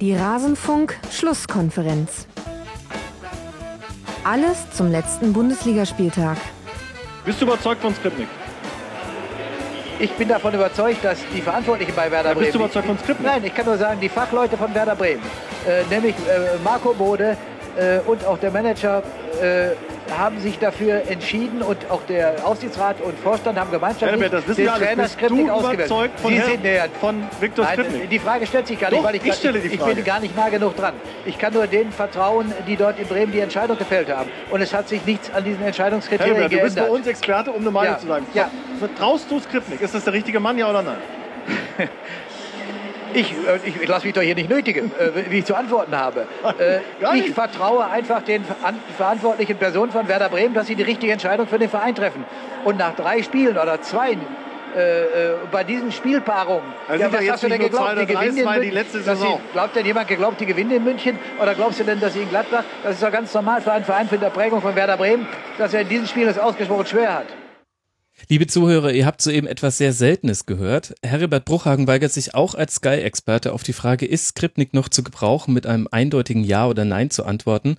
Die Rasenfunk-Schlusskonferenz. Alles zum letzten Bundesligaspieltag. Bist du überzeugt von Skripnik? Ich bin davon überzeugt, dass die Verantwortlichen bei Werder Ja, Bremen. bist du überzeugt von Skripnik? Nein, ich kann nur sagen, die Fachleute von Werder Bremen, äh, nämlich äh, Marco Bode äh, und auch der Manager, äh, haben sich dafür entschieden und auch der Aufsichtsrat und Vorstand haben gemeinschaftlich Herbert, das wissen den. Trainer Skripnik ausgewählt. überzeugt von Sie sind, ja, von Viktor Skripnik? die Frage stellt sich gar Doch, nicht, weil ich, ich stelle die ich Frage. bin gar nicht nah genug dran. Ich kann nur denen vertrauen, die dort in Bremen die Entscheidung gefällt haben. Und es hat sich nichts an diesen Entscheidungskriterien Herbert, du bist geändert. bei uns Experte, um eine Meinung Ja, zu sagen. ja. Vertraust du Skripnik? Ist das der richtige Mann, ja oder nein? Ich, äh, ich, ich lasse mich doch hier nicht nötigen, äh, wie ich zu antworten habe. Äh, ich vertraue einfach den an, verantwortlichen Personen von Werder Bremen, dass sie die richtige Entscheidung für den Verein treffen. Und nach drei Spielen oder zwei, äh, äh, bei diesen Spielpaarungen, sind ja jetzt hast du denn geglaubt, die gewinnen in die München? letzte Dass Saison. Sie, glaubt denn jemand geglaubt, die gewinnen in München? Oder glaubst du denn, dass sie in Gladbach, das ist doch ganz normal für einen Verein für die Prägung von Werder Bremen, dass er in diesen Spielen es ausgesprochen schwer hat. Liebe Zuhörer, ihr habt soeben etwas sehr Seltenes gehört. Herbert Bruchhagen weigert sich auch als Sky-Experte auf die Frage, ist Skripnik noch zu gebrauchen, mit einem eindeutigen Ja oder Nein zu antworten.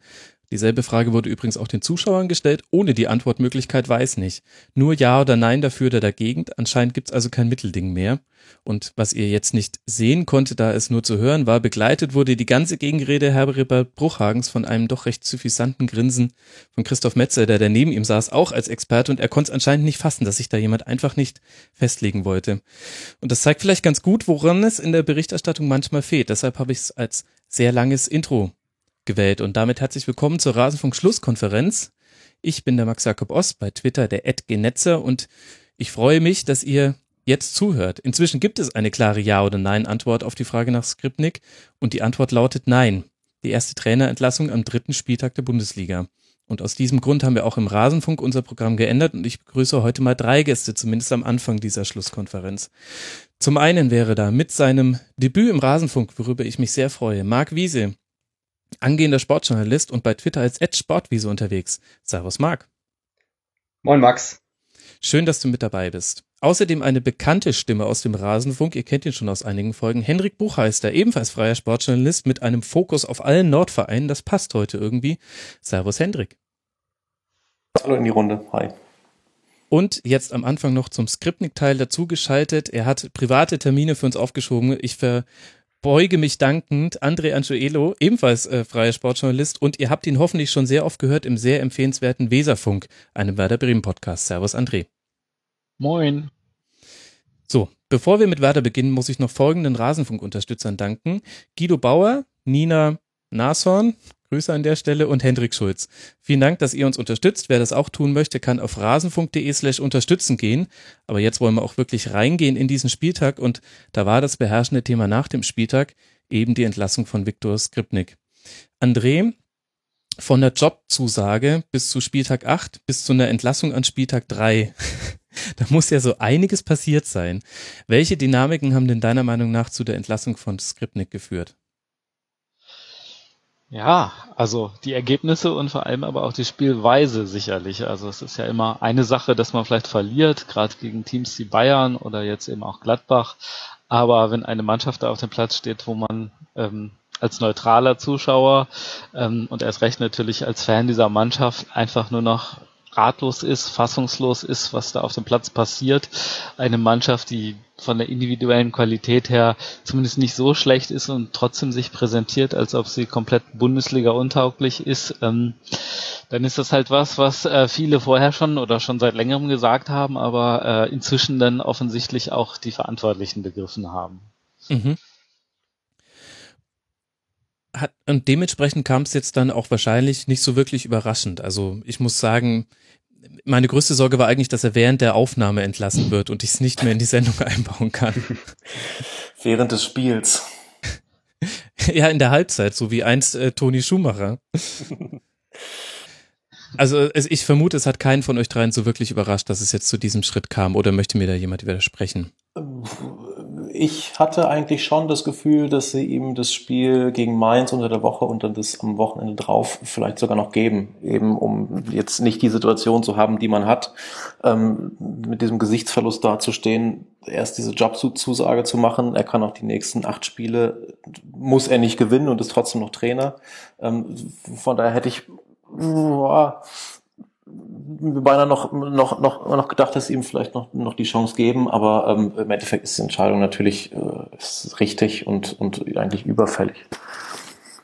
Dieselbe Frage wurde übrigens auch den Zuschauern gestellt, ohne die Antwortmöglichkeit weiß nicht. Nur Ja oder Nein dafür oder dagegen. Anscheinend gibt's also kein Mittelding mehr. Und was ihr jetzt nicht sehen konntet, da es nur zu hören war, begleitet wurde die ganze Gegenrede Herbert Bruchhagens von einem doch recht suffisanten Grinsen von Christoph Metzer, der, der neben ihm saß, auch als Experte und er konnte es anscheinend nicht fassen, dass sich da jemand einfach nicht festlegen wollte. Und das zeigt vielleicht ganz gut, woran es in der Berichterstattung manchmal fehlt. Deshalb habe ich es als sehr langes Intro gewählt und damit herzlich willkommen zur Rasenfunk Schlusskonferenz. Ich bin der Max Jakob Ost bei Twitter, der Genetzer und ich freue mich, dass ihr jetzt zuhört. Inzwischen gibt es eine klare Ja- oder Nein-Antwort auf die Frage nach Skripnik und die Antwort lautet Nein. Die erste Trainerentlassung am dritten Spieltag der Bundesliga. Und aus diesem Grund haben wir auch im Rasenfunk unser Programm geändert und ich begrüße heute mal drei Gäste, zumindest am Anfang dieser Schlusskonferenz. Zum einen wäre da mit seinem Debüt im Rasenfunk, worüber ich mich sehr freue, Marc Wiese, angehender Sportjournalist und bei Twitter als Sportwiese unterwegs. Servus Marc. Moin Max. Schön, dass du mit dabei bist. Außerdem eine bekannte Stimme aus dem Rasenfunk, ihr kennt ihn schon aus einigen Folgen, Henrik Buchheister, ebenfalls freier Sportjournalist mit einem Fokus auf allen Nordvereinen, das passt heute irgendwie. Servus Hendrik. Hallo in die Runde. Hi. Und jetzt am Anfang noch zum Skripnik-Teil dazugeschaltet. Er hat private Termine für uns aufgeschoben. Ich verbeuge mich dankend. André Anjoelo, ebenfalls äh, freier Sportjournalist. Und ihr habt ihn hoffentlich schon sehr oft gehört im sehr empfehlenswerten Weserfunk, einem Werder Bremen Podcast. Servus André. Moin. So, bevor wir mit Werder beginnen, muss ich noch folgenden Rasenfunk-Unterstützern danken. Guido Bauer, Nina Nashorn, Grüße an der Stelle und Hendrik Schulz. Vielen Dank, dass ihr uns unterstützt. Wer das auch tun möchte, kann auf rasenfunk.de slash unterstützen gehen. Aber jetzt wollen wir auch wirklich reingehen in diesen Spieltag und da war das beherrschende Thema nach dem Spieltag eben die Entlassung von Viktor Skripnik. André, von der Jobzusage bis zu Spieltag 8 bis zu einer Entlassung an Spieltag 3. Da muss ja so einiges passiert sein. Welche Dynamiken haben denn deiner Meinung nach zu der Entlassung von Skripnik geführt? Ja, also die Ergebnisse und vor allem aber auch die Spielweise sicherlich. Also es ist ja immer eine Sache, dass man vielleicht verliert, gerade gegen Teams wie Bayern oder jetzt eben auch Gladbach. Aber wenn eine Mannschaft da auf dem Platz steht, wo man ähm, als neutraler Zuschauer ähm, und erst recht natürlich als Fan dieser Mannschaft einfach nur noch ratlos ist, fassungslos ist, was da auf dem Platz passiert. Eine Mannschaft, die von der individuellen Qualität her zumindest nicht so schlecht ist und trotzdem sich präsentiert, als ob sie komplett Bundesliga untauglich ist, ähm, dann ist das halt was, was äh, viele vorher schon oder schon seit längerem gesagt haben, aber äh, inzwischen dann offensichtlich auch die Verantwortlichen begriffen haben. Mhm. Hat, und dementsprechend kam es jetzt dann auch wahrscheinlich nicht so wirklich überraschend. Also ich muss sagen, meine größte Sorge war eigentlich, dass er während der Aufnahme entlassen wird und ich es nicht mehr in die Sendung einbauen kann. Während des Spiels. ja, in der Halbzeit, so wie einst äh, Toni Schumacher. Also es, ich vermute, es hat keinen von euch dreien so wirklich überrascht, dass es jetzt zu diesem Schritt kam. Oder möchte mir da jemand widersprechen? Ich hatte eigentlich schon das Gefühl, dass sie ihm das Spiel gegen Mainz unter der Woche und dann das am Wochenende drauf vielleicht sogar noch geben, eben um jetzt nicht die Situation zu haben, die man hat, ähm, mit diesem Gesichtsverlust dazustehen, erst diese Jobzusage zu machen. Er kann auch die nächsten acht Spiele, muss er nicht gewinnen und ist trotzdem noch Trainer. Ähm, von daher hätte ich boah, beinahe noch, noch, noch, noch gedacht, dass sie ihm vielleicht noch, noch die Chance geben, aber ähm, im Endeffekt ist die Entscheidung natürlich äh, ist richtig und, und eigentlich überfällig.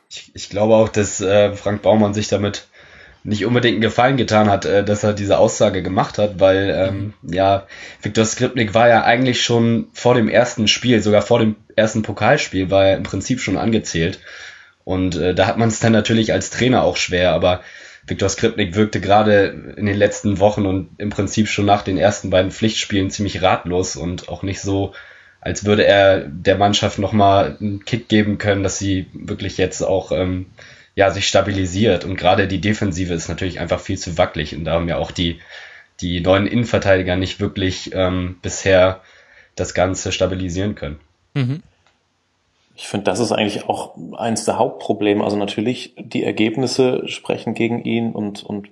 Ich, ich glaube auch, dass äh, Frank Baumann sich damit nicht unbedingt einen Gefallen getan hat, äh, dass er diese Aussage gemacht hat, weil ähm, ja, Viktor Skripnik war ja eigentlich schon vor dem ersten Spiel, sogar vor dem ersten Pokalspiel, war er im Prinzip schon angezählt. Und äh, da hat man es dann natürlich als Trainer auch schwer, aber Viktor Skripnik wirkte gerade in den letzten Wochen und im Prinzip schon nach den ersten beiden Pflichtspielen ziemlich ratlos und auch nicht so, als würde er der Mannschaft nochmal einen Kick geben können, dass sie wirklich jetzt auch ähm, ja, sich stabilisiert. Und gerade die Defensive ist natürlich einfach viel zu wackelig und da haben ja auch die, die neuen Innenverteidiger nicht wirklich ähm, bisher das Ganze stabilisieren können. Mhm. Ich finde, das ist eigentlich auch eines der Hauptprobleme. Also natürlich, die Ergebnisse sprechen gegen ihn und, und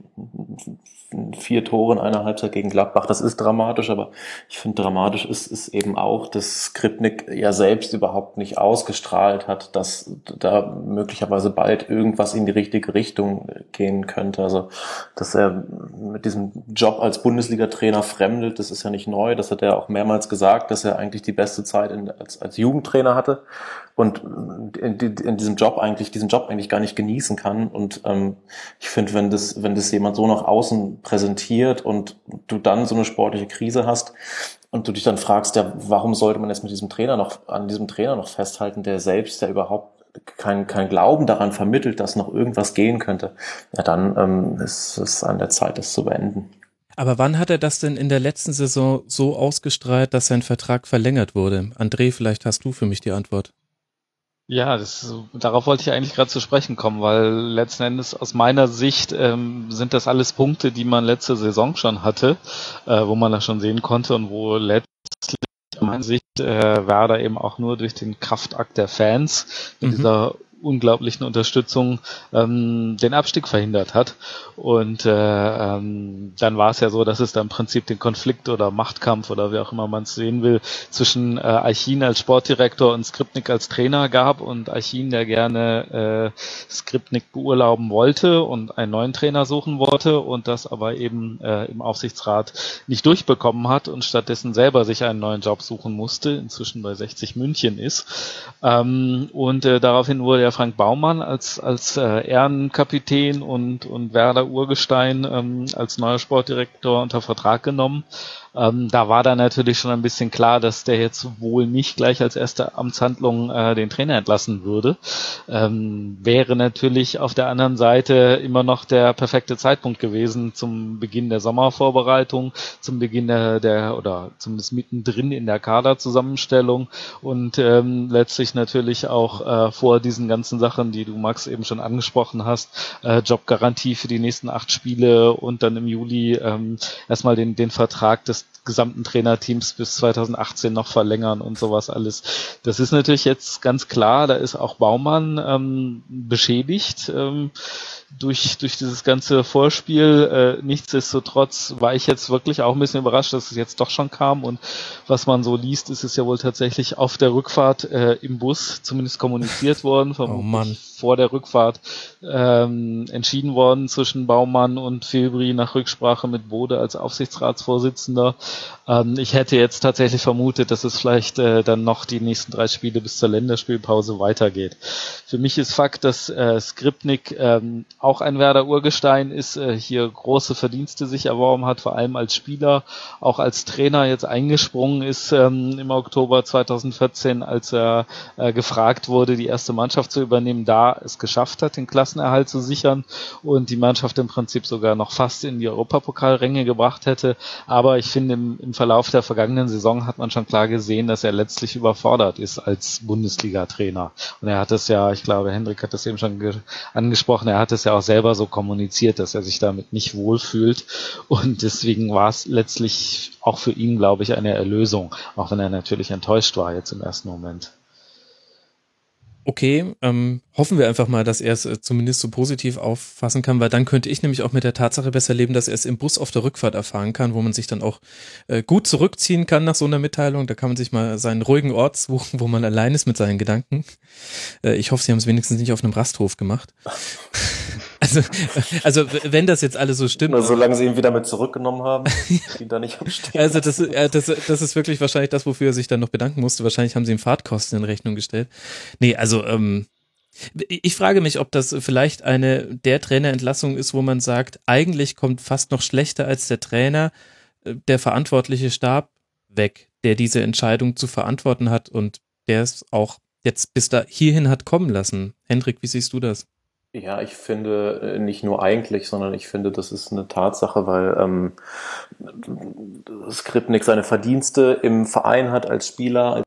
vier Tore in einer Halbzeit gegen Gladbach, das ist dramatisch, aber ich finde dramatisch ist, ist eben auch, dass Skripnik ja selbst überhaupt nicht ausgestrahlt hat, dass da möglicherweise bald irgendwas in die richtige Richtung gehen könnte. Also, dass er mit diesem Job als Bundesliga-Trainer fremdelt, das ist ja nicht neu. Das hat er auch mehrmals gesagt, dass er eigentlich die beste Zeit in, als, als Jugendtrainer hatte und in, in, diesem Job eigentlich, diesen Job eigentlich gar nicht genießen kann. Und ähm, ich finde, wenn das, wenn das jemand so nach außen präsentiert und du dann so eine sportliche Krise hast und du dich dann fragst, ja, warum sollte man jetzt mit diesem Trainer noch, an diesem Trainer noch festhalten, der selbst ja überhaupt kein, kein Glauben daran vermittelt, dass noch irgendwas gehen könnte, ja, dann ähm, ist es an der Zeit, das zu beenden. Aber wann hat er das denn in der letzten Saison so ausgestrahlt, dass sein Vertrag verlängert wurde? André, vielleicht hast du für mich die Antwort. Ja, das, darauf wollte ich eigentlich gerade zu sprechen kommen, weil letzten Endes aus meiner Sicht ähm, sind das alles Punkte, die man letzte Saison schon hatte, äh, wo man das schon sehen konnte und wo letztlich aus meiner Sicht äh, Werder eben auch nur durch den Kraftakt der Fans mit mhm. dieser unglaublichen Unterstützung ähm, den Abstieg verhindert hat. Und äh, ähm, dann war es ja so, dass es da im Prinzip den Konflikt oder Machtkampf oder wie auch immer man es sehen will, zwischen äh, Archin als Sportdirektor und Skripnik als Trainer gab und Archin, der gerne äh, Skripnik beurlauben wollte und einen neuen Trainer suchen wollte und das aber eben äh, im Aufsichtsrat nicht durchbekommen hat und stattdessen selber sich einen neuen Job suchen musste, inzwischen bei 60 München ist. Ähm, und äh, daraufhin wurde er Frank Baumann als, als äh, Ehrenkapitän und, und Werder Urgestein ähm, als neuer Sportdirektor unter Vertrag genommen. Ähm, da war dann natürlich schon ein bisschen klar, dass der jetzt wohl nicht gleich als erste Amtshandlung äh, den Trainer entlassen würde. Ähm, wäre natürlich auf der anderen Seite immer noch der perfekte Zeitpunkt gewesen zum Beginn der Sommervorbereitung, zum Beginn der, der oder zumindest mittendrin in der Kaderzusammenstellung und ähm, letztlich natürlich auch äh, vor diesen ganzen Sachen, die du Max eben schon angesprochen hast, äh, Jobgarantie für die nächsten acht Spiele und dann im Juli ähm, erstmal den, den Vertrag des gesamten Trainerteams bis 2018 noch verlängern und sowas alles. Das ist natürlich jetzt ganz klar, da ist auch Baumann ähm, beschädigt. Ähm, durch, durch dieses ganze Vorspiel. Äh, nichtsdestotrotz war ich jetzt wirklich auch ein bisschen überrascht, dass es jetzt doch schon kam. Und was man so liest, ist es ja wohl tatsächlich auf der Rückfahrt äh, im Bus zumindest kommuniziert worden. Oh Mann. vor der Rückfahrt ähm, entschieden worden zwischen Baumann und Filbri nach Rücksprache mit Bode als Aufsichtsratsvorsitzender. Ähm, ich hätte jetzt tatsächlich vermutet, dass es vielleicht äh, dann noch die nächsten drei Spiele bis zur Länderspielpause weitergeht. Für mich ist Fakt, dass äh, Skripnik ähm, auch ein Werder Urgestein ist, äh, hier große Verdienste sich erworben hat, vor allem als Spieler, auch als Trainer jetzt eingesprungen ist ähm, im Oktober 2014, als er äh, gefragt wurde, die erste Mannschaft zu übernehmen, da es geschafft hat, den Klassenerhalt zu sichern und die Mannschaft im Prinzip sogar noch fast in die Europapokalränge gebracht hätte. Aber ich finde, im, im Verlauf der vergangenen Saison hat man schon klar gesehen, dass er letztlich überfordert ist als Bundesliga-Trainer. Und er hat es ja, ich glaube, Hendrik hat das eben schon angesprochen, er hat es ja auch selber so kommuniziert, dass er sich damit nicht wohlfühlt. Und deswegen war es letztlich auch für ihn, glaube ich, eine Erlösung, auch wenn er natürlich enttäuscht war jetzt im ersten Moment okay, ähm, hoffen wir einfach mal, dass er es äh, zumindest so positiv auffassen kann, weil dann könnte ich nämlich auch mit der Tatsache besser leben, dass er es im Bus auf der Rückfahrt erfahren kann, wo man sich dann auch äh, gut zurückziehen kann nach so einer Mitteilung. Da kann man sich mal seinen ruhigen Ort suchen, wo man allein ist mit seinen Gedanken. Äh, ich hoffe, sie haben es wenigstens nicht auf einem Rasthof gemacht. Also, also wenn das jetzt alles so stimmt. Nur solange sie ihn wieder mit zurückgenommen haben, ihn da nicht abstehen. Also das, äh, das, das ist wirklich wahrscheinlich das, wofür er sich dann noch bedanken musste. Wahrscheinlich haben sie ihm Fahrtkosten in Rechnung gestellt. Nee, also ähm, ich frage mich, ob das vielleicht eine der Trainerentlassung ist, wo man sagt, eigentlich kommt fast noch schlechter als der Trainer äh, der verantwortliche Stab weg, der diese Entscheidung zu verantworten hat und der es auch jetzt bis da hierhin hat kommen lassen. Hendrik, wie siehst du das? Ja, ich finde äh, nicht nur eigentlich, sondern ich finde, das ist eine Tatsache, weil ähm, Skripnik seine Verdienste im Verein hat als Spieler, als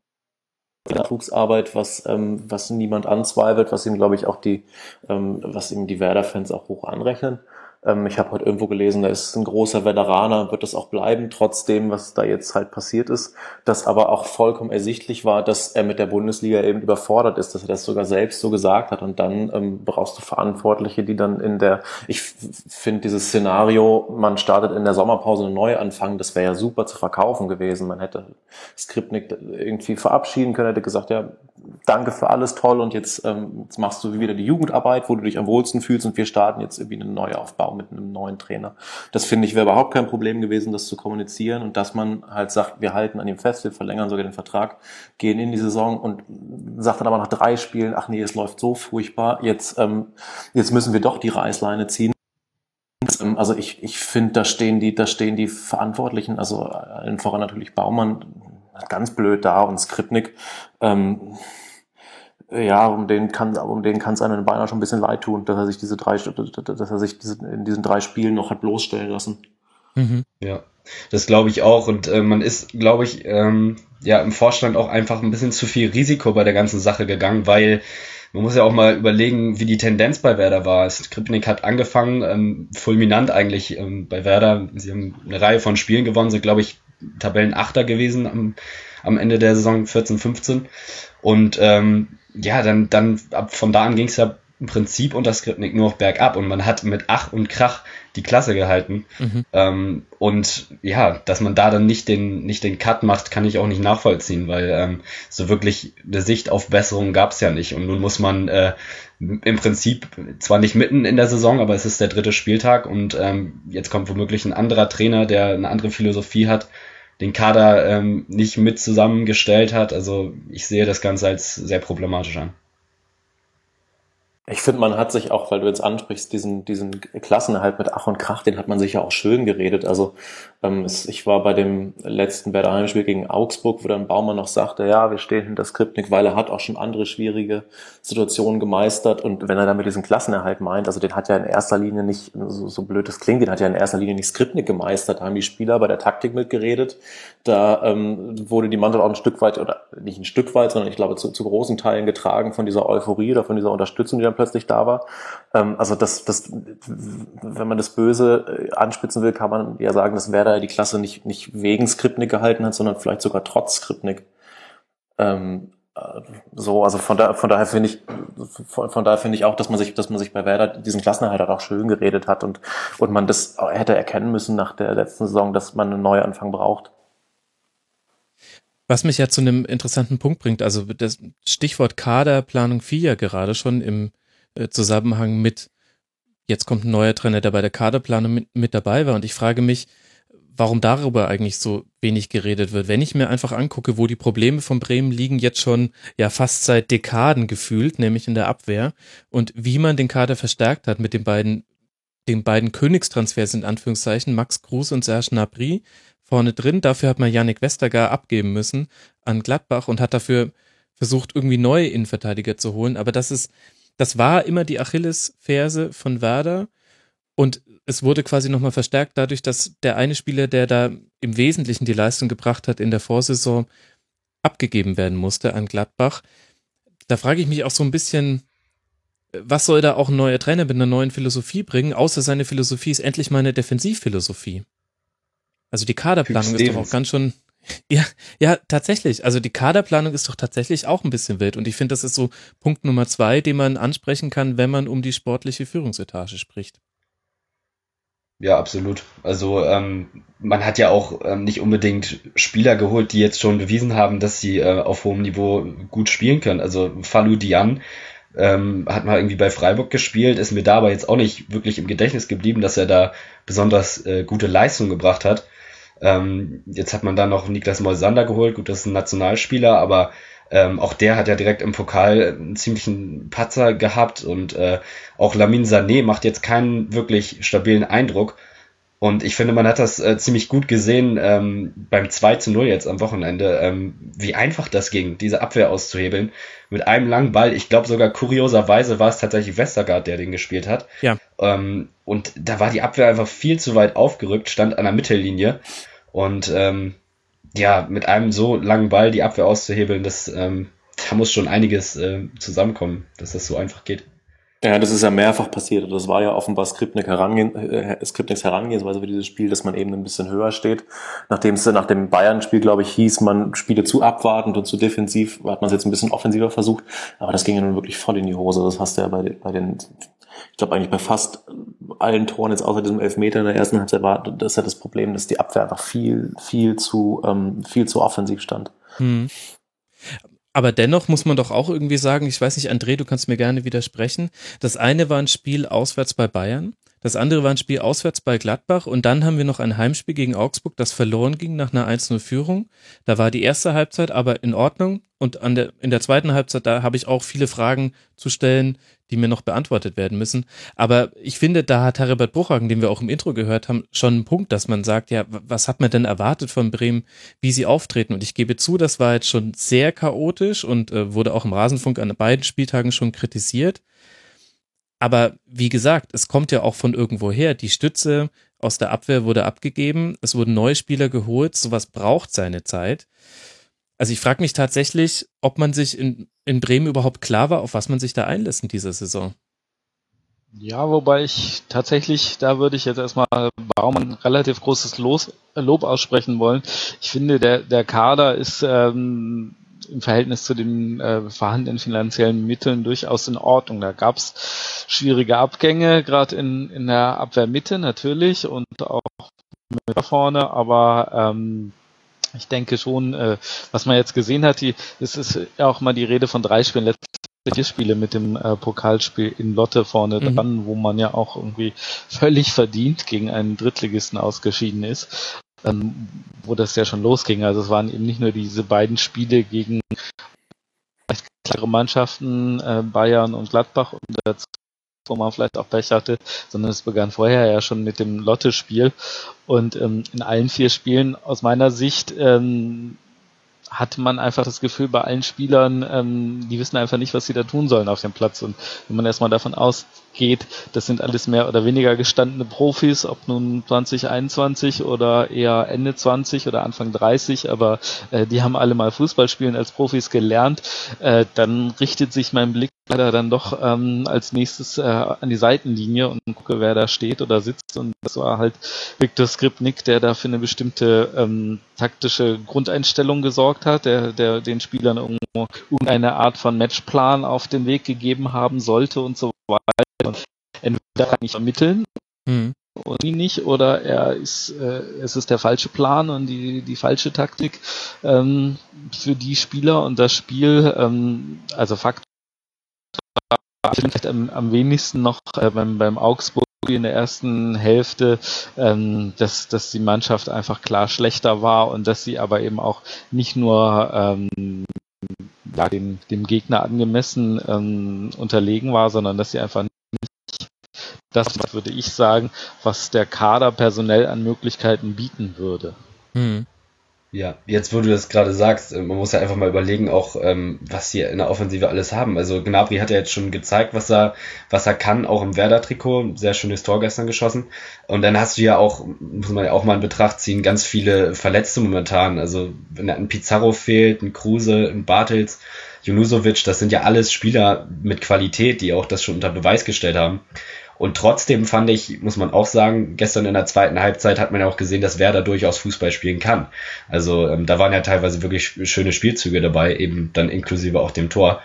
Nachwuchsarbeit, was, ähm, was niemand anzweifelt, was ihm, glaube ich, auch die, ähm, was ihm die Werder-Fans auch hoch anrechnen. Ähm, ich habe heute irgendwo gelesen, da ist ein großer Veteraner, wird das auch bleiben, trotzdem, was da jetzt halt passiert ist. Dass aber auch vollkommen ersichtlich war, dass er mit der Bundesliga eben überfordert ist, dass er das sogar selbst so gesagt hat. Und dann ähm, brauchst du Verantwortliche, die dann in der, ich finde dieses Szenario, man startet in der Sommerpause einen Neuanfang, das wäre ja super zu verkaufen gewesen. Man hätte Skripnik irgendwie verabschieden können, hätte gesagt, ja, danke für alles toll und jetzt, ähm, jetzt machst du wieder die Jugendarbeit, wo du dich am wohlsten fühlst und wir starten jetzt irgendwie einen Neuaufbau mit einem neuen Trainer. Das finde ich wäre überhaupt kein Problem gewesen, das zu kommunizieren und dass man halt sagt, wir halten an ihm fest, wir verlängern sogar den Vertrag, gehen in die Saison und sagt dann aber nach drei Spielen, ach nee, es läuft so furchtbar, jetzt, ähm, jetzt müssen wir doch die Reißleine ziehen. Ähm, also ich, ich finde, da stehen die, da stehen die Verantwortlichen, also allen voran natürlich Baumann, ganz blöd da und Skripnik. Ähm, ja, um den kann, um den kann es einem beinahe schon ein bisschen leid tun, dass er sich diese drei, dass er sich diese, in diesen drei Spielen noch hat bloßstellen lassen. Mhm. Ja, das glaube ich auch. Und äh, man ist, glaube ich, ähm, ja im Vorstand auch einfach ein bisschen zu viel Risiko bei der ganzen Sache gegangen, weil man muss ja auch mal überlegen, wie die Tendenz bei Werder war. Skripnik hat angefangen, ähm, fulminant eigentlich ähm, bei Werder. Sie haben eine Reihe von Spielen gewonnen, sind, glaube ich, Tabellenachter gewesen am, am Ende der Saison 14, 15. Und ähm, ja, dann, dann ab von da an ging es ja im Prinzip unter Skripnik nur noch bergab und man hat mit Ach und Krach die Klasse gehalten. Mhm. Ähm, und ja, dass man da dann nicht den, nicht den Cut macht, kann ich auch nicht nachvollziehen, weil ähm, so wirklich eine Sicht auf Besserung gab es ja nicht. Und nun muss man äh, im Prinzip zwar nicht mitten in der Saison, aber es ist der dritte Spieltag und ähm, jetzt kommt womöglich ein anderer Trainer, der eine andere Philosophie hat, den Kader ähm, nicht mit zusammengestellt hat. Also ich sehe das Ganze als sehr problematisch an. Ich finde, man hat sich auch, weil du jetzt ansprichst, diesen, diesen Klassenerhalt mit Ach und Krach, den hat man sich ja auch schön geredet. Also ähm, es, ich war bei dem letzten Werder Heimspiel gegen Augsburg, wo dann Baumann noch sagte, ja, wir stehen hinter Skripnik, weil er hat auch schon andere schwierige Situationen gemeistert. Und wenn er damit diesen Klassenerhalt meint, also den hat ja in erster Linie nicht, so, so blöd das klingt, den hat ja in erster Linie nicht Skripnik gemeistert, da haben die Spieler bei der Taktik mitgeredet. Da ähm, wurde die Mannschaft auch ein Stück weit, oder nicht ein Stück weit, sondern ich glaube zu, zu großen Teilen getragen von dieser Euphorie oder von dieser Unterstützung, die dann plötzlich da war. Ähm, also das, das, wenn man das Böse äh, anspitzen will, kann man ja sagen, dass Werder die Klasse nicht, nicht wegen Skripnik gehalten hat, sondern vielleicht sogar trotz Skripnik. Ähm, äh, so, also von, da, von daher finde ich, von, von daher finde ich auch, dass man sich, dass man sich bei Werder diesen Klassenerhalt auch schön geredet hat und, und man das hätte erkennen müssen nach der letzten Saison, dass man einen Neuanfang braucht. Was mich ja zu einem interessanten Punkt bringt, also das Stichwort Kaderplanung fiel ja gerade schon im äh, Zusammenhang mit, jetzt kommt ein neuer Trainer, der bei der Kaderplanung mit, mit dabei war. Und ich frage mich, warum darüber eigentlich so wenig geredet wird. Wenn ich mir einfach angucke, wo die Probleme von Bremen liegen, jetzt schon ja fast seit Dekaden gefühlt, nämlich in der Abwehr und wie man den Kader verstärkt hat mit den beiden, den beiden Königstransfers in Anführungszeichen, Max Kruse und Serge Nabry vorne drin. Dafür hat man Yannick Westergaard abgeben müssen an Gladbach und hat dafür versucht, irgendwie neue Innenverteidiger zu holen. Aber das ist, das war immer die Achillesferse von Werder und es wurde quasi nochmal verstärkt dadurch, dass der eine Spieler, der da im Wesentlichen die Leistung gebracht hat in der Vorsaison, abgegeben werden musste an Gladbach. Da frage ich mich auch so ein bisschen, was soll da auch ein neuer Trainer mit einer neuen Philosophie bringen, außer seine Philosophie ist endlich mal eine Defensivphilosophie. Also die Kaderplanung ist doch auch ganz schon, ja, ja, tatsächlich. Also die Kaderplanung ist doch tatsächlich auch ein bisschen wild. Und ich finde, das ist so Punkt Nummer zwei, den man ansprechen kann, wenn man um die sportliche Führungsetage spricht. Ja, absolut. Also ähm, man hat ja auch ähm, nicht unbedingt Spieler geholt, die jetzt schon bewiesen haben, dass sie äh, auf hohem Niveau gut spielen können. Also Falou Dian ähm, hat mal irgendwie bei Freiburg gespielt, ist mir da aber jetzt auch nicht wirklich im Gedächtnis geblieben, dass er da besonders äh, gute Leistung gebracht hat. Ähm, jetzt hat man da noch Niklas Moisander geholt, gut, das ist ein Nationalspieler, aber ähm, auch der hat ja direkt im Pokal einen ziemlichen Patzer gehabt und äh, auch Lamin Sané macht jetzt keinen wirklich stabilen Eindruck. Und ich finde, man hat das äh, ziemlich gut gesehen ähm, beim 2 zu 0 jetzt am Wochenende, ähm, wie einfach das ging, diese Abwehr auszuhebeln. Mit einem langen Ball. Ich glaube sogar kurioserweise war es tatsächlich Westergaard, der den gespielt hat. Ja. Ähm, und da war die Abwehr einfach viel zu weit aufgerückt, stand an der Mittellinie. Und ähm, ja, mit einem so langen Ball die Abwehr auszuhebeln, das, ähm, da muss schon einiges äh, zusammenkommen, dass das so einfach geht. Ja, das ist ja mehrfach passiert. Das war ja offenbar Skripnik herangehen, äh, Skripniks Herangehensweise für dieses Spiel, dass man eben ein bisschen höher steht. Nachdem es nach dem Bayern-Spiel, glaube ich, hieß, man spiele zu abwartend und zu defensiv, hat man es jetzt ein bisschen offensiver versucht. Aber das ging ja nun wirklich voll in die Hose. Das hast du ja bei, bei den, ich glaube eigentlich bei fast allen Toren jetzt außer diesem Elfmeter in der ersten Halbzeit war das ist ja das Problem, dass die Abwehr einfach viel, viel zu, ähm, viel zu offensiv stand. Hm. Aber dennoch muss man doch auch irgendwie sagen, ich weiß nicht, André, du kannst mir gerne widersprechen. Das eine war ein Spiel auswärts bei Bayern, das andere war ein Spiel auswärts bei Gladbach und dann haben wir noch ein Heimspiel gegen Augsburg, das verloren ging nach einer 1-0-Führung. Da war die erste Halbzeit aber in Ordnung und der, in der zweiten Halbzeit, da habe ich auch viele Fragen zu stellen, die mir noch beantwortet werden müssen. Aber ich finde, da hat Herbert Bruchhagen, den wir auch im Intro gehört haben, schon einen Punkt, dass man sagt, ja, was hat man denn erwartet von Bremen, wie sie auftreten? Und ich gebe zu, das war jetzt schon sehr chaotisch und äh, wurde auch im Rasenfunk an beiden Spieltagen schon kritisiert. Aber wie gesagt, es kommt ja auch von irgendwo her. Die Stütze aus der Abwehr wurde abgegeben, es wurden neue Spieler geholt, sowas braucht seine Zeit. Also ich frage mich tatsächlich, ob man sich in, in Bremen überhaupt klar war, auf was man sich da einlässt in dieser Saison. Ja, wobei ich tatsächlich, da würde ich jetzt erstmal Baumann relativ großes Los, Lob aussprechen wollen. Ich finde, der, der Kader ist ähm, im Verhältnis zu den äh, vorhandenen finanziellen Mitteln durchaus in Ordnung. Da gab es schwierige Abgänge, gerade in, in der Abwehrmitte natürlich und auch mit vorne, aber ähm, ich denke schon, äh, was man jetzt gesehen hat, die, es ist ja auch mal die Rede von drei Spielen, letzte vier Spiele mit dem äh, Pokalspiel in Lotte vorne mhm. dran, wo man ja auch irgendwie völlig verdient gegen einen Drittligisten ausgeschieden ist, ähm, wo das ja schon losging. Also es waren eben nicht nur diese beiden Spiele gegen klare Mannschaften, äh, Bayern und Gladbach und dazu wo man vielleicht auch Pech hatte, sondern es begann vorher ja schon mit dem Lotte-Spiel. Und ähm, in allen vier Spielen aus meiner Sicht ähm, hat man einfach das Gefühl bei allen Spielern, ähm, die wissen einfach nicht, was sie da tun sollen auf dem Platz. Und wenn man erstmal davon ausgeht, das sind alles mehr oder weniger gestandene Profis, ob nun 2021 oder eher Ende 20 oder Anfang 30, aber äh, die haben alle mal Fußballspielen als Profis gelernt, äh, dann richtet sich mein Blick leider dann doch ähm, als nächstes äh, an die Seitenlinie und gucke, wer da steht oder sitzt. Und das war halt Viktor Skripnik, der da für eine bestimmte ähm, taktische Grundeinstellung gesorgt hat, der, der den Spielern irgendwo irgendeine Art von Matchplan auf den Weg gegeben haben sollte und so weiter. Und entweder kann ich vermitteln mhm. und ihn nicht, oder er ist, äh, es ist der falsche Plan und die, die falsche Taktik ähm, für die Spieler und das Spiel, ähm, also Fakt vielleicht am, am wenigsten noch äh, beim, beim Augsburg in der ersten Hälfte, ähm, dass, dass die Mannschaft einfach klar schlechter war und dass sie aber eben auch nicht nur ähm, ja, dem, dem Gegner angemessen ähm, unterlegen war, sondern dass sie einfach nicht das, würde ich sagen, was der Kader personell an Möglichkeiten bieten würde. Hm. Ja, jetzt wo du das gerade sagst, äh, man muss ja einfach mal überlegen, auch ähm, was sie in der Offensive alles haben. Also Gnabry hat ja jetzt schon gezeigt, was er, was er kann, auch im Werder-Trikot. Sehr schönes Tor gestern geschossen. Und dann hast du ja auch, muss man ja auch mal in Betracht ziehen, ganz viele Verletzte momentan. Also wenn ein Pizarro fehlt, ein Kruse, ein Bartels, Junusovic, das sind ja alles Spieler mit Qualität, die auch das schon unter Beweis gestellt haben. Und trotzdem fand ich, muss man auch sagen, gestern in der zweiten Halbzeit hat man ja auch gesehen, dass Werder durchaus Fußball spielen kann. Also ähm, da waren ja teilweise wirklich schöne Spielzüge dabei, eben dann inklusive auch dem Tor.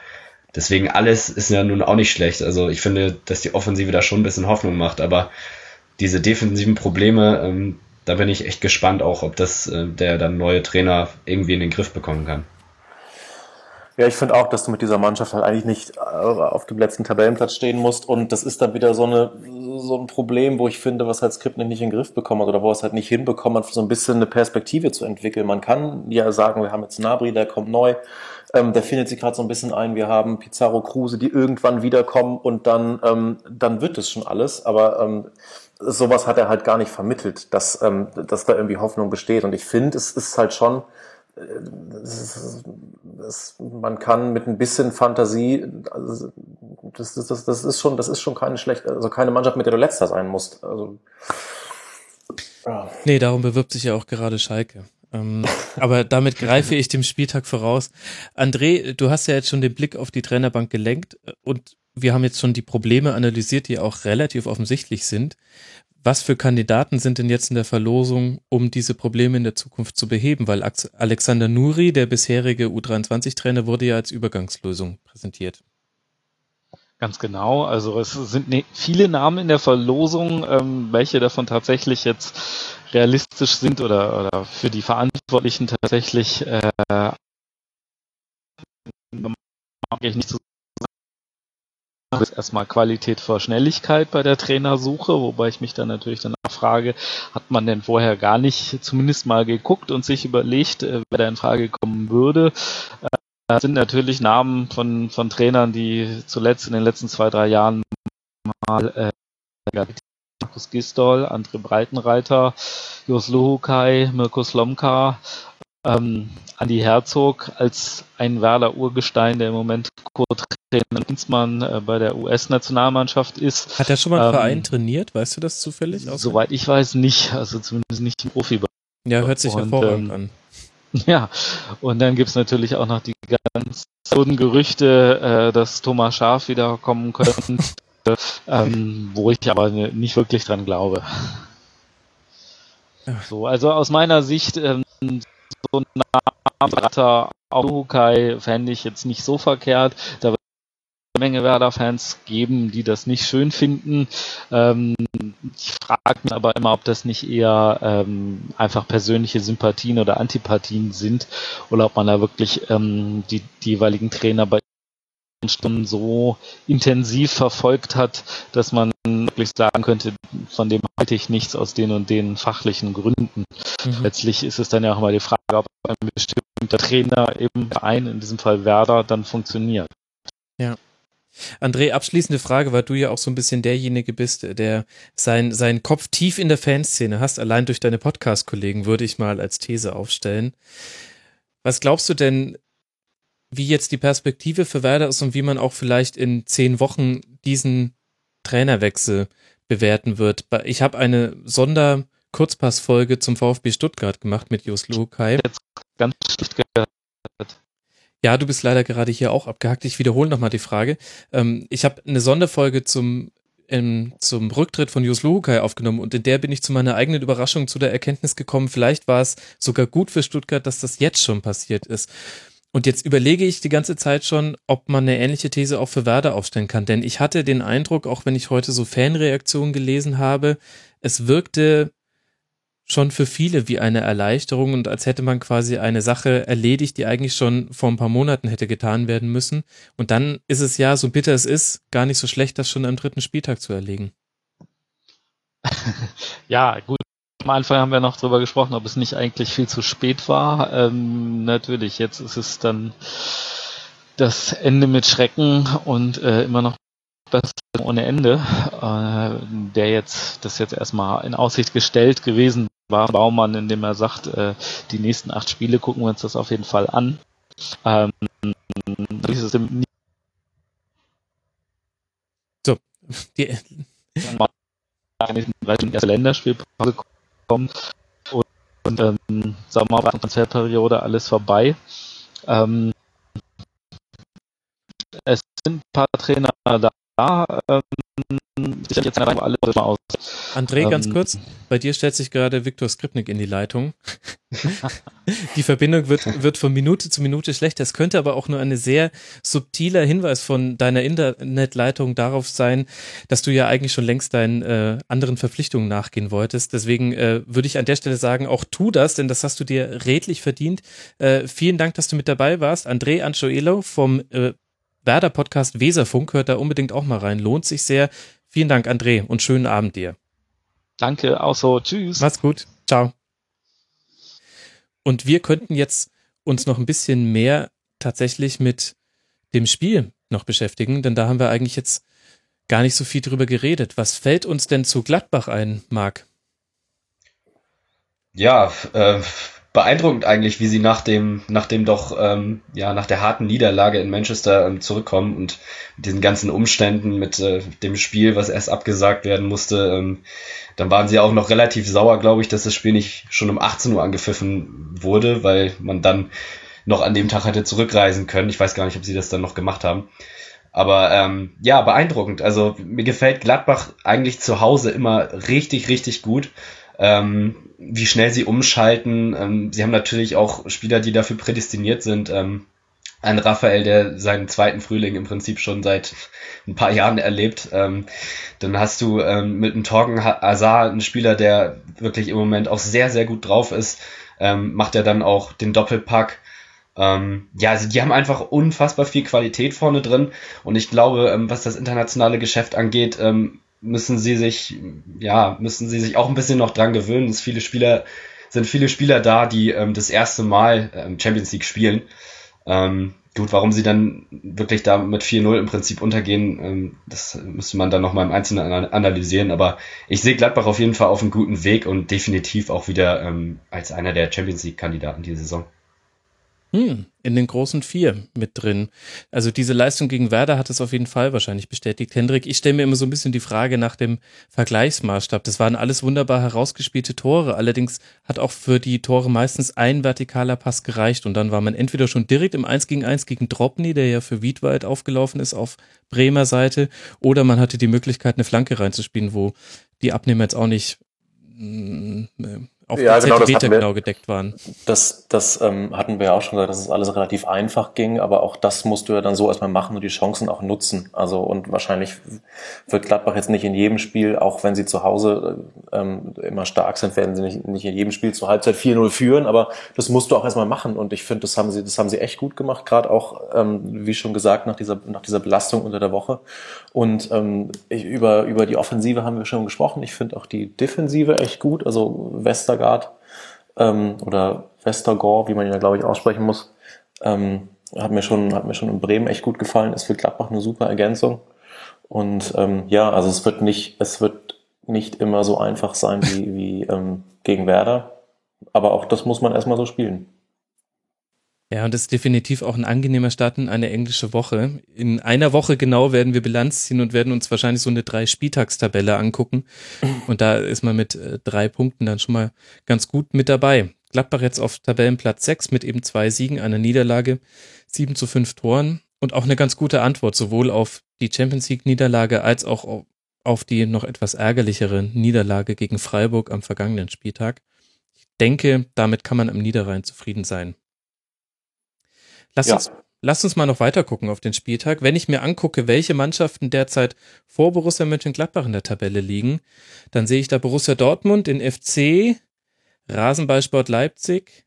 Deswegen alles ist ja nun auch nicht schlecht. Also ich finde, dass die Offensive da schon ein bisschen Hoffnung macht, aber diese defensiven Probleme, ähm, da bin ich echt gespannt auch, ob das äh, der dann neue Trainer irgendwie in den Griff bekommen kann. Ja, ich finde auch, dass du mit dieser Mannschaft halt eigentlich nicht äh, auf dem letzten Tabellenplatz stehen musst. Und das ist dann wieder so, eine, so ein Problem, wo ich finde, was halt Skripnik nicht in den Griff bekommen hat oder wo es halt nicht hinbekommen hat, so ein bisschen eine Perspektive zu entwickeln. Man kann ja sagen, wir haben jetzt Nabri, der kommt neu, ähm, der findet sich gerade so ein bisschen ein. Wir haben Pizarro, Kruse, die irgendwann wiederkommen und dann, ähm, dann wird es schon alles. Aber ähm, sowas hat er halt gar nicht vermittelt, dass, ähm, dass da irgendwie Hoffnung besteht. Und ich finde, es ist halt schon das, das, man kann mit ein bisschen Fantasie, also das, das, das ist schon, das ist schon keine schlechte, also keine Mannschaft, mit der du letzter sein musst. Also, ja. Nee, darum bewirbt sich ja auch gerade Schalke. Ähm, aber damit greife ich dem Spieltag voraus. André, du hast ja jetzt schon den Blick auf die Trainerbank gelenkt und wir haben jetzt schon die Probleme analysiert, die auch relativ offensichtlich sind. Was für Kandidaten sind denn jetzt in der Verlosung, um diese Probleme in der Zukunft zu beheben? Weil Alexander Nuri, der bisherige U23-Trainer, wurde ja als Übergangslösung präsentiert. Ganz genau. Also es sind ne viele Namen in der Verlosung, ähm, welche davon tatsächlich jetzt realistisch sind oder, oder für die Verantwortlichen tatsächlich äh, ich nicht so ist erstmal Qualität vor Schnelligkeit bei der Trainersuche, wobei ich mich dann natürlich danach frage, hat man denn vorher gar nicht zumindest mal geguckt und sich überlegt, äh, wer da in Frage kommen würde. Das äh, sind natürlich Namen von, von Trainern, die zuletzt in den letzten zwei, drei Jahren mal äh, Markus Gistol, André Breitenreiter, Jos Luhukai, Mirko Slomka, ähm, Andi Herzog als ein Werder Urgestein, der im Moment Co-Trainer Insmann äh, bei der US-Nationalmannschaft ist. Hat er schon mal einen ähm, Verein trainiert? Weißt du das zufällig? Soweit ich weiß nicht, also zumindest nicht im Profi. Ja, hört sich hervorragend ähm, an. Ja, und dann gibt's natürlich auch noch die ganz guten Gerüchte, äh, dass Thomas Schaf wiederkommen könnte, ähm, wo ich aber nicht wirklich dran glaube. So, also aus meiner Sicht ähm, so ein Name Aukai fände ich jetzt nicht so verkehrt. Da wird eine Menge Werder-Fans geben, die das nicht schön finden. Ähm, ich frage mich aber immer, ob das nicht eher ähm, einfach persönliche Sympathien oder Antipathien sind oder ob man da wirklich ähm, die, die jeweiligen Trainer bei Stunden so intensiv verfolgt hat, dass man wirklich sagen könnte, von dem halte ich nichts aus den und den fachlichen Gründen. Mhm. Letztlich ist es dann ja auch mal die Frage, ob ein bestimmter Trainer eben ein, in diesem Fall Werder, dann funktioniert. Ja. André, abschließende Frage, weil du ja auch so ein bisschen derjenige bist, der sein, seinen Kopf tief in der Fanszene hast, allein durch deine Podcast-Kollegen, würde ich mal als These aufstellen. Was glaubst du denn, wie jetzt die Perspektive für Werder ist und wie man auch vielleicht in zehn Wochen diesen Trainerwechsel bewerten wird. Ich habe eine Sonder-Kurzpassfolge zum VfB Stuttgart gemacht mit Jos Lukai. Jetzt ganz schlecht gehört. Ja, du bist leider gerade hier auch abgehackt. Ich wiederhole nochmal die Frage. Ähm, ich habe eine Sonderfolge zum ähm, zum Rücktritt von Jus Luhukai aufgenommen und in der bin ich zu meiner eigenen Überraschung zu der Erkenntnis gekommen, vielleicht war es sogar gut für Stuttgart, dass das jetzt schon passiert ist. Und jetzt überlege ich die ganze Zeit schon, ob man eine ähnliche These auch für Werder aufstellen kann. Denn ich hatte den Eindruck, auch wenn ich heute so Fanreaktionen gelesen habe, es wirkte schon für viele wie eine Erleichterung und als hätte man quasi eine Sache erledigt, die eigentlich schon vor ein paar Monaten hätte getan werden müssen. Und dann ist es ja, so bitter es ist, gar nicht so schlecht, das schon am dritten Spieltag zu erlegen. ja, gut. Am Anfang haben wir noch drüber gesprochen, ob es nicht eigentlich viel zu spät war. Ähm, natürlich, jetzt ist es dann das Ende mit Schrecken und äh, immer noch das ohne Ende, äh, der jetzt, das jetzt erstmal in Aussicht gestellt gewesen Baumann, indem er sagt, äh, die nächsten acht Spiele gucken wir uns das auf jeden Fall an. Ähm, so, die erste Länderspielpause kommen und, und ähm, sagen wir mal, Transferperiode alles vorbei. Ähm, es sind ein paar Trainer da, ähm, jetzt alle mal aus. André, ganz ähm, kurz, bei dir stellt sich gerade Viktor Skripnik in die Leitung. die Verbindung wird, wird von Minute zu Minute schlechter. Es könnte aber auch nur ein sehr subtiler Hinweis von deiner Internetleitung darauf sein, dass du ja eigentlich schon längst deinen äh, anderen Verpflichtungen nachgehen wolltest. Deswegen äh, würde ich an der Stelle sagen, auch tu das, denn das hast du dir redlich verdient. Äh, vielen Dank, dass du mit dabei warst. André Anchoelo vom äh, Werder Podcast Weserfunk, hört da unbedingt auch mal rein. Lohnt sich sehr. Vielen Dank, André, und schönen Abend dir. Danke, auch so. Tschüss. Mach's gut. Ciao. Und wir könnten jetzt uns noch ein bisschen mehr tatsächlich mit dem Spiel noch beschäftigen, denn da haben wir eigentlich jetzt gar nicht so viel drüber geredet. Was fällt uns denn zu Gladbach ein, Marc? Ja, äh, beeindruckend eigentlich, wie sie nach dem, nach dem doch, ähm, ja, nach der harten Niederlage in Manchester ähm, zurückkommen und mit diesen ganzen Umständen, mit äh, dem Spiel, was erst abgesagt werden musste, ähm, dann waren sie auch noch relativ sauer, glaube ich, dass das Spiel nicht schon um 18 Uhr angepfiffen wurde, weil man dann noch an dem Tag hätte zurückreisen können. Ich weiß gar nicht, ob sie das dann noch gemacht haben. Aber ähm, ja, beeindruckend. Also mir gefällt Gladbach eigentlich zu Hause immer richtig, richtig gut ähm, wie schnell sie umschalten. Ähm, sie haben natürlich auch Spieler, die dafür prädestiniert sind. Ähm, ein Raphael, der seinen zweiten Frühling im Prinzip schon seit ein paar Jahren erlebt. Ähm, dann hast du ähm, mit einem Torgen Azar einen Spieler, der wirklich im Moment auch sehr, sehr gut drauf ist. Ähm, macht er dann auch den Doppelpack. Ähm, ja, also die haben einfach unfassbar viel Qualität vorne drin und ich glaube, ähm, was das internationale Geschäft angeht, ähm, müssen sie sich, ja, müssen sie sich auch ein bisschen noch dran gewöhnen. Es viele Spieler, sind viele Spieler da, die ähm, das erste Mal ähm, Champions League spielen. Ähm, gut, warum sie dann wirklich da mit 4-0 im Prinzip untergehen, ähm, das müsste man dann nochmal im Einzelnen analysieren. Aber ich sehe Gladbach auf jeden Fall auf einem guten Weg und definitiv auch wieder ähm, als einer der Champions League-Kandidaten diese Saison. Hm, in den großen vier mit drin. Also diese Leistung gegen Werder hat es auf jeden Fall wahrscheinlich bestätigt. Hendrik, ich stelle mir immer so ein bisschen die Frage nach dem Vergleichsmaßstab. Das waren alles wunderbar herausgespielte Tore. Allerdings hat auch für die Tore meistens ein vertikaler Pass gereicht und dann war man entweder schon direkt im 1 gegen 1 gegen Dropny, der ja für Wiedwald aufgelaufen ist auf Bremer Seite, oder man hatte die Möglichkeit, eine Flanke reinzuspielen, wo die Abnehmer jetzt auch nicht mm, auf ja, die genau, Zentimeter wir, genau gedeckt waren. Das, das ähm, hatten wir ja auch schon gesagt, dass es alles relativ einfach ging, aber auch das musst du ja dann so erstmal machen und die Chancen auch nutzen. Also und wahrscheinlich wird Gladbach jetzt nicht in jedem Spiel, auch wenn sie zu Hause ähm, immer stark sind, werden sie nicht, nicht in jedem Spiel zur Halbzeit 4-0 führen, aber das musst du auch erstmal machen und ich finde, das haben sie, das haben sie echt gut gemacht, gerade auch, ähm, wie schon gesagt, nach dieser, nach dieser Belastung unter der Woche. Und ähm, ich, über, über die Offensive haben wir schon gesprochen. Ich finde auch die Defensive echt gut. Also Westergaard ähm, oder Westergor, wie man ihn ja, glaube ich, aussprechen muss, ähm, hat, mir schon, hat mir schon in Bremen echt gut gefallen. Ist für Gladbach eine super Ergänzung. Und ähm, ja, also es wird nicht, es wird nicht immer so einfach sein wie, wie ähm, gegen Werder. Aber auch das muss man erstmal so spielen. Ja, und das ist definitiv auch ein angenehmer Start in eine englische Woche. In einer Woche genau werden wir Bilanz ziehen und werden uns wahrscheinlich so eine drei Spieltagstabelle angucken. Und da ist man mit äh, drei Punkten dann schon mal ganz gut mit dabei. Gladbach jetzt auf Tabellenplatz sechs mit eben zwei Siegen, einer Niederlage, sieben zu fünf Toren und auch eine ganz gute Antwort sowohl auf die Champions League Niederlage als auch auf die noch etwas ärgerlichere Niederlage gegen Freiburg am vergangenen Spieltag. Ich denke, damit kann man am Niederrhein zufrieden sein. Lass, ja. uns, lass uns mal noch weiter gucken auf den Spieltag. Wenn ich mir angucke, welche Mannschaften derzeit vor Borussia Mönchengladbach in der Tabelle liegen, dann sehe ich da Borussia Dortmund, den FC, Rasenballsport Leipzig,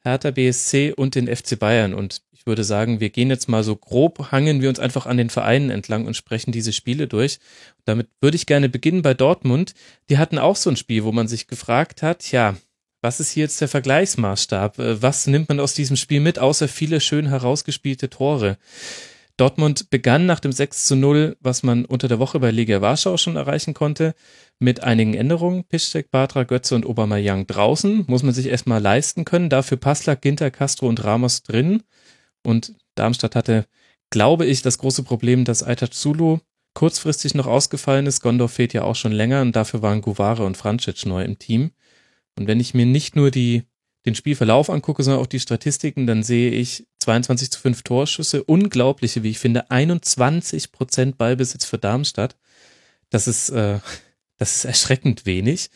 Hertha BSC und den FC Bayern. Und ich würde sagen, wir gehen jetzt mal so grob, hangen wir uns einfach an den Vereinen entlang und sprechen diese Spiele durch. damit würde ich gerne beginnen bei Dortmund. Die hatten auch so ein Spiel, wo man sich gefragt hat, ja, was ist hier jetzt der Vergleichsmaßstab? Äh, was nimmt man aus diesem Spiel mit, außer viele schön herausgespielte Tore? Dortmund begann nach dem 6 zu 0, was man unter der Woche bei Liga Warschau schon erreichen konnte, mit einigen Änderungen. Piszczek, Batra, Götze und Aubameyang draußen. Muss man sich erstmal leisten können. Dafür Passlack, Ginter, Castro und Ramos drin. Und Darmstadt hatte, glaube ich, das große Problem, dass Aitat Zulu kurzfristig noch ausgefallen ist. Gondor fehlt ja auch schon länger und dafür waren Guvare und Francic neu im Team. Und wenn ich mir nicht nur die, den Spielverlauf angucke, sondern auch die Statistiken, dann sehe ich 22 zu 5 Torschüsse, unglaubliche, wie ich finde, 21 Prozent Ballbesitz für Darmstadt. Das ist, äh, das ist erschreckend wenig.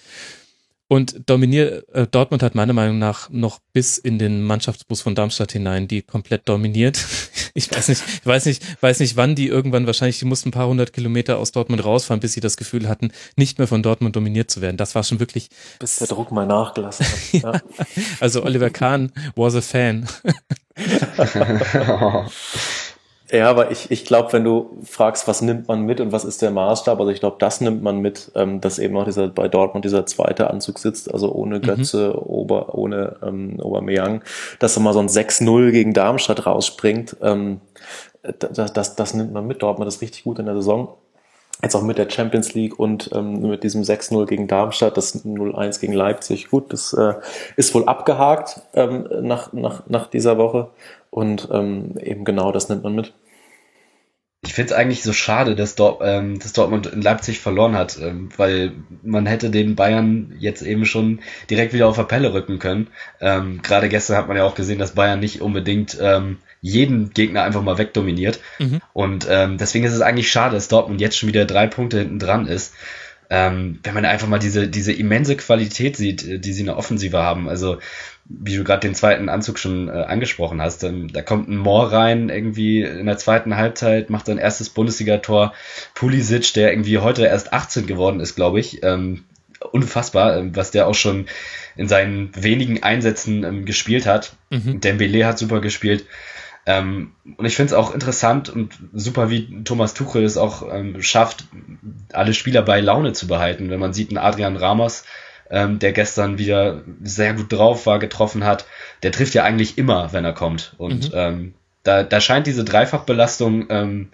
Und dominiert, äh, Dortmund hat meiner Meinung nach noch bis in den Mannschaftsbus von Darmstadt hinein die komplett dominiert. Ich weiß nicht, ich weiß nicht, weiß nicht, wann die irgendwann wahrscheinlich, die mussten ein paar hundert Kilometer aus Dortmund rausfahren, bis sie das Gefühl hatten, nicht mehr von Dortmund dominiert zu werden. Das war schon wirklich. Bis der Druck mal nachgelassen hat. Ja. also Oliver Kahn was a fan. Ja, aber ich, ich glaube, wenn du fragst, was nimmt man mit und was ist der Maßstab, also ich glaube, das nimmt man mit, ähm, dass eben auch dieser bei Dortmund dieser zweite Anzug sitzt, also ohne mhm. Götze, mhm. Ober, ohne ähm, Aubameyang, dass mal so ein 6-0 gegen Darmstadt rausspringt, ähm, das, das, das nimmt man mit. Dortmund ist richtig gut in der Saison. Jetzt auch mit der Champions League und ähm, mit diesem 6-0 gegen Darmstadt, das 0-1 gegen Leipzig. Gut, das äh, ist wohl abgehakt ähm, nach, nach, nach dieser Woche. Und ähm, eben genau das nimmt man mit. Ich finde es eigentlich so schade, dass, Dort, ähm, dass Dortmund in Leipzig verloren hat, ähm, weil man hätte den Bayern jetzt eben schon direkt wieder auf der Pelle rücken können. Ähm, Gerade gestern hat man ja auch gesehen, dass Bayern nicht unbedingt ähm, jeden Gegner einfach mal wegdominiert. Mhm. Und ähm, deswegen ist es eigentlich schade, dass Dortmund jetzt schon wieder drei Punkte hinten dran ist. Ähm, wenn man einfach mal diese, diese immense Qualität sieht, die sie in der Offensive haben. Also wie du gerade den zweiten Anzug schon äh, angesprochen hast, ähm, da kommt ein Moor rein, irgendwie in der zweiten Halbzeit, macht sein erstes Bundesligator. Pulisic, der irgendwie heute erst 18 geworden ist, glaube ich. Ähm, unfassbar, ähm, was der auch schon in seinen wenigen Einsätzen ähm, gespielt hat. Mhm. Dembele hat super gespielt. Ähm, und ich finde es auch interessant und super, wie Thomas Tuchel es auch ähm, schafft, alle Spieler bei Laune zu behalten. Wenn man sieht, ein Adrian Ramos, ähm, der gestern wieder sehr gut drauf war, getroffen hat, der trifft ja eigentlich immer, wenn er kommt. Und mhm. ähm, da, da scheint diese Dreifachbelastung ähm,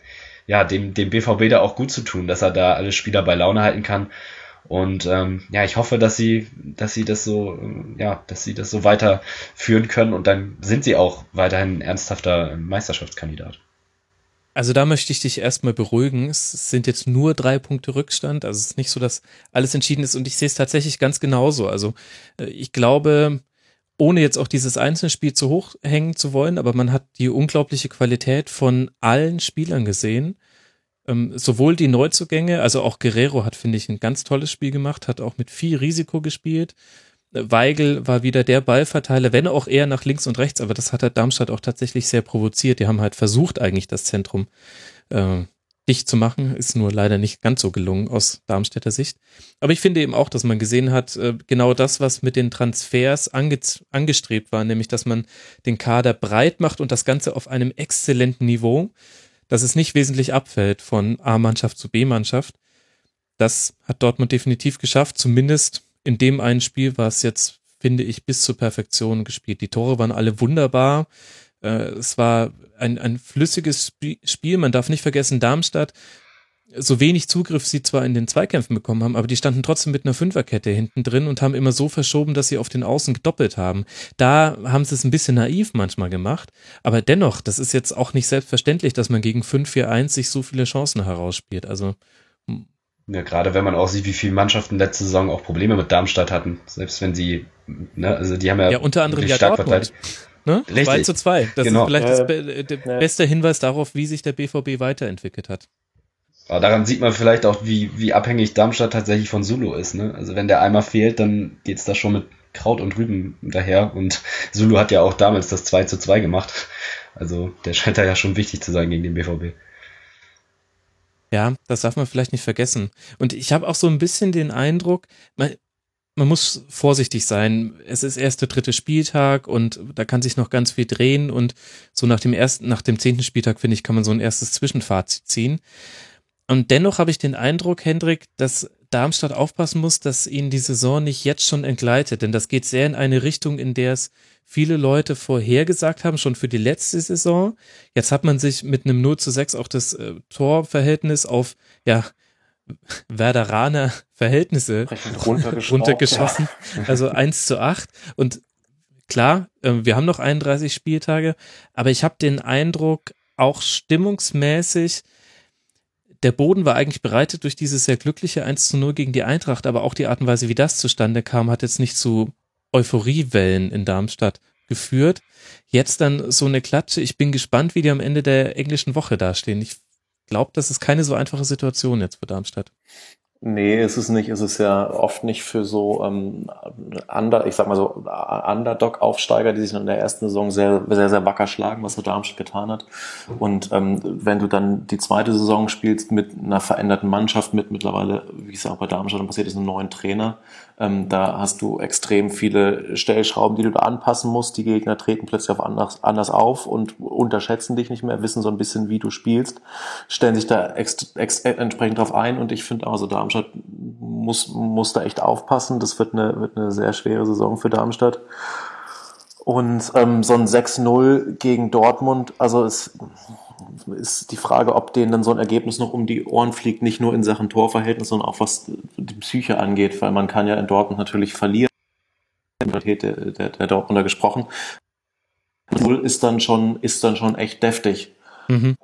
ja, dem, dem BVB da auch gut zu tun, dass er da alle Spieler bei Laune halten kann. Und ähm, ja, ich hoffe, dass sie, dass sie das so, ja, dass sie das so weiterführen können und dann sind sie auch weiterhin ein ernsthafter Meisterschaftskandidat. Also da möchte ich dich erstmal beruhigen. Es sind jetzt nur drei Punkte Rückstand. Also es ist nicht so, dass alles entschieden ist. Und ich sehe es tatsächlich ganz genauso. Also äh, ich glaube, ohne jetzt auch dieses Einzelspiel zu hoch hängen zu wollen, aber man hat die unglaubliche Qualität von allen Spielern gesehen. Ähm, sowohl die Neuzugänge, also auch Guerrero hat, finde ich, ein ganz tolles Spiel gemacht, hat auch mit viel Risiko gespielt. Weigel war wieder der Ballverteiler, wenn auch eher nach links und rechts, aber das hat halt Darmstadt auch tatsächlich sehr provoziert. Die haben halt versucht, eigentlich das Zentrum äh, dicht zu machen, ist nur leider nicht ganz so gelungen aus Darmstädter Sicht. Aber ich finde eben auch, dass man gesehen hat, äh, genau das, was mit den Transfers ange angestrebt war, nämlich dass man den Kader breit macht und das Ganze auf einem exzellenten Niveau, dass es nicht wesentlich abfällt von A-Mannschaft zu B-Mannschaft. Das hat Dortmund definitiv geschafft, zumindest in dem einen Spiel war es jetzt, finde ich, bis zur Perfektion gespielt. Die Tore waren alle wunderbar. Äh, es war ein, ein flüssiges Spiel. Man darf nicht vergessen, Darmstadt, so wenig Zugriff sie zwar in den Zweikämpfen bekommen haben, aber die standen trotzdem mit einer Fünferkette hinten drin und haben immer so verschoben, dass sie auf den Außen gedoppelt haben. Da haben sie es ein bisschen naiv manchmal gemacht, aber dennoch, das ist jetzt auch nicht selbstverständlich, dass man gegen 5-4-1 sich so viele Chancen herausspielt. Also ja, gerade wenn man auch sieht, wie viele Mannschaften letzte Saison auch Probleme mit Darmstadt hatten. Selbst wenn sie, ne, also die haben ja, ja unter anderem ja stark Dortmund. Ne? Richtig. 2 zu 2. Das genau. ist vielleicht das be der ja. beste Hinweis darauf, wie sich der BVB weiterentwickelt hat. Aber daran sieht man vielleicht auch, wie, wie abhängig Darmstadt tatsächlich von Sulu ist. Ne? Also wenn der einmal fehlt, dann geht's da schon mit Kraut und Rüben daher. Und Sulu hat ja auch damals das 2 zu 2 gemacht. Also der scheint da ja schon wichtig zu sein gegen den BVB. Ja, das darf man vielleicht nicht vergessen. Und ich habe auch so ein bisschen den Eindruck, man, man muss vorsichtig sein. Es ist erst der dritte Spieltag und da kann sich noch ganz viel drehen und so nach dem ersten, nach dem zehnten Spieltag, finde ich, kann man so ein erstes Zwischenfazit ziehen. Und dennoch habe ich den Eindruck, Hendrik, dass Darmstadt aufpassen muss, dass ihnen die Saison nicht jetzt schon entgleitet, denn das geht sehr in eine Richtung, in der es viele Leute vorhergesagt haben, schon für die letzte Saison. Jetzt hat man sich mit einem 0 zu 6 auch das äh, Torverhältnis auf, ja, Werderaner Verhältnisse runtergeschossen. Ja. Also 1 zu 8. Und klar, äh, wir haben noch 31 Spieltage, aber ich habe den Eindruck, auch stimmungsmäßig, der Boden war eigentlich bereitet durch dieses sehr glückliche 1 zu 0 gegen die Eintracht, aber auch die Art und Weise, wie das zustande kam, hat jetzt nicht zu Euphoriewellen in Darmstadt geführt. Jetzt dann so eine Klatsche. Ich bin gespannt, wie die am Ende der englischen Woche dastehen. Ich glaube, das ist keine so einfache Situation jetzt für Darmstadt. Nee, ist es nicht. Es ist ja oft nicht für so ähm, under, ich sag mal so Underdog-Aufsteiger, die sich in der ersten Saison sehr, sehr, sehr wacker schlagen, was der Darmstadt getan hat. Und ähm, wenn du dann die zweite Saison spielst mit einer veränderten Mannschaft, mit mittlerweile, wie es auch bei Darmstadt passiert ist, einem neuen Trainer, ähm, da hast du extrem viele Stellschrauben, die du da anpassen musst. Die Gegner treten plötzlich auf anders, anders auf und unterschätzen dich nicht mehr, wissen so ein bisschen, wie du spielst, stellen sich da ex, ex, entsprechend drauf ein. Und ich finde also Darmstadt muss, muss da echt aufpassen. Das wird eine, wird eine sehr schwere Saison für Darmstadt. Und ähm, so ein 6-0 gegen Dortmund, also es ist die Frage, ob denen dann so ein Ergebnis noch um die Ohren fliegt, nicht nur in Sachen Torverhältnis, sondern auch was die Psyche angeht, weil man kann ja in Dortmund natürlich verlieren. Der, der, der Dortmunder gesprochen. Null ist dann schon, ist dann schon echt deftig. Mhm.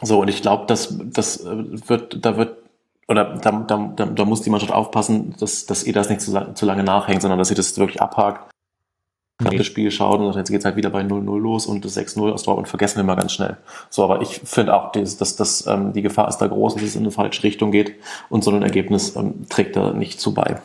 So, und ich glaube, dass das wird, da wird, oder da, da, da, da muss die Mannschaft aufpassen, dass, dass ihr das nicht zu, zu lange nachhängt, sondern dass ihr das wirklich abhakt okay. das Spiel schaut und jetzt geht's halt wieder bei 0-0 los und das 6-0 aus Dortmund vergessen wir mal ganz schnell. So, aber ich finde auch, dass, dass, dass ähm, die Gefahr ist da groß, dass es in eine falsche Richtung geht und so ein Ergebnis ähm, trägt da nicht zu bei.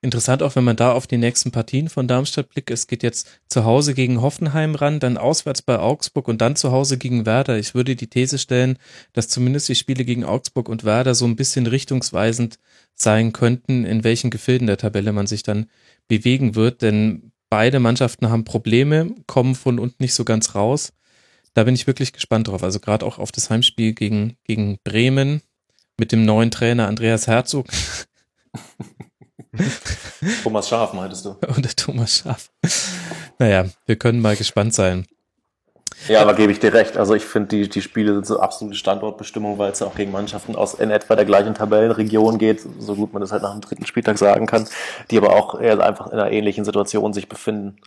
Interessant auch, wenn man da auf die nächsten Partien von Darmstadt blickt. Es geht jetzt zu Hause gegen Hoffenheim ran, dann auswärts bei Augsburg und dann zu Hause gegen Werder. Ich würde die These stellen, dass zumindest die Spiele gegen Augsburg und Werder so ein bisschen richtungsweisend sein könnten, in welchen Gefilden der Tabelle man sich dann bewegen wird. Denn beide Mannschaften haben Probleme, kommen von unten nicht so ganz raus. Da bin ich wirklich gespannt drauf. Also gerade auch auf das Heimspiel gegen, gegen Bremen mit dem neuen Trainer Andreas Herzog. Thomas Schaf meintest du? Und der Thomas Schaf. Naja, wir können mal gespannt sein. Ja, aber gebe ich dir recht. Also ich finde, die, die Spiele sind so absolute Standortbestimmung, weil es ja auch gegen Mannschaften aus in etwa der gleichen Tabellenregion geht, so gut man das halt nach dem dritten Spieltag sagen kann, die aber auch eher einfach in einer ähnlichen Situation sich befinden.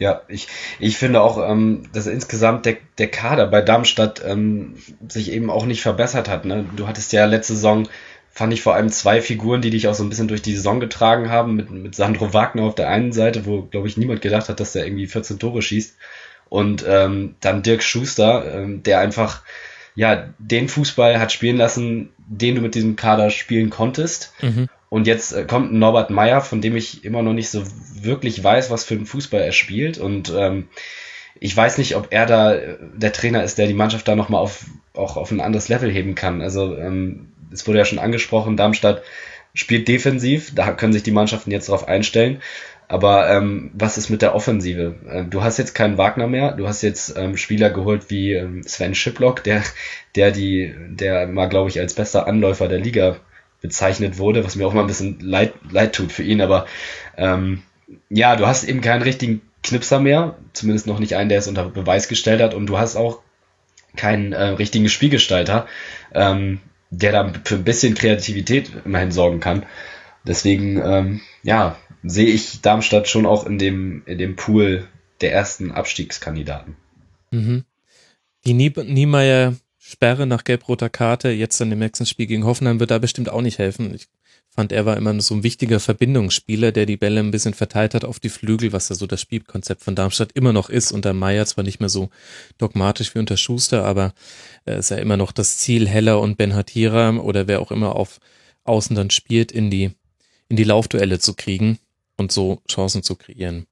Ja, ich, ich finde auch, ähm, dass insgesamt der, der Kader bei Darmstadt ähm, sich eben auch nicht verbessert hat. Ne? Du hattest ja letzte Saison fand ich vor allem zwei Figuren, die dich auch so ein bisschen durch die Saison getragen haben, mit, mit Sandro Wagner auf der einen Seite, wo, glaube ich, niemand gedacht hat, dass der irgendwie 14 Tore schießt. Und ähm, dann Dirk Schuster, ähm, der einfach ja den Fußball hat spielen lassen, den du mit diesem Kader spielen konntest. Mhm. Und jetzt äh, kommt Norbert Meyer, von dem ich immer noch nicht so wirklich weiß, was für einen Fußball er spielt. Und ähm, ich weiß nicht, ob er da äh, der Trainer ist, der die Mannschaft da nochmal auf, auch auf ein anderes Level heben kann. Also ähm, es wurde ja schon angesprochen, Darmstadt spielt defensiv, da können sich die Mannschaften jetzt darauf einstellen. Aber ähm, was ist mit der Offensive? Ähm, du hast jetzt keinen Wagner mehr, du hast jetzt ähm, Spieler geholt wie ähm, Sven Schiplock, der, der die, der mal, glaube ich, als bester Anläufer der Liga bezeichnet wurde, was mir auch mal ein bisschen leid, leid tut für ihn, aber ähm, ja, du hast eben keinen richtigen Knipser mehr, zumindest noch nicht einen, der es unter Beweis gestellt hat, und du hast auch keinen äh, richtigen Spielgestalter. Ähm, der da für ein bisschen Kreativität immerhin sorgen kann. Deswegen, ähm, ja, sehe ich Darmstadt schon auch in dem, in dem Pool der ersten Abstiegskandidaten. Mhm. Die Niemeyer Sperre nach gelb-roter Karte jetzt dann im nächsten Spiel gegen Hoffenheim wird da bestimmt auch nicht helfen. Ich fand, er war immer so ein wichtiger Verbindungsspieler, der die Bälle ein bisschen verteilt hat auf die Flügel, was ja so das Spielkonzept von Darmstadt immer noch ist. Unter Meier zwar nicht mehr so dogmatisch wie unter Schuster, aber äh, ist ja immer noch das Ziel, Heller und Ben Hatira oder wer auch immer auf Außen dann spielt, in die, in die Laufduelle zu kriegen und so Chancen zu kreieren.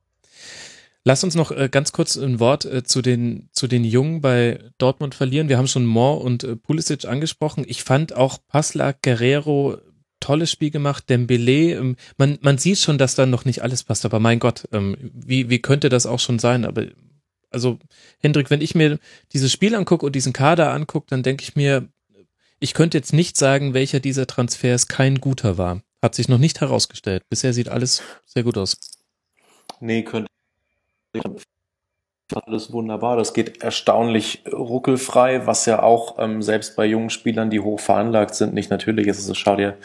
Lass uns noch äh, ganz kurz ein Wort äh, zu den zu den Jungen bei Dortmund verlieren. Wir haben schon Moore und äh, Pulisic angesprochen. Ich fand auch Passler, Guerrero tolles Spiel gemacht, Dembele, ähm, man, man sieht schon, dass da noch nicht alles passt, aber mein Gott, ähm, wie, wie könnte das auch schon sein? Aber also, Hendrik, wenn ich mir dieses Spiel angucke und diesen Kader angucke, dann denke ich mir, Ich könnte jetzt nicht sagen, welcher dieser Transfers kein guter war. Hat sich noch nicht herausgestellt. Bisher sieht alles sehr gut aus. Nee, könnte alles wunderbar. Das geht erstaunlich ruckelfrei, was ja auch ähm, selbst bei jungen Spielern, die hoch veranlagt sind, nicht natürlich ist. Also schau dir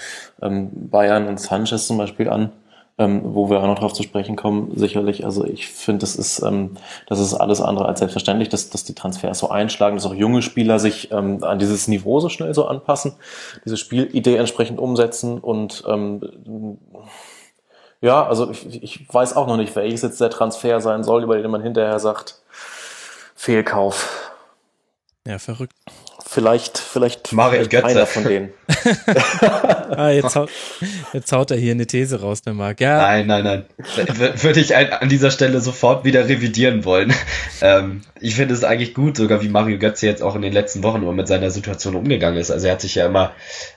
ähm, Bayern und Sanchez zum Beispiel an, ähm, wo wir auch noch drauf zu sprechen kommen, sicherlich. Also ich finde, das ist, ähm, das ist alles andere als selbstverständlich, dass, dass die Transfers so einschlagen, dass auch junge Spieler sich ähm, an dieses Niveau so schnell so anpassen, diese Spielidee entsprechend umsetzen und ähm, ja, also ich, ich weiß auch noch nicht, welches jetzt der Transfer sein soll, über den man hinterher sagt, Fehlkauf. Ja, verrückt. Vielleicht, vielleicht Mario Götze. einer von denen. ah, jetzt, haut, jetzt haut er hier eine These raus, der Marc. Ja. Nein, nein, nein. W würde ich an dieser Stelle sofort wieder revidieren wollen. Ähm, ich finde es eigentlich gut, sogar wie Mario Götze jetzt auch in den letzten Wochen immer mit seiner Situation umgegangen ist. Also er hat sich ja immer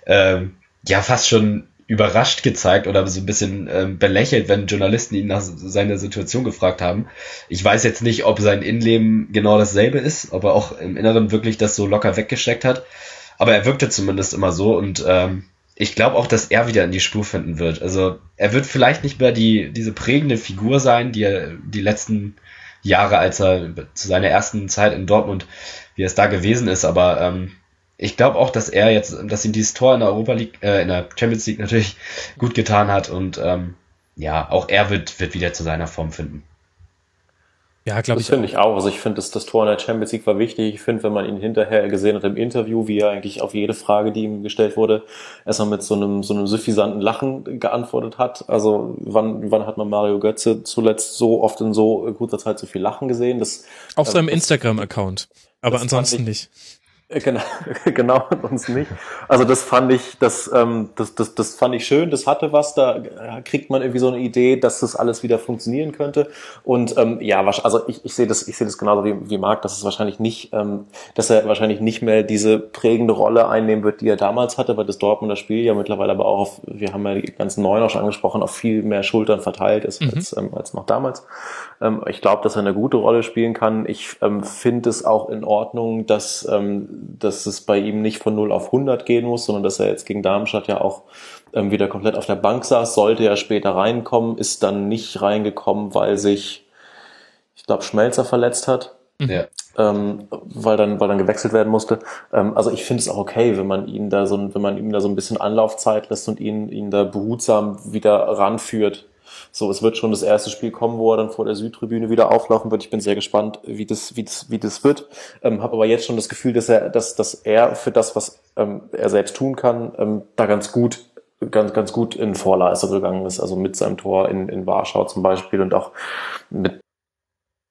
ähm, ja fast schon überrascht gezeigt oder so ein bisschen ähm, belächelt, wenn Journalisten ihn nach seiner Situation gefragt haben. Ich weiß jetzt nicht, ob sein Innenleben genau dasselbe ist, ob er auch im Inneren wirklich das so locker weggesteckt hat. Aber er wirkte zumindest immer so und ähm, ich glaube auch, dass er wieder in die Spur finden wird. Also er wird vielleicht nicht mehr die diese prägende Figur sein, die er die letzten Jahre, als er zu seiner ersten Zeit in Dortmund, wie er es da gewesen ist, aber ähm, ich glaube auch, dass er jetzt, dass ihm dieses Tor in der Europa League, äh, in der Champions League natürlich gut getan hat und ähm, ja, auch er wird, wird wieder zu seiner Form finden. Ja, glaube Das ich. finde ich auch. Also ich finde, das, das Tor in der Champions League war wichtig. Ich finde, wenn man ihn hinterher gesehen hat im Interview, wie er eigentlich auf jede Frage, die ihm gestellt wurde, erstmal mit so einem, so einem suffisanten Lachen geantwortet hat. Also wann, wann hat man Mario Götze zuletzt so oft in so kurzer Zeit so viel Lachen gesehen? Das, Auf äh, seinem das- Instagram-Account. Aber das ansonsten ich- nicht. Äh, Genau, genau, sonst nicht. Also das fand ich, das, ähm, das, das, das fand ich schön, das hatte was, da äh, kriegt man irgendwie so eine Idee, dass das alles wieder funktionieren könnte. Und ähm, ja, also ich, ich sehe das, ich sehe das genauso wie, wie Marc, dass es wahrscheinlich nicht, ähm, dass er wahrscheinlich nicht mehr diese prägende Rolle einnehmen wird, die er damals hatte, weil das Dortmunder Spiel ja mittlerweile aber auch auf, wir haben ja die ganzen Neuen auch schon angesprochen, auf viel mehr Schultern verteilt ist als, ähm, als noch damals. Ähm, ich glaube, dass er eine gute Rolle spielen kann. Ich ähm, finde es auch in Ordnung, dass, ähm, dass es bei ihm nicht von 0 auf 100 gehen muss, sondern dass er jetzt gegen Darmstadt ja auch ähm, wieder komplett auf der Bank saß, sollte er später reinkommen, ist dann nicht reingekommen, weil sich, ich glaube, Schmelzer verletzt hat Ja. ähm, weil dann weil dann gewechselt werden musste. Ähm, also ich finde es auch okay, wenn man ihn da so ein- wenn man ihm da so ein bisschen Anlaufzeit lässt und ihn ihn da behutsam wieder ranführt. So, es wird schon das erste Spiel kommen, wo er dann vor der Südtribüne wieder auflaufen wird. Ich bin sehr gespannt, wie das, wie das, wie das wird. Ähm, Habe aber jetzt schon das Gefühl, dass er, dass, dass er für das, was ähm, er selbst tun kann, ähm, da ganz gut, ganz, ganz gut in Vorleistung gegangen ist. Also mit seinem Tor in, in Warschau zum Beispiel und auch mit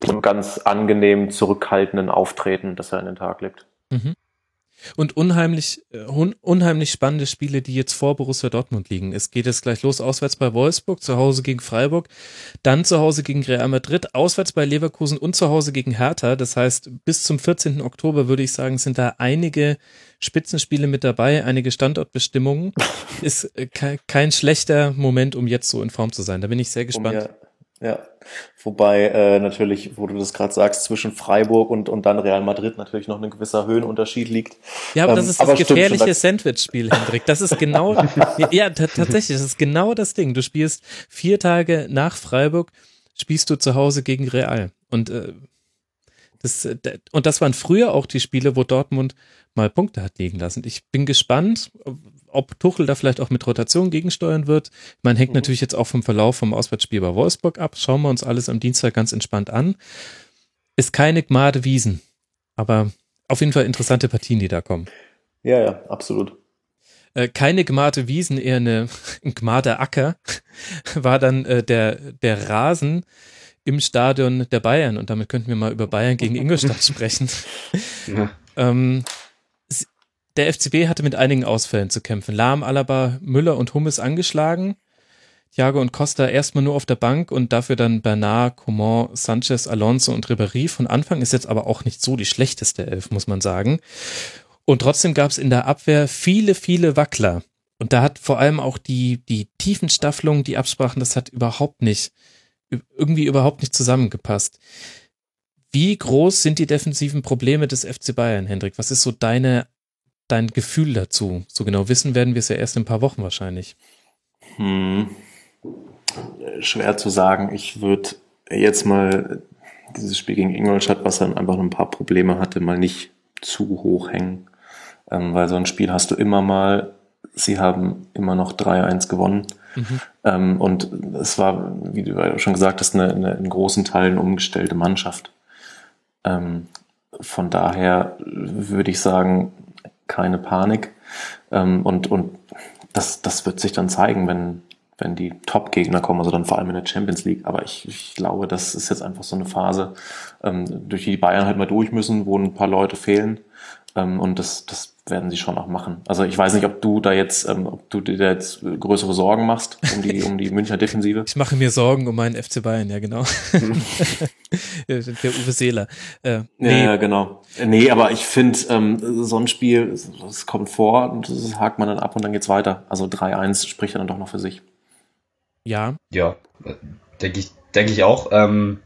einem ganz angenehm zurückhaltenden Auftreten, das er an den Tag legt. Mhm. Und unheimlich, äh, un unheimlich spannende Spiele, die jetzt vor Borussia Dortmund liegen. Es geht jetzt gleich los, auswärts bei Wolfsburg, zu Hause gegen Freiburg, dann zu Hause gegen Real Madrid, auswärts bei Leverkusen und zu Hause gegen Hertha. Das heißt, bis zum 14. Oktober würde ich sagen, sind da einige Spitzenspiele mit dabei, einige Standortbestimmungen. Ist äh, ke kein schlechter Moment, um jetzt so in Form zu sein. Da bin ich sehr gespannt. Um, ja, ja. Wobei äh, natürlich, wo du das gerade sagst, zwischen Freiburg und, und dann Real Madrid natürlich noch ein gewisser Höhenunterschied liegt. Ja, aber das Ähm, ist das stimmt schon, gefährliche das- Sandwich-Spiel, Hendrik. Das ist genau, ja, ta- tatsächlich, das ist genau das Ding. Du spielst vier Tage nach Freiburg, spielst du zu Hause gegen Real. Und, äh, das, äh, und das waren früher auch die Spiele, wo Dortmund mal Punkte hat liegen lassen. Ich bin gespannt, ob Tuchel da vielleicht auch mit Rotation gegensteuern wird. Man hängt Mhm. natürlich jetzt auch vom Verlauf vom Auswärtsspiel bei Wolfsburg ab. Schauen wir uns alles am Dienstag ganz entspannt an. Ist keine Gmade Wiesen, aber auf jeden Fall interessante Partien, die da kommen. Ja, ja, absolut. Äh, keine Gmade Wiesen, eher eine Gmade Acker, war dann äh, der, der Rasen im Stadion der Bayern. Und damit könnten wir mal über Bayern gegen Ingolstadt sprechen. Ja. Ähm, der FCB hatte mit einigen Ausfällen zu kämpfen. Lahm, Alaba, Müller und Hummes angeschlagen. Thiago und Costa erstmal nur auf der Bank und dafür dann Bernard, Coman, Sanchez, Alonso und Ribéry. Von Anfang ist jetzt aber auch nicht so die schlechteste Elf, muss man sagen. Und trotzdem gab es in der Abwehr viele, viele Wackler. Und da hat vor allem auch die, die Tiefenstaffelung, die Absprachen, das hat überhaupt nicht, irgendwie überhaupt nicht zusammengepasst. Wie groß sind die defensiven Probleme des FC Bayern, Hendrik? Was ist so deine dein Gefühl dazu? So genau wissen werden wir es ja erst in ein paar Wochen wahrscheinlich. Hm. Schwer zu sagen. Ich würde jetzt mal dieses Spiel gegen Ingolstadt, was dann einfach ein paar Probleme hatte, mal nicht zu hoch hängen. Ähm, weil so ein Spiel hast du immer mal. Sie haben immer noch 3-1 gewonnen. Mhm. Ähm, und es war, wie du schon gesagt hast, eine, eine in großen Teilen umgestellte Mannschaft. Ähm, von daher würde ich sagen, keine Panik. Ähm, und und das, das wird sich dann zeigen, wenn, wenn die Top-Gegner kommen, also dann vor allem in der Champions League. Aber ich, ich glaube, das ist jetzt einfach so eine Phase, ähm, durch die Bayern halt mal durch müssen, wo ein paar Leute fehlen. Ähm, und das, das werden sie schon auch machen. Also ich weiß nicht, ob du da jetzt, ähm, ob du dir da jetzt größere Sorgen machst um die, um die Münchner Defensive. Ich mache mir Sorgen um meinen FC Bayern, ja genau. Der Uwe Seeler. Äh, nee. Ja, genau. Nee, aber ich finde, ähm, so ein Spiel, es kommt vor und das hakt man dann ab und dann geht's weiter. Also 3-1 spricht ja dann doch noch für sich. Ja. Ja, denke ich, denke ich auch. Ähm,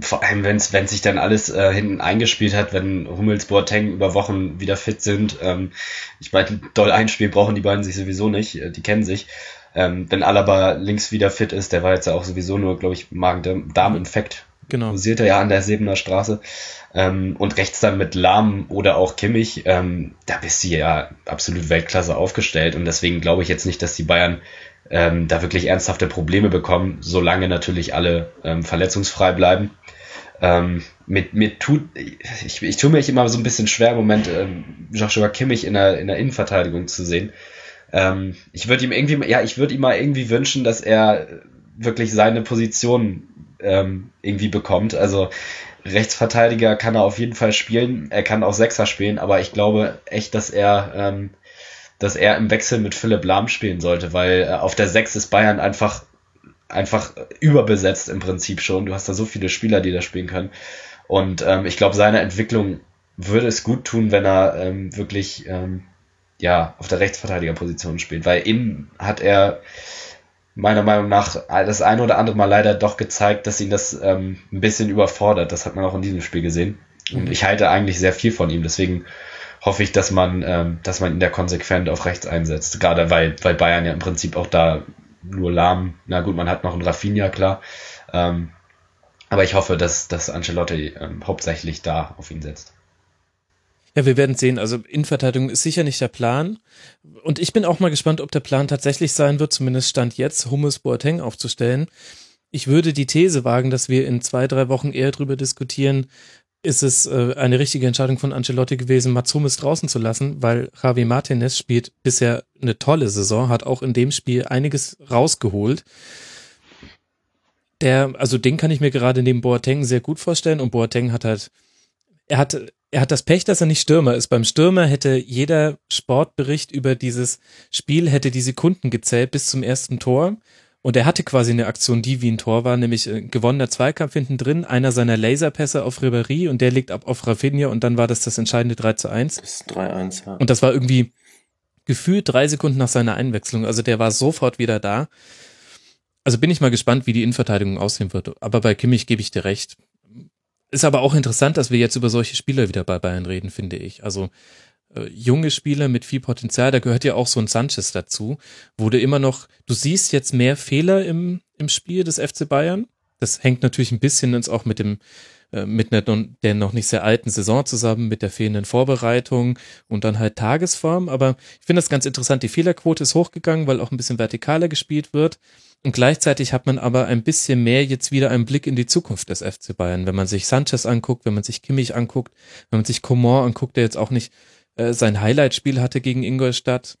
vor allem, wenn es wenn sich dann alles äh, hinten eingespielt hat, wenn Hummels, Boateng über Wochen wieder fit sind. Ähm, ich meine, doll einspielen brauchen die beiden sich sowieso nicht, äh, die kennen sich. Ähm, wenn Alaba links wieder fit ist, der war jetzt ja auch sowieso nur, glaube ich, Magen-Darm-Infekt. Genau. Posiert er ja an der Sebener Straße. Ähm, und rechts dann mit Lahm oder auch Kimmich, ähm, da bist du ja absolut Weltklasse aufgestellt. Und deswegen glaube ich jetzt nicht, dass die Bayern ähm, da wirklich ernsthafte Probleme bekommen, solange natürlich alle ähm, verletzungsfrei bleiben. Ähm, mit, mir tut, ich, ich tue mich immer so ein bisschen schwer im Moment, ähm, Joshua Kimmich in der, in der Innenverteidigung zu sehen. Ähm, ich würde ihm irgendwie, ja, ich würde ihm mal irgendwie wünschen, dass er wirklich seine Position ähm, irgendwie bekommt. Also Rechtsverteidiger kann er auf jeden Fall spielen, er kann auch Sechser spielen, aber ich glaube echt, dass er, ähm, dass er im Wechsel mit Philipp Lahm spielen sollte, weil äh, auf der Sechs ist Bayern einfach einfach überbesetzt im Prinzip schon. Du hast da so viele Spieler, die da spielen können. Und ähm, ich glaube, seine Entwicklung würde es gut tun, wenn er ähm, wirklich ähm, ja auf der Rechtsverteidigerposition spielt, weil innen hat er meiner Meinung nach das eine oder andere Mal leider doch gezeigt, dass ihn das ähm, ein bisschen überfordert. Das hat man auch in diesem Spiel gesehen. Und mhm. ich halte eigentlich sehr viel von ihm. Deswegen hoffe ich, dass man, ähm, dass man ihn da konsequent auf rechts einsetzt. Gerade weil, weil Bayern ja im Prinzip auch da nur lahm. Na gut, man hat noch einen Rafinha, klar. Ähm, aber ich hoffe, dass, dass Ancelotti ähm, hauptsächlich da auf ihn setzt. Ja, wir werden sehen. Also Innenverteidigung ist sicher nicht der Plan. Und ich bin auch mal gespannt, ob der Plan tatsächlich sein wird, zumindest Stand jetzt, Hummus Boateng aufzustellen. Ich würde die These wagen, dass wir in zwei, drei Wochen eher darüber diskutieren, ist es äh, eine richtige Entscheidung von Ancelotti gewesen, Mats Hummels draußen zu lassen, weil Javi Martinez spielt bisher eine tolle Saison, hat auch in dem Spiel einiges rausgeholt. Der, also den kann ich mir gerade neben Boateng sehr gut vorstellen und Boateng hat halt, er hat, er hat das Pech, dass er nicht Stürmer ist. Beim Stürmer hätte jeder Sportbericht über dieses Spiel hätte die Sekunden gezählt bis zum ersten Tor. Und er hatte quasi eine Aktion, die wie ein Tor war, nämlich äh, gewonnener Zweikampf hinten drin, einer seiner Laserpässe auf Ribéry und der legt ab auf Rafinha und dann war das das entscheidende 3 zu 1. Das 3-1, ja. Und das war irgendwie gefühlt drei Sekunden nach seiner Einwechslung. Also der war sofort wieder da. Also bin ich mal gespannt, wie die Innenverteidigung aussehen wird. Aber bei Kimmich gebe ich dir recht. Ist aber auch interessant, dass wir jetzt über solche Spieler wieder bei Bayern reden, finde ich. Also äh, junge Spieler mit viel Potenzial, da gehört ja auch so ein Sanchez dazu, du immer noch, du siehst jetzt mehr Fehler im, im Spiel des FC Bayern. Das hängt natürlich ein bisschen jetzt auch mit dem, äh, mit der noch nicht sehr alten Saison zusammen, mit der fehlenden Vorbereitung und dann halt Tagesform. Aber ich finde das ganz interessant. Die Fehlerquote ist hochgegangen, weil auch ein bisschen vertikaler gespielt wird. Und gleichzeitig hat man aber ein bisschen mehr jetzt wieder einen Blick in die Zukunft des FC Bayern. Wenn man sich Sanchez anguckt, wenn man sich Kimmich anguckt, wenn man sich Coman anguckt, der jetzt auch nicht äh, sein Highlight-Spiel hatte gegen Ingolstadt.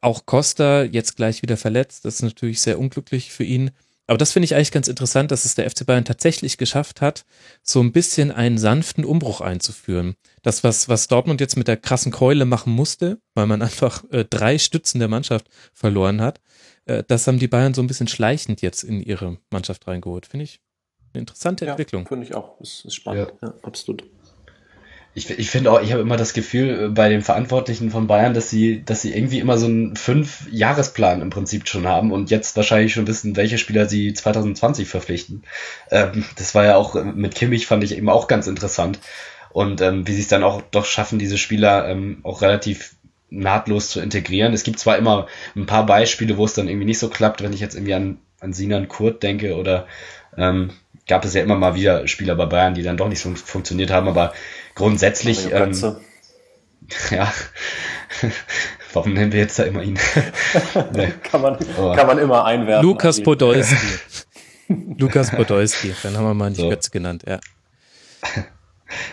Auch Costa jetzt gleich wieder verletzt. Das ist natürlich sehr unglücklich für ihn. Aber das finde ich eigentlich ganz interessant, dass es der FC Bayern tatsächlich geschafft hat, so ein bisschen einen sanften Umbruch einzuführen. Das, was, was Dortmund jetzt mit der krassen Keule machen musste, weil man einfach äh, drei Stützen der Mannschaft verloren hat, äh, das haben die Bayern so ein bisschen schleichend jetzt in ihre Mannschaft reingeholt. Finde ich eine interessante ja, Entwicklung. Finde ich auch. Das ist spannend. Ja. ja, absolut ich, ich finde auch, ich habe immer das Gefühl äh, bei den Verantwortlichen von Bayern, dass sie, dass sie irgendwie immer so einen Fünf-Jahresplan im Prinzip schon haben und jetzt wahrscheinlich schon wissen, welche Spieler sie 2020 verpflichten. Ähm, das war ja auch äh, mit Kimmich fand ich eben auch ganz interessant. Und ähm, wie sie es dann auch doch schaffen, diese Spieler ähm, auch relativ nahtlos zu integrieren. Es gibt zwar immer ein paar Beispiele, wo es dann irgendwie nicht so klappt, wenn ich jetzt irgendwie an, an Sinan Kurt denke oder ähm, gab es ja immer mal wieder Spieler bei Bayern, die dann doch nicht so funktioniert haben, aber grundsätzlich, ähm, ja, warum nennen wir jetzt da immer ihn? nee. kann, man, kann man immer einwerfen. Lukas Podolski. Lukas Podolski, dann haben wir mal nicht so. Götze genannt, ja.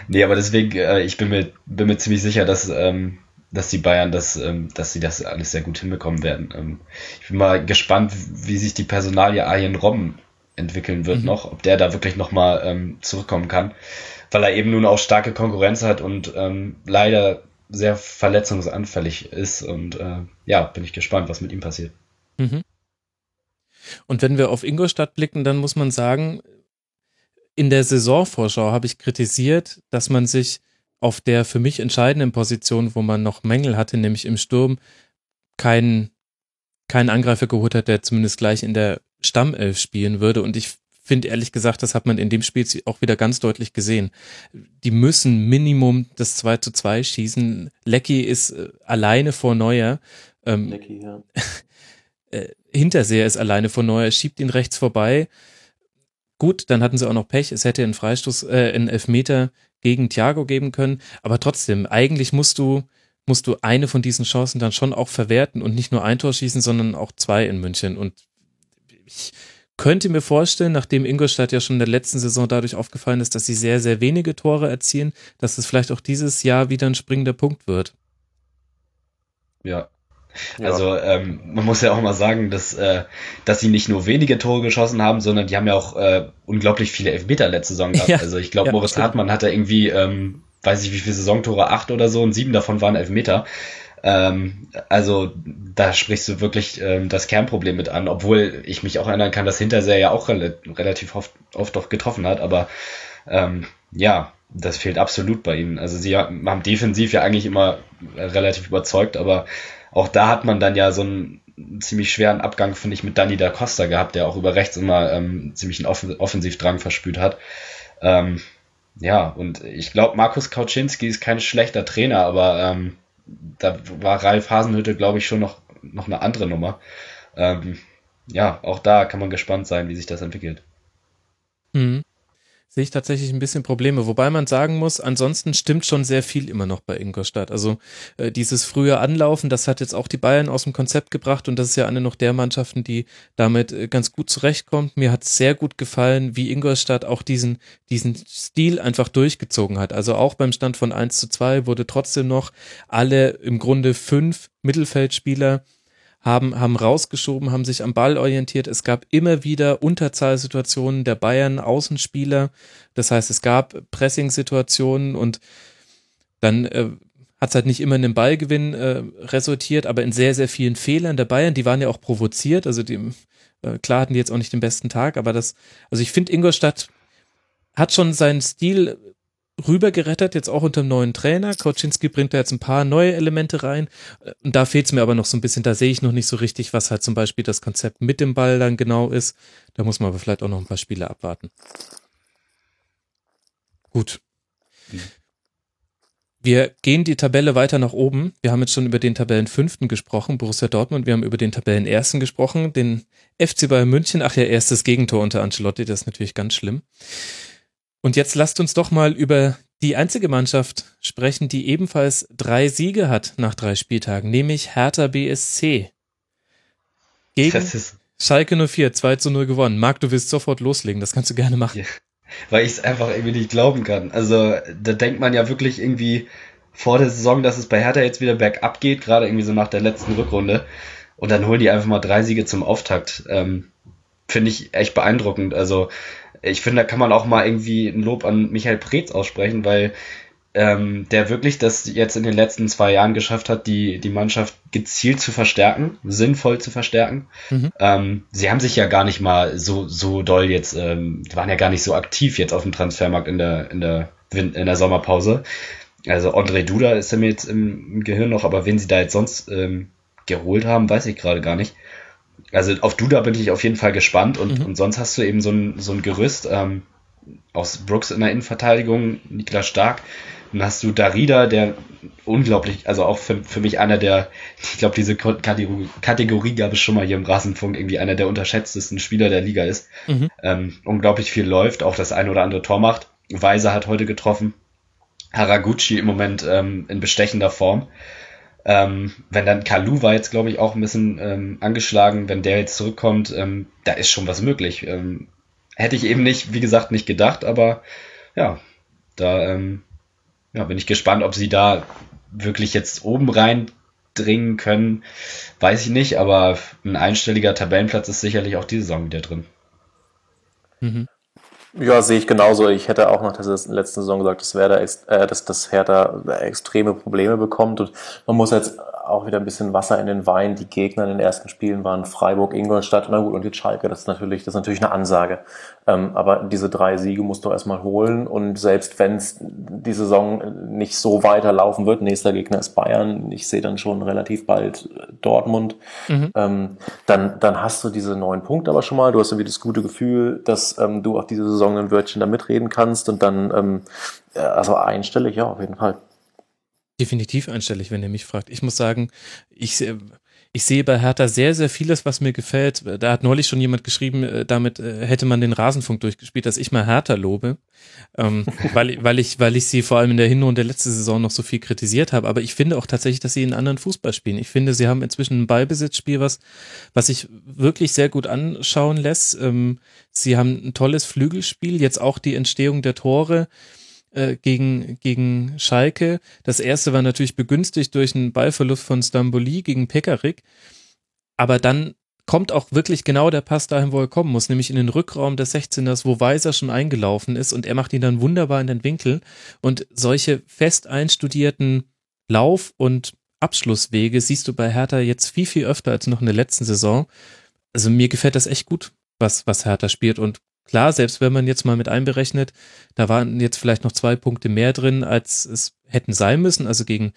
Nee, aber deswegen, äh, ich bin mir, bin mir ziemlich sicher, dass, ähm, dass die Bayern das, ähm, dass sie das alles sehr gut hinbekommen werden. Ähm, ich bin mal gespannt, wie sich die Personalie Arjen Robben entwickeln wird mhm. noch, ob der da wirklich nochmal ähm, zurückkommen kann, weil er eben nun auch starke Konkurrenz hat und ähm, leider sehr verletzungsanfällig ist und äh, ja, bin ich gespannt, was mit ihm passiert. Mhm. Und wenn wir auf Ingolstadt blicken, dann muss man sagen, in der Saisonvorschau habe ich kritisiert, dass man sich auf der für mich entscheidenden Position, wo man noch Mängel hatte, nämlich im Sturm, keinen, keinen Angreifer geholt hat, der zumindest gleich in der Stammelf spielen würde. Und ich finde ehrlich gesagt, das hat man in dem Spiel auch wieder ganz deutlich gesehen. Die müssen Minimum das 2 zu 2 schießen. Lecky ist äh, alleine vor Neuer. Ähm, Lecky, ja. äh, Hinterseher ist alleine vor Neuer, schiebt ihn rechts vorbei. Gut, dann hatten sie auch noch Pech. Es hätte einen Freistoß, äh, einen Elfmeter gegen Thiago geben können. Aber trotzdem, eigentlich musst du, musst du eine von diesen Chancen dann schon auch verwerten und nicht nur ein Tor schießen, sondern auch zwei in München. Und ich könnte mir vorstellen, nachdem Ingolstadt ja schon in der letzten Saison dadurch aufgefallen ist, dass sie sehr, sehr wenige Tore erzielen, dass es vielleicht auch dieses Jahr wieder ein springender Punkt wird. Ja, ja. Also ähm, man muss ja auch mal sagen, dass, äh, dass sie nicht nur wenige Tore geschossen haben, sondern die haben ja auch äh, unglaublich viele Elfmeter letzte Saison gehabt. Ja. Also ich glaube, ja, Moritz stimmt. Hartmann hatte irgendwie, ähm, weiß ich wie viele Saisontore, acht oder so und sieben davon waren Elfmeter. Ähm, also da sprichst du wirklich ähm, das Kernproblem mit an, obwohl ich mich auch erinnern kann, dass Hinterseher ja auch rel relativ oft, oft doch getroffen hat, aber ähm, ja, das fehlt absolut bei ihnen. Also sie haben defensiv ja eigentlich immer relativ überzeugt, aber auch da hat man dann ja so einen ziemlich schweren Abgang, finde ich, mit Danny da Costa gehabt, der auch über rechts immer ähm, ziemlich einen Off Offensivdrang verspürt hat. Ähm, ja, und ich glaube, Markus Kauczynski ist kein schlechter Trainer, aber ähm, da war Ralf Hasenhütte, glaube ich, schon noch, noch eine andere Nummer. Ähm, ja, auch da kann man gespannt sein, wie sich das entwickelt. Mhm sehe ich tatsächlich ein bisschen Probleme. Wobei man sagen muss, ansonsten stimmt schon sehr viel immer noch bei Ingolstadt. Also äh, dieses frühe Anlaufen, das hat jetzt auch die Bayern aus dem Konzept gebracht und das ist ja eine noch der Mannschaften, die damit äh, ganz gut zurechtkommt. Mir hat sehr gut gefallen, wie Ingolstadt auch diesen, diesen Stil einfach durchgezogen hat. Also auch beim Stand von 1 zu 2 wurde trotzdem noch alle im Grunde fünf Mittelfeldspieler haben, haben rausgeschoben, haben sich am Ball orientiert. Es gab immer wieder Unterzahlsituationen der Bayern Außenspieler. Das heißt, es gab Pressing-Situationen und dann äh, hat es halt nicht immer in den Ballgewinn äh, resultiert, aber in sehr, sehr vielen Fehlern der Bayern. Die waren ja auch provoziert. Also die, äh, klar hatten die jetzt auch nicht den besten Tag, aber das, also ich finde, Ingolstadt hat schon seinen Stil rübergerettet, jetzt auch unter dem neuen Trainer. Koczynski bringt da jetzt ein paar neue Elemente rein. Und da fehlt es mir aber noch so ein bisschen, da sehe ich noch nicht so richtig, was halt zum Beispiel das Konzept mit dem Ball dann genau ist. Da muss man aber vielleicht auch noch ein paar Spiele abwarten. Gut. Wir gehen die Tabelle weiter nach oben. Wir haben jetzt schon über den Tabellenfünften gesprochen, Borussia Dortmund. Wir haben über den Tabellenersten gesprochen, den FC Bayern München. Ach ja, erstes Gegentor unter Ancelotti, das ist natürlich ganz schlimm. Und jetzt lasst uns doch mal über die einzige Mannschaft sprechen, die ebenfalls drei Siege hat nach drei Spieltagen, nämlich Hertha BSC. Gegen Schalke 04, 2 zu 0 gewonnen. Marc, du willst sofort loslegen, das kannst du gerne machen. Ja, weil ich es einfach irgendwie nicht glauben kann. Also da denkt man ja wirklich irgendwie vor der Saison, dass es bei Hertha jetzt wieder bergab geht, gerade irgendwie so nach der letzten Rückrunde. Und dann holen die einfach mal drei Siege zum Auftakt. Ähm, Finde ich echt beeindruckend. Also ich finde, da kann man auch mal irgendwie ein Lob an Michael Preetz aussprechen, weil ähm, der wirklich das jetzt in den letzten zwei Jahren geschafft hat, die, die Mannschaft gezielt zu verstärken, sinnvoll zu verstärken. Mhm. Ähm, sie haben sich ja gar nicht mal so, so doll jetzt, ähm, waren ja gar nicht so aktiv jetzt auf dem Transfermarkt in der, in der, in der Sommerpause. Also André Duda ist ja mir jetzt im Gehirn noch, aber wen sie da jetzt sonst ähm, geholt haben, weiß ich gerade gar nicht also auf Duda bin ich auf jeden Fall gespannt und, mhm. und sonst hast du eben so ein, so ein Gerüst. Ähm, aus Brooks in der Innenverteidigung, Niklas Stark. Dann hast du Darida, der unglaublich, also auch für, für mich einer der, ich glaube, diese Kategorie, Kategorie gab es schon mal hier im Rasenfunk, irgendwie einer der unterschätztesten Spieler der Liga ist. Mhm. Ähm, unglaublich viel läuft, auch das ein oder andere Tor macht. Weiser hat heute getroffen. Haraguchi im Moment ähm, in bestechender Form. Ähm, wenn dann Kalu war jetzt, glaube ich, auch ein bisschen ähm, angeschlagen, wenn der jetzt zurückkommt, ähm, da ist schon was möglich. Ähm, hätte ich eben nicht, wie gesagt, nicht gedacht, aber ja, da ähm, ja, bin ich gespannt, ob sie da wirklich jetzt oben rein dringen können. Weiß ich nicht, aber ein einstelliger Tabellenplatz ist sicherlich auch diese Saison wieder drin. Mhm. Ja, sehe ich genauso. Ich hätte auch nach der letzten Saison gesagt, dass, Werder, äh, dass, dass Hertha extreme Probleme bekommt. Und man muss jetzt auch wieder ein bisschen Wasser in den Wein. Die Gegner in den ersten Spielen waren Freiburg, Ingolstadt, na gut, und jetzt Schalke. Das ist natürlich, das ist natürlich eine Ansage. Ähm, aber diese drei Siege musst du erstmal holen. Und selbst wenn es die Saison nicht so weiterlaufen wird, nächster Gegner ist Bayern. Ich sehe dann schon relativ bald Dortmund. Mhm. Ähm, dann, dann hast du diese neun Punkte aber schon mal. Du hast irgendwie das gute Gefühl, dass ähm, du auch diese Saison ein Wörtchen da mitreden kannst. Und dann, ähm, also einstellig, ja, auf jeden Fall. Definitiv einstellig, wenn ihr mich fragt. Ich muss sagen, ich, ich sehe bei Hertha sehr, sehr vieles, was mir gefällt. Da hat neulich schon jemand geschrieben, äh, damit äh, hätte man den Rasenfunk durchgespielt, dass ich mal Hertha lobe, ähm, weil, weil, ich, weil ich sie vor allem in der Hinrunde der letzten Saison noch so viel kritisiert habe. Aber ich finde auch tatsächlich, dass sie einen anderen Fußball spielen. Ich finde, sie haben inzwischen ein Ballbesitzspiel, was, was sich wirklich sehr gut anschauen lässt. Ähm, sie haben ein tolles Flügelspiel, jetzt auch die Entstehung der Tore äh, gegen, gegen Schalke. Das erste war natürlich begünstigt durch einen Ballverlust von Stamboli gegen Pekarik. Aber dann kommt auch wirklich genau der Pass dahin, wo er kommen muss, nämlich in den Rückraum des 16ers, wo Weiser schon eingelaufen ist und er macht ihn dann wunderbar in den Winkel. Und solche fest einstudierten Lauf- und Abschlusswege siehst du bei Hertha jetzt viel, viel öfter als noch in der letzten Saison. Also mir gefällt das echt gut, was, was Hertha spielt und Klar, selbst wenn man jetzt mal mit einberechnet, da waren jetzt vielleicht noch zwei Punkte mehr drin, als es hätten sein müssen. Also gegen,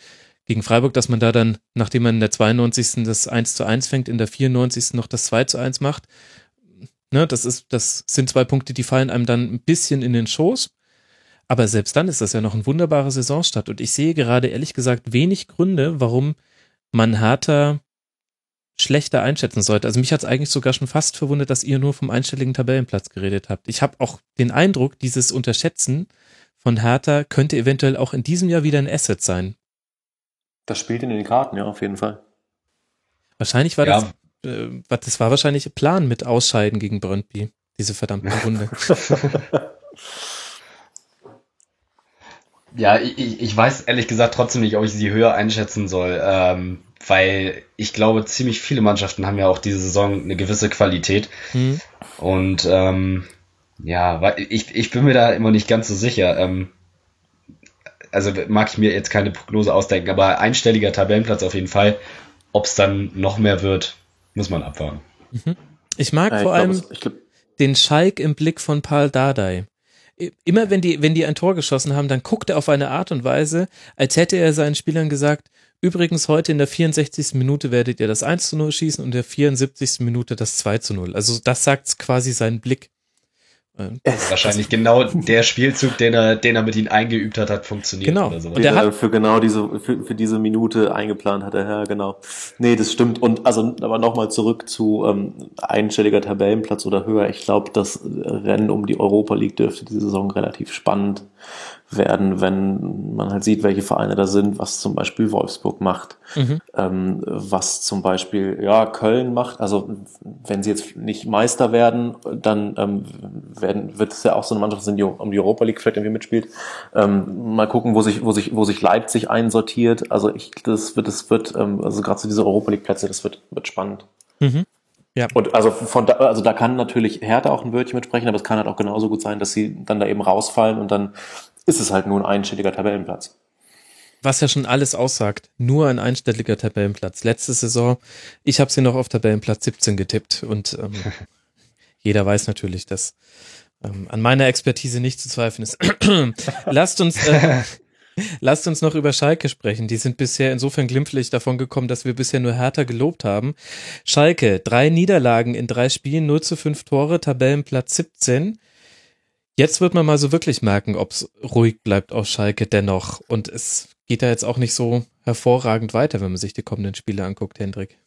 gegen Freiburg, dass man da dann, nachdem man in der 92. das 1 zu 1 fängt, in der 94. noch das 2 zu 1 macht. Ne, das ist, das sind zwei Punkte, die fallen einem dann ein bisschen in den Schoß. Aber selbst dann ist das ja noch ein wunderbarer Saisonstart. Und ich sehe gerade ehrlich gesagt wenig Gründe, warum man Hertha schlechter einschätzen sollte. Also mich hat es eigentlich sogar schon fast verwundert, dass ihr nur vom einstelligen Tabellenplatz geredet habt. Ich habe auch den Eindruck, dieses Unterschätzen von Hertha könnte eventuell auch in diesem Jahr wieder ein Asset sein. Das spielt in den Karten, ja, auf jeden Fall. Wahrscheinlich war ja. das, äh, das war wahrscheinlich Plan mit Ausscheiden gegen Brøndby, diese verdammte Runde. ja, ich, ich weiß ehrlich gesagt trotzdem nicht, ob ich sie höher einschätzen soll. Ähm, weil ich glaube, ziemlich viele Mannschaften haben ja auch diese Saison eine gewisse Qualität. Mhm. Und ähm, ja, ich, ich bin mir da immer nicht ganz so sicher. Ähm, also mag ich mir jetzt keine Prognose ausdenken, aber einstelliger Tabellenplatz auf jeden Fall. Ob es dann noch mehr wird, muss man abwarten. Mhm. Ich mag ja, ich vor glaub, allem glaub, den Schalk im Blick von Paul Dardai. Immer wenn die, wenn die ein Tor geschossen haben, dann guckt er auf eine Art und Weise, als hätte er seinen Spielern gesagt, Übrigens, heute in der 64. Minute werdet ihr das 1 zu 0 schießen und in der 74. Minute das 2 zu 0. Also das sagt quasi sein Blick. Wahrscheinlich genau der Spielzug, den er, den er mit ihnen eingeübt hat, hat funktioniert. Genau. Oder so. Und der hat für genau diese, für, für diese Minute eingeplant hat er, ja, genau. Nee, das stimmt. Und also, aber nochmal zurück zu ähm, einstelliger Tabellenplatz oder höher. Ich glaube, das Rennen um die Europa League dürfte diese Saison relativ spannend werden, wenn man halt sieht, welche Vereine da sind, was zum Beispiel Wolfsburg macht, mhm. ähm, was zum Beispiel ja Köln macht. Also wenn sie jetzt nicht Meister werden, dann ähm, werden, wird es ja auch so eine Mannschaft die um die Europa League vielleicht irgendwie mitspielt. Ähm, mal gucken, wo sich, wo sich, wo sich Leipzig einsortiert. Also ich, das wird, das wird, ähm, also gerade so diese Europa League Plätze, das wird, wird spannend. Mhm. Ja. Und also von da, also da kann natürlich Hertha auch ein Wörtchen mitsprechen, aber es kann halt auch genauso gut sein, dass sie dann da eben rausfallen und dann ist es halt nur ein einstelliger Tabellenplatz. Was ja schon alles aussagt, nur ein einstelliger Tabellenplatz. Letzte Saison, ich habe sie noch auf Tabellenplatz 17 getippt und ähm, jeder weiß natürlich, dass ähm, an meiner Expertise nicht zu zweifeln ist. lasst uns äh, Lasst uns noch über Schalke sprechen. Die sind bisher insofern glimpflich davon gekommen, dass wir bisher nur härter gelobt haben. Schalke, drei Niederlagen in drei Spielen, 0 zu 5 Tore, Tabellenplatz 17. Jetzt wird man mal so wirklich merken, ob es ruhig bleibt auf Schalke dennoch. Und es geht da jetzt auch nicht so hervorragend weiter, wenn man sich die kommenden Spiele anguckt, Hendrik.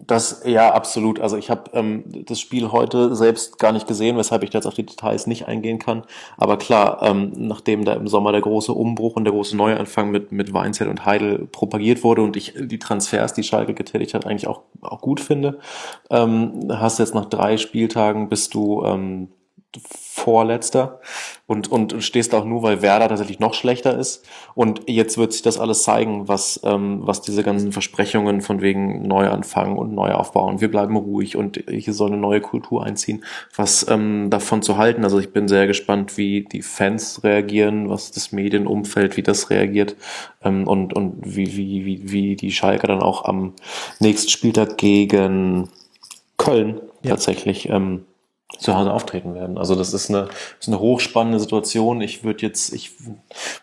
Das ja absolut. Also ich habe ähm, das Spiel heute selbst gar nicht gesehen, weshalb ich da jetzt auf die Details nicht eingehen kann. Aber klar, ähm, nachdem da im Sommer der große Umbruch und der große Neuanfang mit mit Weinzell und Heidel propagiert wurde und ich die Transfers, die Schalke getätigt hat, eigentlich auch auch gut finde, ähm, hast jetzt nach drei Spieltagen bist du ähm, Vorletzter und, und stehst auch nur, weil Werder tatsächlich noch schlechter ist. Und jetzt wird sich das alles zeigen, was, ähm, was diese ganzen Versprechungen von wegen Neuanfang und Neuaufbau und wir bleiben ruhig und hier soll eine neue Kultur einziehen, was ähm, davon zu halten. Also ich bin sehr gespannt, wie die Fans reagieren, was das Medienumfeld, wie das reagiert ähm, und, und wie, wie, wie, wie die Schalker dann auch am nächsten Spieltag gegen Köln ja. tatsächlich ähm, zu Hause auftreten werden. Also das ist eine, das ist eine hochspannende Situation. Ich würde jetzt, ich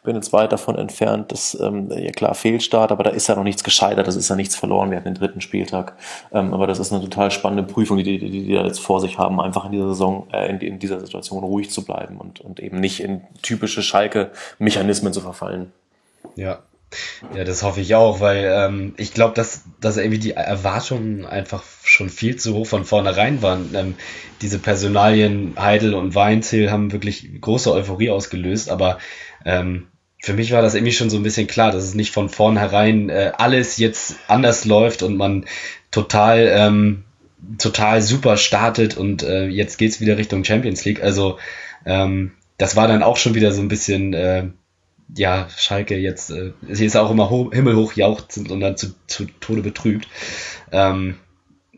bin jetzt weit davon entfernt, dass ähm, ja klar Fehlstart, aber da ist ja noch nichts gescheitert, das ist ja nichts verloren. Wir hatten den dritten Spieltag, ähm, aber das ist eine total spannende Prüfung, die die, die, die da jetzt vor sich haben, einfach in dieser Saison, äh, in, in dieser Situation ruhig zu bleiben und und eben nicht in typische Schalke-Mechanismen zu verfallen. Ja, ja, das hoffe ich auch, weil ähm, ich glaube, dass, dass irgendwie die Erwartungen einfach schon viel zu hoch von vornherein waren. Ähm, diese Personalien Heidel und Weinziel haben wirklich große Euphorie ausgelöst, aber ähm, für mich war das irgendwie schon so ein bisschen klar, dass es nicht von vornherein äh, alles jetzt anders läuft und man total ähm, total super startet und äh, jetzt geht's wieder Richtung Champions League. Also ähm, das war dann auch schon wieder so ein bisschen äh, ja, Schalke jetzt, äh, sie ist auch immer ho himmelhoch jauchzend und dann zu, zu Tode betrübt. Ähm,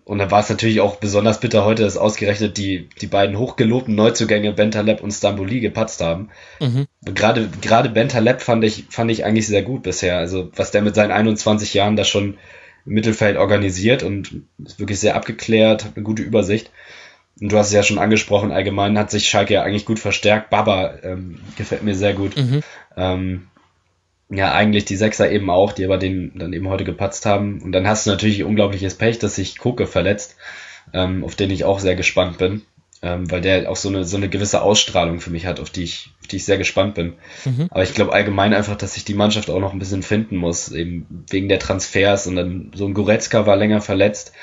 und dann war es natürlich auch besonders bitter heute, dass ausgerechnet die, die beiden hochgelobten Neuzugänge Bentaleb und Stamboli gepatzt haben. Mhm. Gerade, gerade Bentaleb fand ich, fand ich eigentlich sehr gut bisher. Also, was der mit seinen 21 Jahren da schon im Mittelfeld organisiert und ist wirklich sehr abgeklärt, hat eine gute Übersicht. Und du hast es ja schon angesprochen, allgemein hat sich Schalke ja eigentlich gut verstärkt. Baba ähm, gefällt mir sehr gut. Mhm. Ähm, ja, eigentlich die Sechser eben auch, die aber den dann eben heute gepatzt haben. Und dann hast du natürlich unglaubliches Pech, dass sich Koke verletzt, ähm, auf den ich auch sehr gespannt bin. Ähm, weil der auch so eine, so eine gewisse Ausstrahlung für mich hat, auf die ich, auf die ich sehr gespannt bin. Mhm. Aber ich glaube allgemein einfach, dass sich die Mannschaft auch noch ein bisschen finden muss, eben wegen der Transfers und dann so ein Goretzka war länger verletzt.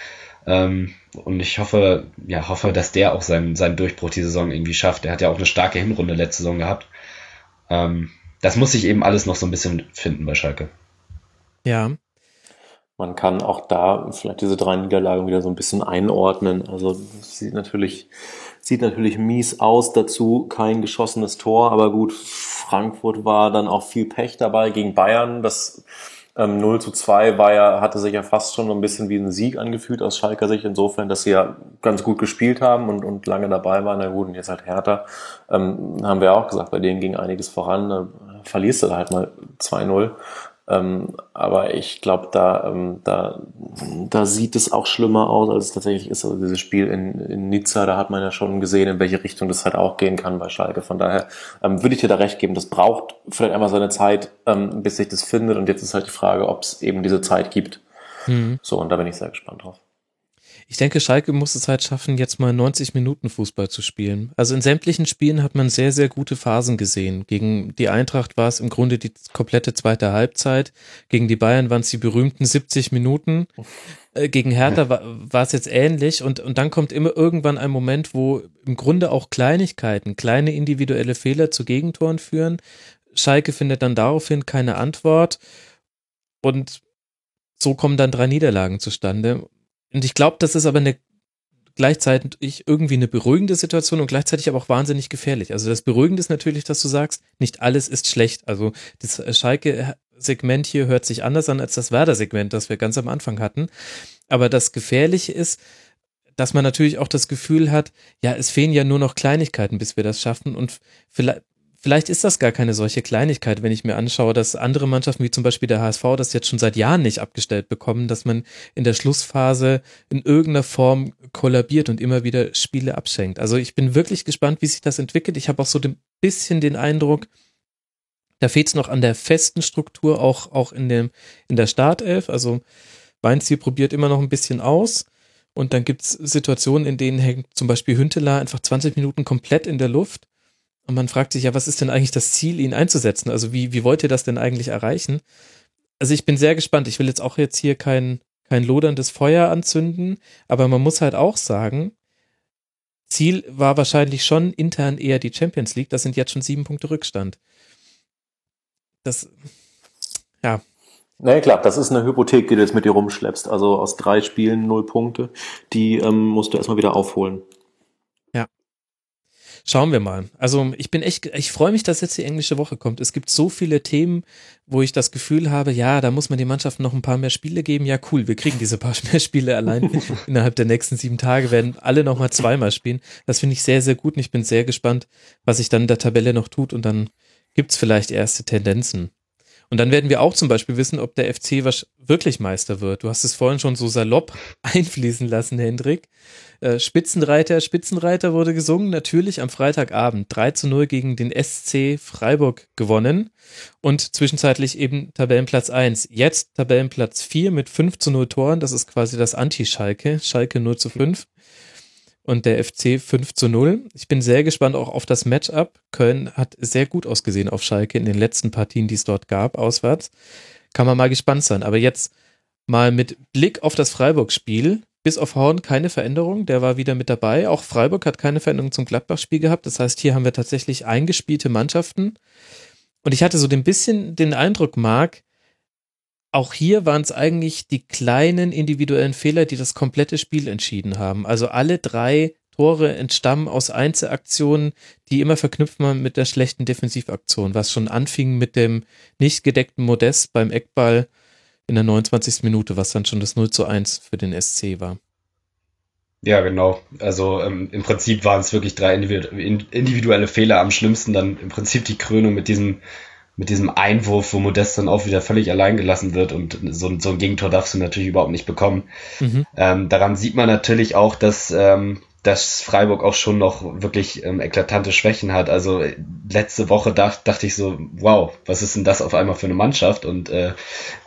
Ähm, und ich hoffe, ja, hoffe, dass der auch seinen, seinen Durchbruch die Saison irgendwie schafft. Der hat ja auch eine starke Hinrunde letzte Saison gehabt. Ähm, das muss sich eben alles noch so ein bisschen finden bei Schalke. Ja. Man kann auch da vielleicht diese drei Niederlagen wieder so ein bisschen einordnen. Also sieht natürlich, sieht natürlich mies aus dazu, kein geschossenes Tor, aber gut, Frankfurt war dann auch viel Pech dabei gegen Bayern. Das ähm, 0 zu 2 war ja, hatte sich ja fast schon so ein bisschen wie ein Sieg angefühlt aus Schalker Sicht, insofern, dass sie ja ganz gut gespielt haben und, und lange dabei waren. Na gut, und jetzt halt härter. Ähm, haben wir auch gesagt, bei denen ging einiges voran. Verlierst du da halt mal 2-0. Ähm, aber ich glaube, da, ähm, da, da sieht es auch schlimmer aus, als es tatsächlich ist. Also dieses Spiel in, in Nizza, da hat man ja schon gesehen, in welche Richtung das halt auch gehen kann bei Schalke. Von daher ähm, würde ich dir da recht geben, das braucht vielleicht einmal seine Zeit, ähm, bis sich das findet. Und jetzt ist halt die Frage, ob es eben diese Zeit gibt. Mhm. So, und da bin ich sehr gespannt drauf. Ich denke, Schalke muss es halt schaffen, jetzt mal 90 Minuten Fußball zu spielen. Also in sämtlichen Spielen hat man sehr, sehr gute Phasen gesehen. Gegen die Eintracht war es im Grunde die komplette zweite Halbzeit. Gegen die Bayern waren es die berühmten 70 Minuten. Äh, gegen Hertha war, war es jetzt ähnlich. Und, und dann kommt immer irgendwann ein Moment, wo im Grunde auch Kleinigkeiten, kleine individuelle Fehler zu Gegentoren führen. Schalke findet dann daraufhin keine Antwort. Und so kommen dann drei Niederlagen zustande. Und ich glaube, das ist aber eine gleichzeitig irgendwie eine beruhigende Situation und gleichzeitig aber auch wahnsinnig gefährlich. Also das Beruhigende ist natürlich, dass du sagst, nicht alles ist schlecht. Also das Schalke-Segment hier hört sich anders an als das Werder-Segment, das wir ganz am Anfang hatten. Aber das Gefährliche ist, dass man natürlich auch das Gefühl hat, ja, es fehlen ja nur noch Kleinigkeiten, bis wir das schaffen und vielleicht, Vielleicht ist das gar keine solche Kleinigkeit, wenn ich mir anschaue, dass andere Mannschaften wie zum Beispiel der HSV das jetzt schon seit Jahren nicht abgestellt bekommen, dass man in der Schlussphase in irgendeiner Form kollabiert und immer wieder Spiele abschenkt. Also ich bin wirklich gespannt, wie sich das entwickelt. Ich habe auch so ein bisschen den Eindruck, da fehlt es noch an der festen Struktur, auch, auch in, dem, in der Startelf. Also Weinziel probiert immer noch ein bisschen aus. Und dann gibt's Situationen, in denen hängt zum Beispiel Hünteler einfach 20 Minuten komplett in der Luft. Und man fragt sich ja, was ist denn eigentlich das Ziel, ihn einzusetzen? Also wie, wie wollt ihr das denn eigentlich erreichen? Also ich bin sehr gespannt. Ich will jetzt auch jetzt hier kein, kein loderndes Feuer anzünden, aber man muss halt auch sagen, Ziel war wahrscheinlich schon intern eher die Champions League. Das sind jetzt schon sieben Punkte Rückstand. Das, ja, naja, klar, das ist eine Hypothek, die du jetzt mit dir rumschleppst. Also aus drei Spielen null Punkte. Die ähm, musst du erstmal wieder aufholen. Schauen wir mal. Also ich bin echt, ich freue mich, dass jetzt die englische Woche kommt. Es gibt so viele Themen, wo ich das Gefühl habe, ja, da muss man den Mannschaften noch ein paar mehr Spiele geben. Ja, cool, wir kriegen diese paar mehr Spiele allein innerhalb der nächsten sieben Tage, werden alle nochmal zweimal spielen. Das finde ich sehr, sehr gut und ich bin sehr gespannt, was sich dann in der Tabelle noch tut und dann gibt's vielleicht erste Tendenzen. Und dann werden wir auch zum Beispiel wissen, ob der FC wirklich Meister wird. Du hast es vorhin schon so salopp einfließen lassen, Hendrik. Äh, Spitzenreiter, Spitzenreiter wurde gesungen, natürlich am Freitagabend 3 zu 0 gegen den SC Freiburg gewonnen und zwischenzeitlich eben Tabellenplatz 1. Jetzt Tabellenplatz 4 mit 5 zu 0 Toren, das ist quasi das Anti-Schalke, Schalke 0 zu 5 und der FC 5 zu 0. Ich bin sehr gespannt auch auf das Matchup. Köln hat sehr gut ausgesehen auf Schalke in den letzten Partien, die es dort gab, auswärts. Kann man mal gespannt sein. Aber jetzt mal mit Blick auf das Freiburg-Spiel. Bis auf Horn keine Veränderung, der war wieder mit dabei. Auch Freiburg hat keine Veränderung zum Gladbach-Spiel gehabt. Das heißt, hier haben wir tatsächlich eingespielte Mannschaften. Und ich hatte so ein bisschen den Eindruck, Marc, auch hier waren es eigentlich die kleinen individuellen Fehler, die das komplette Spiel entschieden haben. Also alle drei Tore entstammen aus Einzelaktionen, die immer verknüpft waren mit der schlechten Defensivaktion, was schon anfing mit dem nicht gedeckten Modest beim Eckball in der 29. Minute, was dann schon das 0 zu 1 für den SC war. Ja, genau. Also ähm, im Prinzip waren es wirklich drei individuelle Fehler am schlimmsten. Dann im Prinzip die Krönung mit diesem mit diesem Einwurf, wo Modest dann auch wieder völlig allein gelassen wird und so, so ein Gegentor darfst du natürlich überhaupt nicht bekommen. Mhm. Ähm, daran sieht man natürlich auch, dass, ähm, dass Freiburg auch schon noch wirklich ähm, eklatante Schwächen hat. Also letzte Woche dacht, dachte ich so, wow, was ist denn das auf einmal für eine Mannschaft und äh,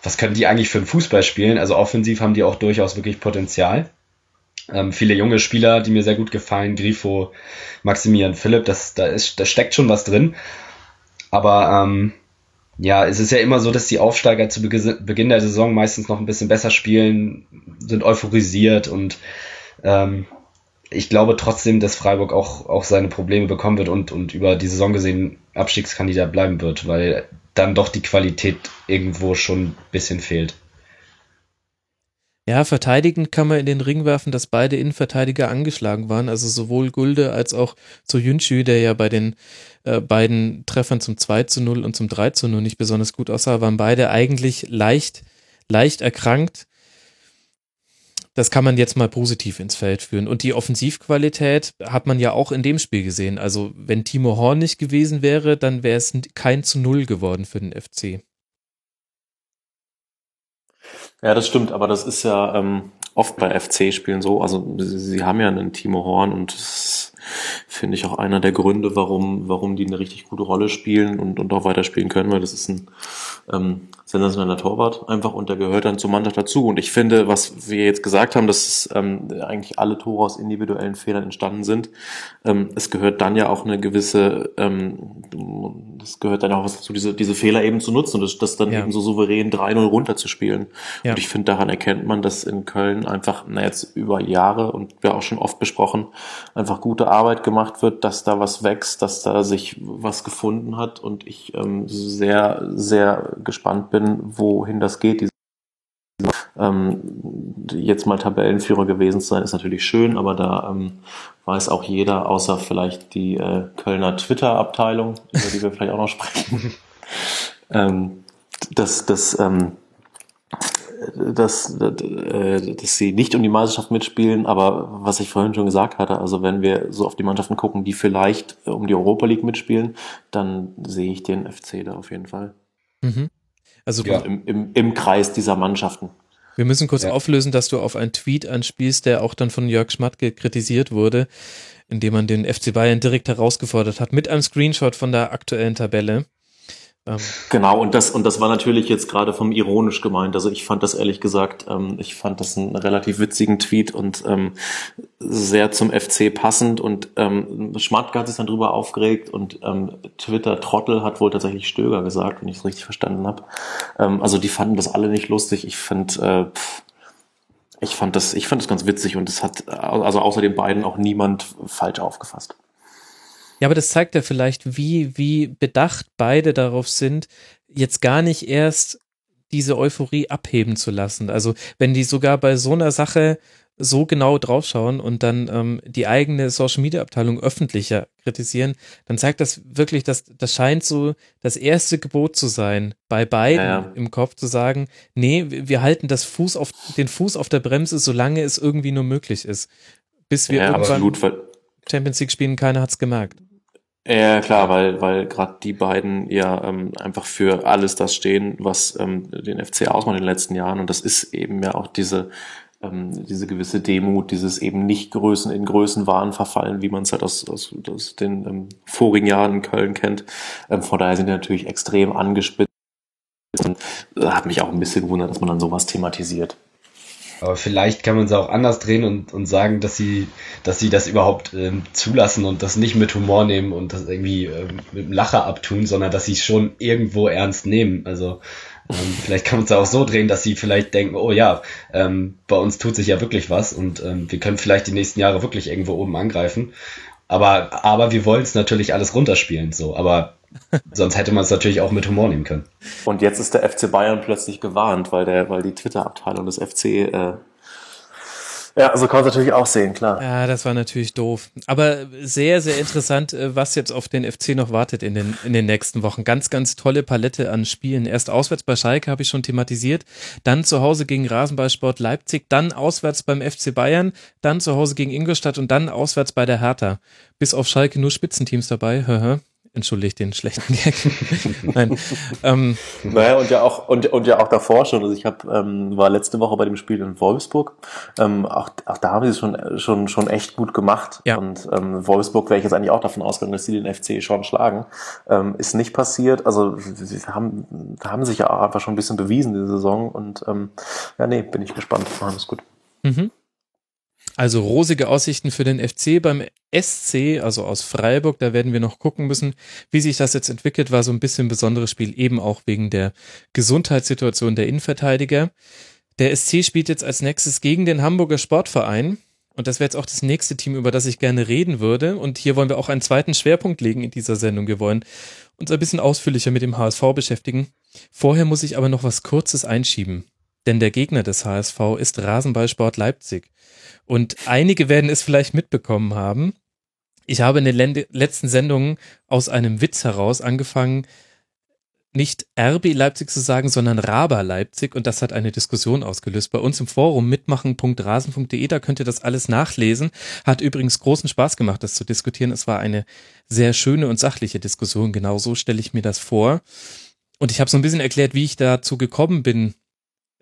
was können die eigentlich für einen Fußball spielen? Also offensiv haben die auch durchaus wirklich Potenzial. Ähm, viele junge Spieler, die mir sehr gut gefallen, Grifo, Maximilian Philipp, das, da, ist, da steckt schon was drin. Aber ähm, ja, es ist ja immer so, dass die Aufsteiger zu Beginn der Saison meistens noch ein bisschen besser spielen, sind euphorisiert und ähm, ich glaube trotzdem, dass Freiburg auch, auch seine Probleme bekommen wird und, und über die Saison gesehen Abstiegskandidat bleiben wird, weil dann doch die Qualität irgendwo schon ein bisschen fehlt. Ja, verteidigend kann man in den Ring werfen, dass beide Innenverteidiger angeschlagen waren, also sowohl Gulde als auch zu Yunchu, der ja bei den äh, beiden Treffern zum 2 zu 0 und zum 3 zu 0 nicht besonders gut aussah, waren beide eigentlich leicht, leicht erkrankt. Das kann man jetzt mal positiv ins Feld führen. Und die Offensivqualität hat man ja auch in dem Spiel gesehen. Also wenn Timo Horn nicht gewesen wäre, dann wäre es kein zu Null geworden für den FC. Ja, das stimmt, aber das ist ja ähm, oft bei FC-Spielen so. Also sie, sie, haben ja einen Timo Horn und das finde ich auch einer der Gründe, warum, warum die eine richtig gute Rolle spielen und, und auch weiterspielen können, weil das ist ein ähm, sensationeller Torwart einfach und der gehört dann zur Mannschaft dazu. Und ich finde, was wir jetzt gesagt haben, dass ähm, eigentlich alle Tore aus individuellen Fehlern entstanden sind, ähm, es gehört dann ja auch eine gewisse, ähm, es gehört dann auch was dazu, diese, diese Fehler eben zu nutzen und das, das dann ja. eben so souverän 3-0 runterzuspielen. Ja. Und ich finde, daran erkennt man, dass in Köln einfach, na jetzt über Jahre und wir auch schon oft besprochen, einfach gute Arbeit gemacht wird, dass da was wächst, dass da sich was gefunden hat und ich ähm, sehr, sehr gespannt bin, bin, wohin das geht. Ähm, jetzt mal Tabellenführer gewesen zu sein, ist natürlich schön, aber da ähm, weiß auch jeder, außer vielleicht die äh, Kölner Twitter-Abteilung, über die wir vielleicht auch noch sprechen, ähm, dass, dass, ähm, dass, äh, dass sie nicht um die Meisterschaft mitspielen, aber was ich vorhin schon gesagt hatte, also wenn wir so auf die Mannschaften gucken, die vielleicht um die Europa League mitspielen, dann sehe ich den FC da auf jeden Fall. Mhm. Also ja. im, im, im Kreis dieser Mannschaften. Wir müssen kurz ja. auflösen, dass du auf einen Tweet anspielst, der auch dann von Jörg Schmatke kritisiert wurde, indem man den FC Bayern direkt herausgefordert hat mit einem Screenshot von der aktuellen Tabelle. Ähm. Genau, und das, und das war natürlich jetzt gerade vom ironisch gemeint. Also ich fand das ehrlich gesagt, ähm, ich fand das einen relativ witzigen Tweet und ähm, sehr zum FC passend und ähm, Schmatke hat sich dann drüber aufgeregt und ähm, Twitter Trottel hat wohl tatsächlich Stöger gesagt, wenn ich es richtig verstanden habe. Ähm, also die fanden das alle nicht lustig. Ich finde, äh, ich fand das, ich fand das ganz witzig und es hat also außer den beiden auch niemand falsch aufgefasst. Ja, aber das zeigt ja vielleicht, wie, wie bedacht beide darauf sind, jetzt gar nicht erst diese Euphorie abheben zu lassen. Also wenn die sogar bei so einer Sache so genau draufschauen und dann ähm, die eigene Social Media Abteilung öffentlicher kritisieren, dann zeigt das wirklich, dass das scheint so das erste Gebot zu sein, bei beiden ja, ja. im Kopf zu sagen, nee, wir halten das Fuß auf den Fuß auf der Bremse, solange es irgendwie nur möglich ist, bis wir ja, irgendwann absolut. Champions League spielen. Keiner hat's gemerkt. Ja, klar, weil, weil gerade die beiden ja ähm, einfach für alles das stehen, was ähm, den FC ausmacht in den letzten Jahren. Und das ist eben ja auch diese, ähm, diese gewisse Demut, dieses eben nicht Größen in Größenwahn verfallen, wie man es halt aus, aus, aus den ähm, vorigen Jahren in Köln kennt. Ähm, von daher sind die natürlich extrem angespitzt. Und äh, hat mich auch ein bisschen gewundert, dass man dann sowas thematisiert. Aber vielleicht kann man es auch anders drehen und, und sagen, dass sie, dass sie das überhaupt ähm, zulassen und das nicht mit Humor nehmen und das irgendwie ähm, mit dem Lacher abtun, sondern dass sie es schon irgendwo ernst nehmen. Also ähm, vielleicht kann man es auch so drehen, dass sie vielleicht denken, oh ja, ähm, bei uns tut sich ja wirklich was und ähm, wir können vielleicht die nächsten Jahre wirklich irgendwo oben angreifen. Aber, aber wir wollen es natürlich alles runterspielen, so. Aber Sonst hätte man es natürlich auch mit Humor nehmen können. Und jetzt ist der FC Bayern plötzlich gewarnt, weil der, weil die Twitter-Abteilung des FC äh, ja, so kann man es natürlich auch sehen, klar. Ja, das war natürlich doof. Aber sehr, sehr interessant, äh, was jetzt auf den FC noch wartet in den, in den nächsten Wochen. Ganz, ganz tolle Palette an Spielen. Erst auswärts bei Schalke habe ich schon thematisiert, dann zu Hause gegen Rasenballsport Leipzig, dann auswärts beim FC Bayern, dann zu Hause gegen Ingolstadt und dann auswärts bei der Hertha. Bis auf Schalke nur Spitzenteams dabei. Entschuldigt den schlechten Gag. Nein. Ähm, naja, und ja auch, und, und ja auch davor schon. Also ich hab, ähm, war letzte Woche bei dem Spiel in Wolfsburg. Ähm, auch, auch da haben sie es schon, schon, schon echt gut gemacht. Ja. Und ähm, Wolfsburg wäre ich jetzt eigentlich auch davon ausgegangen, dass sie den FC schon schlagen. Ähm, ist nicht passiert. Also sie haben, haben sich ja auch einfach schon ein bisschen bewiesen diese Saison. Und ähm, ja, nee, bin ich gespannt. Machen es gut. Mhm. Also rosige Aussichten für den FC beim SC, also aus Freiburg. Da werden wir noch gucken müssen, wie sich das jetzt entwickelt. War so ein bisschen ein besonderes Spiel, eben auch wegen der Gesundheitssituation der Innenverteidiger. Der SC spielt jetzt als nächstes gegen den Hamburger Sportverein. Und das wäre jetzt auch das nächste Team, über das ich gerne reden würde. Und hier wollen wir auch einen zweiten Schwerpunkt legen in dieser Sendung. Wir wollen uns ein bisschen ausführlicher mit dem HSV beschäftigen. Vorher muss ich aber noch was Kurzes einschieben. Denn der Gegner des HSV ist Rasenballsport Leipzig. Und einige werden es vielleicht mitbekommen haben. Ich habe in den letzten Sendungen aus einem Witz heraus angefangen, nicht RB Leipzig zu sagen, sondern Raba Leipzig und das hat eine Diskussion ausgelöst. Bei uns im Forum mitmachen.rasen.de, da könnt ihr das alles nachlesen. Hat übrigens großen Spaß gemacht, das zu diskutieren. Es war eine sehr schöne und sachliche Diskussion, genau so stelle ich mir das vor. Und ich habe so ein bisschen erklärt, wie ich dazu gekommen bin,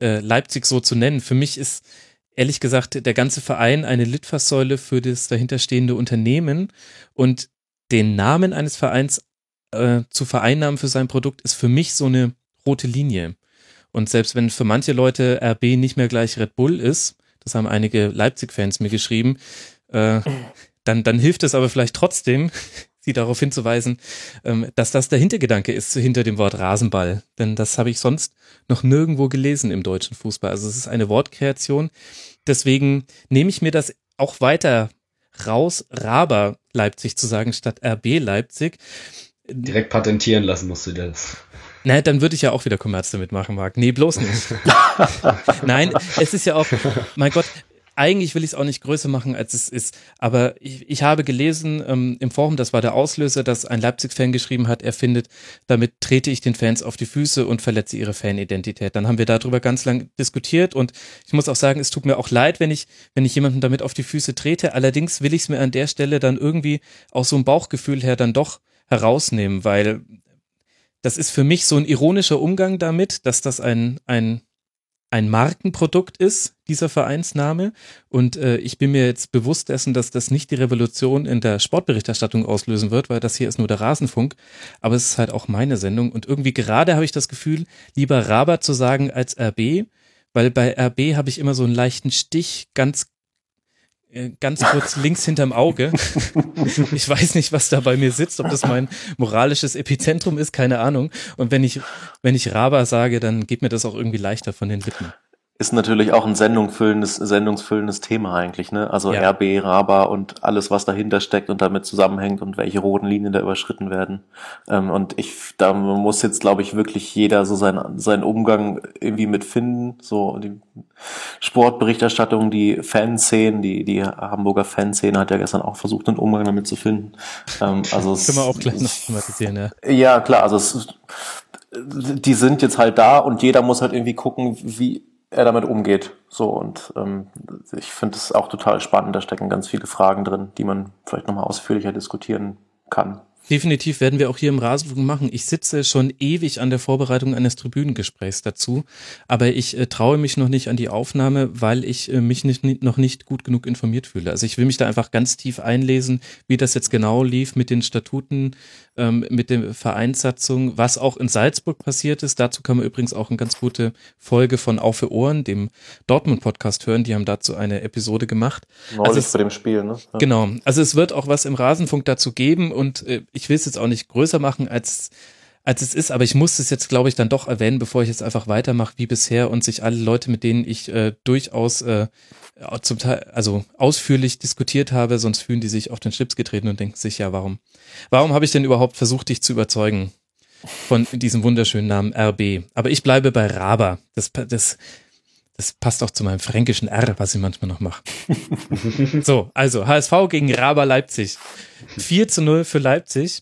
äh, Leipzig so zu nennen. Für mich ist ehrlich gesagt der ganze Verein eine Litfaßsäule für das dahinterstehende Unternehmen und den Namen eines Vereins äh, zu vereinnahmen für sein Produkt ist für mich so eine rote Linie. Und selbst wenn für manche Leute RB nicht mehr gleich Red Bull ist, das haben einige Leipzig-Fans mir geschrieben, äh, dann, dann hilft es aber vielleicht trotzdem, sie darauf hinzuweisen, ähm, dass das der Hintergedanke ist hinter dem Wort Rasenball. Denn das habe ich sonst noch nirgendwo gelesen im deutschen Fußball. Also es ist eine Wortkreation. Deswegen nehme ich mir das auch weiter raus, Raber Leipzig zu sagen, statt RB Leipzig. Direkt patentieren lassen musst du das. Na, dann würde ich ja auch wieder Kommerz damit machen, Marc. Nee, bloß nicht. Nein, es ist ja auch, mein Gott, eigentlich will ich es auch nicht größer machen, als es ist. Aber ich, ich habe gelesen ähm, im Forum, das war der Auslöser, dass ein Leipzig-Fan geschrieben hat, er findet, damit trete ich den Fans auf die Füße und verletze ihre Fanidentität. Dann haben wir darüber ganz lang diskutiert und ich muss auch sagen, es tut mir auch leid, wenn ich, wenn ich jemanden damit auf die Füße trete. Allerdings will ich es mir an der Stelle dann irgendwie aus so einem Bauchgefühl her dann doch herausnehmen, weil das ist für mich so ein ironischer Umgang damit, dass das ein, ein ein Markenprodukt ist, dieser Vereinsname. Und äh, ich bin mir jetzt bewusst dessen, dass das nicht die Revolution in der Sportberichterstattung auslösen wird, weil das hier ist nur der Rasenfunk. Aber es ist halt auch meine Sendung. Und irgendwie gerade habe ich das Gefühl, lieber Raber zu sagen als RB, weil bei RB habe ich immer so einen leichten Stich ganz ganz kurz links hinterm Auge. Ich weiß nicht, was da bei mir sitzt, ob das mein moralisches Epizentrum ist, keine Ahnung. Und wenn ich, wenn ich Raba sage, dann geht mir das auch irgendwie leichter von den Lippen ist natürlich auch ein sendungsfüllendes, sendungsfüllendes Thema eigentlich, ne? Also ja. RB, Raba und alles, was dahinter steckt und damit zusammenhängt und welche roten Linien da überschritten werden. Ähm, und ich, da muss jetzt, glaube ich, wirklich jeder so seinen, seinen Umgang irgendwie mitfinden. So die Sportberichterstattung, die Fanszenen, die, die Hamburger Fanszene hat ja gestern auch versucht, einen Umgang damit zu finden. Ähm, also es, Können wir auch gleich noch thematisieren, ja. Ja, klar, also es, die sind jetzt halt da und jeder muss halt irgendwie gucken, wie er damit umgeht. So und ähm, ich finde es auch total spannend. Da stecken ganz viele Fragen drin, die man vielleicht nochmal ausführlicher diskutieren kann. Definitiv werden wir auch hier im Rasenfunk machen. Ich sitze schon ewig an der Vorbereitung eines Tribünengesprächs dazu, aber ich äh, traue mich noch nicht an die Aufnahme, weil ich äh, mich nicht, noch nicht gut genug informiert fühle. Also ich will mich da einfach ganz tief einlesen, wie das jetzt genau lief mit den Statuten, ähm, mit der Vereinssatzung, was auch in Salzburg passiert ist. Dazu kann man übrigens auch eine ganz gute Folge von Auf für Ohren, dem Dortmund-Podcast hören. Die haben dazu eine Episode gemacht. Neulich also es, bei dem Spiel, ne? Ja. Genau. Also es wird auch was im Rasenfunk dazu geben und äh, ich will es jetzt auch nicht größer machen als als es ist, aber ich muss es jetzt, glaube ich, dann doch erwähnen, bevor ich jetzt einfach weitermache wie bisher und sich alle Leute, mit denen ich äh, durchaus äh, zum Teil, also ausführlich diskutiert habe, sonst fühlen die sich auf den Schlips getreten und denken sich, ja, warum, warum habe ich denn überhaupt versucht, dich zu überzeugen von diesem wunderschönen Namen RB? Aber ich bleibe bei Raba. Das, das, das passt auch zu meinem fränkischen R, was ich manchmal noch mache. so, also HSV gegen Raba Leipzig. 4 zu 0 für Leipzig.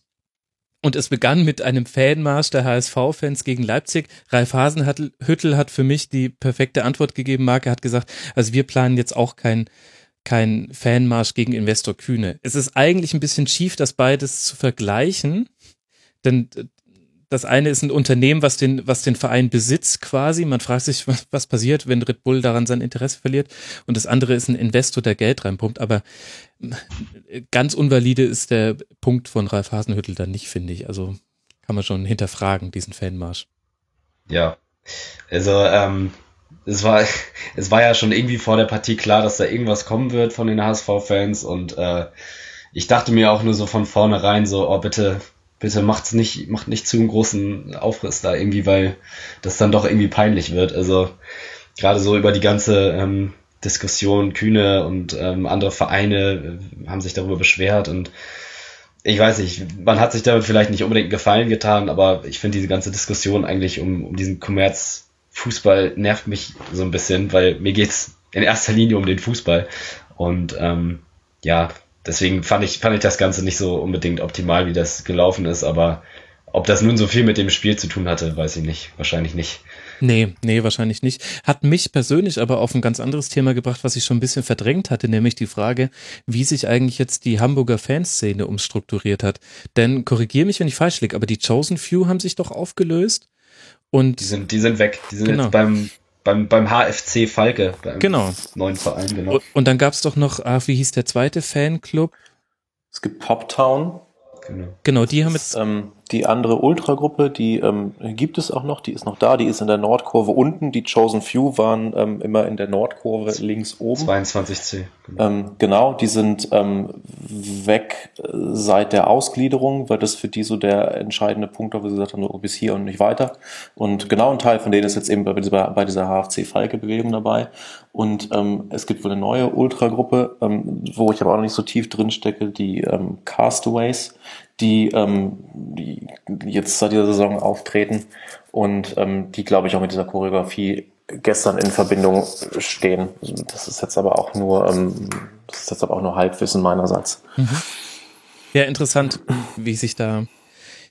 Und es begann mit einem Fanmarsch der HSV-Fans gegen Leipzig. Ralf Hasenhüttel hat für mich die perfekte Antwort gegeben. Marke hat gesagt, also wir planen jetzt auch kein, kein Fanmarsch gegen Investor Kühne. Es ist eigentlich ein bisschen schief, das beides zu vergleichen. Denn das eine ist ein Unternehmen, was den, was den Verein besitzt quasi. Man fragt sich, was, was passiert, wenn Red Bull daran sein Interesse verliert. Und das andere ist ein Investor, der Geld reinpumpt. Aber ganz unvalide ist der Punkt von Ralf Hasenhüttel dann nicht, finde ich. Also kann man schon hinterfragen, diesen Fanmarsch. Ja, also ähm, es war, es war ja schon irgendwie vor der Partie klar, dass da irgendwas kommen wird von den HSV-Fans und äh, ich dachte mir auch nur so von vornherein so, oh bitte, bitte macht's nicht, macht nicht zu einen großen Aufriss da irgendwie, weil das dann doch irgendwie peinlich wird. Also gerade so über die ganze ähm, Diskussion, Kühne und ähm, andere Vereine äh, haben sich darüber beschwert und ich weiß nicht, man hat sich damit vielleicht nicht unbedingt Gefallen getan, aber ich finde diese ganze Diskussion eigentlich um, um diesen Kommerzfußball nervt mich so ein bisschen, weil mir geht's in erster Linie um den Fußball und ähm, ja, deswegen fand ich, fand ich das Ganze nicht so unbedingt optimal, wie das gelaufen ist, aber ob das nun so viel mit dem Spiel zu tun hatte, weiß ich nicht. Wahrscheinlich nicht. Nee, nee, wahrscheinlich nicht. Hat mich persönlich aber auf ein ganz anderes Thema gebracht, was ich schon ein bisschen verdrängt hatte, nämlich die Frage, wie sich eigentlich jetzt die Hamburger Fanszene umstrukturiert hat. Denn korrigier mich, wenn ich falsch liege, aber die Chosen Few haben sich doch aufgelöst und die sind, die sind weg. Die sind genau. jetzt beim beim, beim HFC Falke, beim genau. neuen Verein, genau. Und, und dann gab's doch noch, ach, wie hieß der zweite Fanclub? Es gibt Poptown. Genau. Genau, die haben jetzt. Ähm, die andere Ultragruppe, die ähm, gibt es auch noch, die ist noch da, die ist in der Nordkurve unten. Die Chosen Few waren ähm, immer in der Nordkurve links oben. 22C. Genau, ähm, genau die sind ähm, weg äh, seit der Ausgliederung, weil das für die so der entscheidende Punkt war, wo sie gesagt haben, nur bis hier und nicht weiter. Und genau ein Teil von denen ist jetzt eben bei dieser, bei dieser HFC-Falke-Bewegung dabei. Und ähm, es gibt wohl eine neue Ultragruppe, ähm, wo ich aber auch noch nicht so tief drin stecke, die ähm, Castaways die, ähm, die jetzt seit dieser Saison auftreten und ähm, die, glaube ich, auch mit dieser Choreografie gestern in Verbindung stehen. Das ist jetzt aber auch nur, ähm, das ist jetzt aber auch nur Halbwissen meinerseits. Mhm. Ja, interessant, wie sich da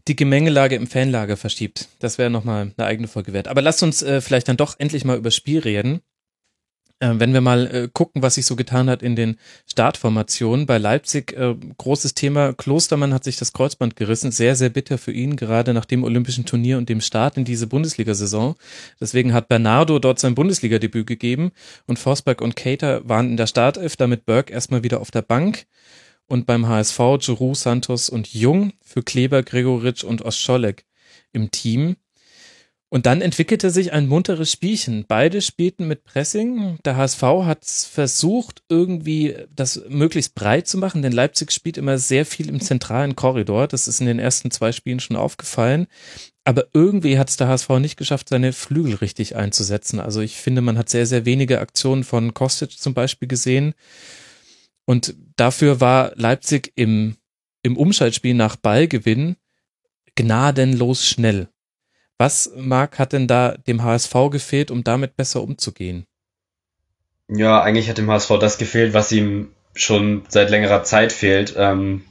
die Gemengelage im Fanlager verschiebt. Das wäre nochmal eine eigene Folge wert. Aber lasst uns äh, vielleicht dann doch endlich mal über Spiel reden. Äh, wenn wir mal äh, gucken, was sich so getan hat in den Startformationen. Bei Leipzig, äh, großes Thema, Klostermann hat sich das Kreuzband gerissen. Sehr, sehr bitter für ihn, gerade nach dem Olympischen Turnier und dem Start in diese Bundesliga-Saison. Deswegen hat Bernardo dort sein Bundesliga-Debüt gegeben und Forsberg und Cater waren in der Startelf, damit Burke erstmal wieder auf der Bank. Und beim HSV Giroud, Santos und Jung für Kleber, Gregoritsch und Oscholek im Team. Und dann entwickelte sich ein munteres Spielchen. Beide spielten mit Pressing. Der HSV hat versucht, irgendwie das möglichst breit zu machen, denn Leipzig spielt immer sehr viel im zentralen Korridor. Das ist in den ersten zwei Spielen schon aufgefallen. Aber irgendwie hat es der HSV nicht geschafft, seine Flügel richtig einzusetzen. Also ich finde, man hat sehr, sehr wenige Aktionen von Kostic zum Beispiel gesehen. Und dafür war Leipzig im, im Umschaltspiel nach Ballgewinn gnadenlos schnell. Was, Marc, hat denn da dem HSV gefehlt, um damit besser umzugehen? Ja, eigentlich hat dem HSV das gefehlt, was ihm schon seit längerer Zeit fehlt, ähm,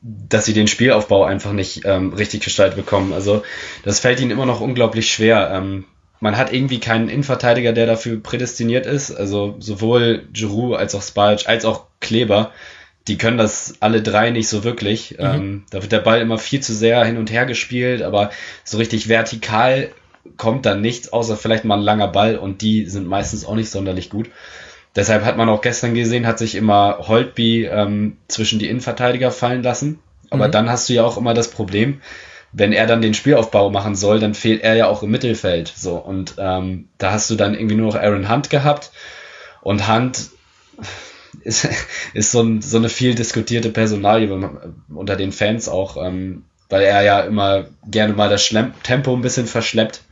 dass sie den Spielaufbau einfach nicht ähm, richtig gestaltet bekommen. Also das fällt ihnen immer noch unglaublich schwer. Ähm, man hat irgendwie keinen Innenverteidiger, der dafür prädestiniert ist. Also sowohl Giroud als auch Spalch als auch Kleber die können das alle drei nicht so wirklich. Mhm. Ähm, da wird der Ball immer viel zu sehr hin und her gespielt, aber so richtig vertikal kommt dann nichts, außer vielleicht mal ein langer Ball und die sind meistens auch nicht sonderlich gut. Deshalb hat man auch gestern gesehen, hat sich immer Holtby ähm, zwischen die Innenverteidiger fallen lassen. Aber mhm. dann hast du ja auch immer das Problem, wenn er dann den Spielaufbau machen soll, dann fehlt er ja auch im Mittelfeld. So und ähm, da hast du dann irgendwie nur noch Aaron Hunt gehabt und Hunt ist, ist so, ein, so eine viel diskutierte Personalie unter den Fans auch, ähm, weil er ja immer gerne mal das Schlemm Tempo ein bisschen verschleppt.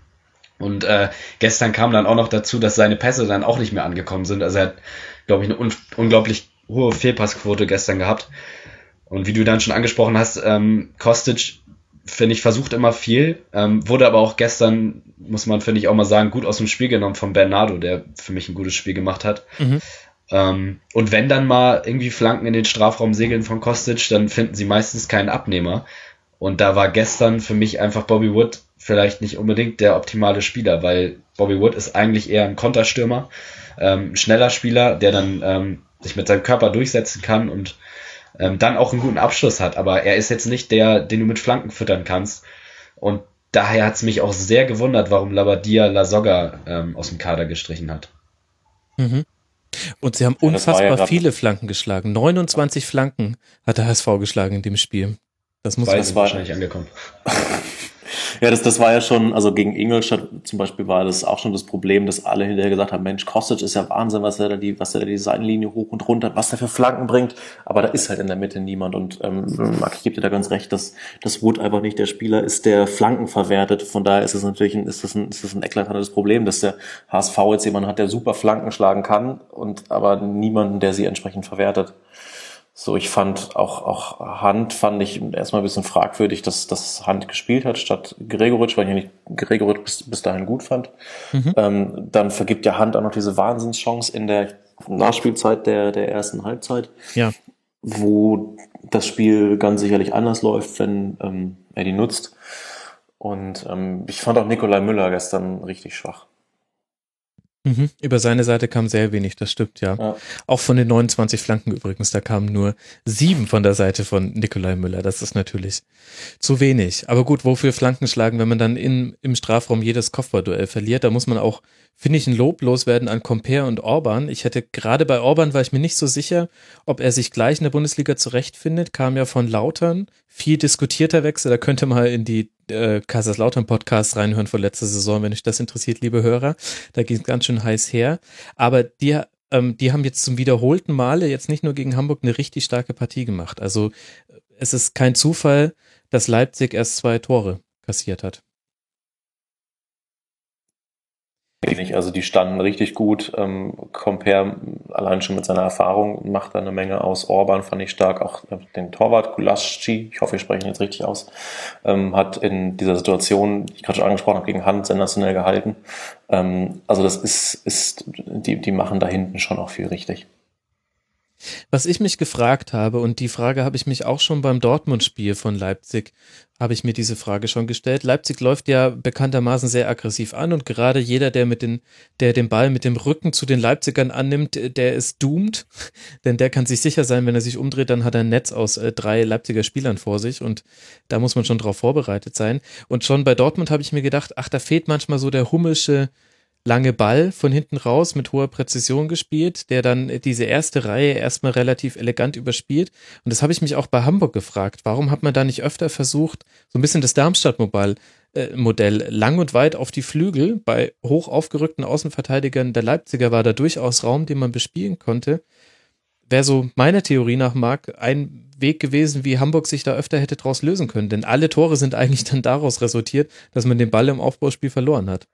Und äh, gestern kam dann auch noch dazu, dass seine Pässe dann auch nicht mehr angekommen sind. Also er hat, glaube ich, eine un unglaublich hohe Fehlpassquote gestern gehabt. Und wie du dann schon angesprochen hast, ähm, Kostic, finde ich, versucht immer viel, ähm, wurde aber auch gestern, muss man, finde ich, auch mal sagen, gut aus dem Spiel genommen von Bernardo, der für mich ein gutes Spiel gemacht hat. Mhm. Ähm, und wenn dann mal irgendwie Flanken in den Strafraum segeln von Kostic, dann finden sie meistens keinen Abnehmer. Und da war gestern für mich einfach Bobby Wood vielleicht nicht unbedingt der optimale Spieler, weil Bobby Wood ist eigentlich eher ein Konterstürmer, ähm, schneller Spieler, der dann ähm, sich mit seinem Körper durchsetzen kann und ähm, dann auch einen guten Abschluss hat. Aber er ist jetzt nicht der, den du mit Flanken füttern kannst. Und daher hat es mich auch sehr gewundert, warum Labadia Lasogga ähm, aus dem Kader gestrichen hat. Mhm. Und sie haben unfassbar ja viele Flanken geschlagen. 29 Flanken hat der HSV geschlagen in dem Spiel. Das muss man wahrscheinlich angekommen. Ja, das, das war ja schon, also gegen Ingolstadt zum Beispiel war das auch schon das Problem, dass alle hinterher gesagt haben, Mensch, Kostic ist ja Wahnsinn, was er da die, was er da die Seitenlinie hoch und runter, was er für Flanken bringt. Aber da ist halt in der Mitte niemand. Und ähm, Marc, ich gebe dir da ganz recht, dass, dass Wood einfach nicht der Spieler ist, der Flanken verwertet. Von daher ist es natürlich ein, ist das ein, ist das ein eklatantes Problem, dass der HSV jetzt jemanden hat, der super Flanken schlagen kann und aber niemanden, der sie entsprechend verwertet. So, ich fand auch, auch Hand fand ich erstmal ein bisschen fragwürdig, dass das Hand gespielt hat statt Gregoritsch, weil ich nicht Gregoritsch bis, bis dahin gut fand. Mhm. Ähm, dann vergibt ja Hand auch noch diese Wahnsinnschance in der Nachspielzeit der, der ersten Halbzeit. Ja. Wo das Spiel ganz sicherlich anders läuft, wenn ähm, er die nutzt. Und ähm, ich fand auch Nikolai Müller gestern richtig schwach. Mhm. Über seine Seite kam sehr wenig, das stimmt, ja. ja. Auch von den 29 Flanken übrigens, da kamen nur sieben von der Seite von Nikolai Müller. Das ist natürlich zu wenig. Aber gut, wofür Flanken schlagen, wenn man dann in, im Strafraum jedes Kopfballduell verliert? Da muss man auch, finde ich, ein Lob loswerden an Compare und Orban. Ich hätte gerade bei Orban war ich mir nicht so sicher, ob er sich gleich in der Bundesliga zurechtfindet. Kam ja von Lautern. Viel diskutierter Wechsel. Da könnte mal in die äh, Kaiserslautern Podcast reinhören von letzter Saison, wenn euch das interessiert, liebe Hörer. Da ging es ganz schön heiß her. Aber die, ähm, die haben jetzt zum wiederholten Male jetzt nicht nur gegen Hamburg eine richtig starke Partie gemacht. Also es ist kein Zufall, dass Leipzig erst zwei Tore kassiert hat. Also die standen richtig gut. Ähm, Compare allein schon mit seiner Erfahrung macht da eine Menge aus. Orban fand ich stark. Auch den Torwart Gulaschi, ich hoffe, ich spreche ihn jetzt richtig aus, ähm, hat in dieser Situation, die ich gerade schon angesprochen habe, gegen Hand sensationell gehalten. Ähm, also das ist, ist die, die machen da hinten schon auch viel richtig. Was ich mich gefragt habe, und die Frage habe ich mich auch schon beim Dortmund-Spiel von Leipzig, habe ich mir diese Frage schon gestellt. Leipzig läuft ja bekanntermaßen sehr aggressiv an und gerade jeder, der mit den, der den Ball mit dem Rücken zu den Leipzigern annimmt, der ist doomed, denn der kann sich sicher sein, wenn er sich umdreht, dann hat er ein Netz aus äh, drei Leipziger Spielern vor sich und da muss man schon drauf vorbereitet sein. Und schon bei Dortmund habe ich mir gedacht, ach, da fehlt manchmal so der hummelsche lange Ball von hinten raus mit hoher Präzision gespielt, der dann diese erste Reihe erstmal relativ elegant überspielt. Und das habe ich mich auch bei Hamburg gefragt. Warum hat man da nicht öfter versucht, so ein bisschen das Darmstadt-Modell Modell lang und weit auf die Flügel. Bei hoch aufgerückten Außenverteidigern der Leipziger war da durchaus Raum, den man bespielen konnte. Wäre so meiner Theorie nach Marc ein Weg gewesen, wie Hamburg sich da öfter hätte draus lösen können. Denn alle Tore sind eigentlich dann daraus resultiert, dass man den Ball im Aufbauspiel verloren hat.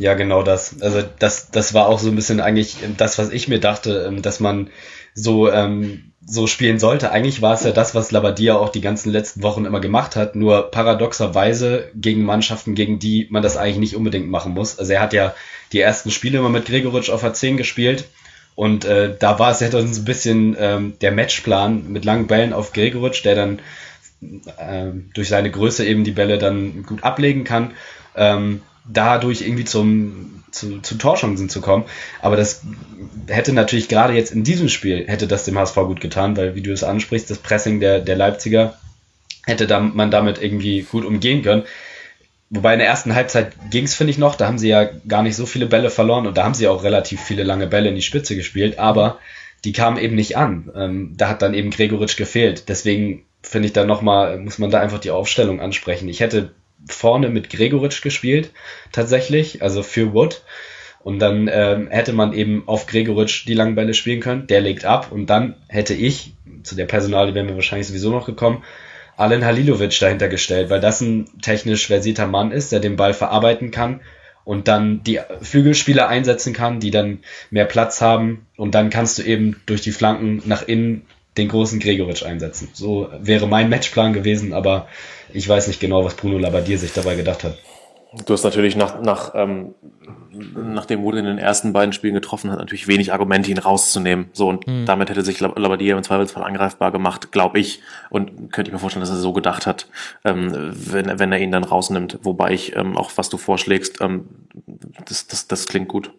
Ja, genau das. Also das, das war auch so ein bisschen eigentlich das, was ich mir dachte, ähm, dass man so, ähm, so spielen sollte. Eigentlich war es ja das, was Labadia auch die ganzen letzten Wochen immer gemacht hat, nur paradoxerweise gegen Mannschaften, gegen die man das eigentlich nicht unbedingt machen muss. Also er hat ja die ersten Spiele immer mit Gregoritsch auf A10 gespielt und äh, da war es ja dann so ein bisschen ähm, der Matchplan mit langen Bällen auf Gregoritsch, der dann äh, durch seine Größe eben die Bälle dann gut ablegen kann. Ähm, dadurch irgendwie zum, zu, zu Torchancen zu kommen. Aber das hätte natürlich gerade jetzt in diesem Spiel, hätte das dem HSV gut getan, weil, wie du es ansprichst, das Pressing der, der Leipziger hätte da, man damit irgendwie gut umgehen können. Wobei in der ersten Halbzeit ging es, finde ich, noch. Da haben sie ja gar nicht so viele Bälle verloren und da haben sie auch relativ viele lange Bälle in die Spitze gespielt, aber die kamen eben nicht an. Ähm, da hat dann eben Gregoritsch gefehlt. Deswegen finde ich da nochmal, muss man da einfach die Aufstellung ansprechen. Ich hätte vorne mit Gregoritsch gespielt, tatsächlich, also für Wood. Und dann ähm, hätte man eben auf Gregoritsch die langen Bälle spielen können. Der legt ab und dann hätte ich, zu der Personalie wären wir wahrscheinlich sowieso noch gekommen, Alen Halilovic dahinter gestellt, weil das ein technisch versierter Mann ist, der den Ball verarbeiten kann und dann die Flügelspieler einsetzen kann, die dann mehr Platz haben und dann kannst du eben durch die Flanken nach innen den großen Gregoritsch einsetzen. So wäre mein Matchplan gewesen, aber ich weiß nicht genau, was Bruno Labbadia sich dabei gedacht hat. Du hast natürlich nach, nach ähm, nachdem Wood in den ersten beiden Spielen getroffen hat, natürlich wenig Argumente, ihn rauszunehmen. So, und mhm. damit hätte sich Labbadia im Zweifelsfall angreifbar gemacht, glaube ich. Und könnte ich mir vorstellen, dass er so gedacht hat, ähm, wenn, wenn er ihn dann rausnimmt. Wobei ich ähm, auch, was du vorschlägst, ähm, das, das, das klingt gut.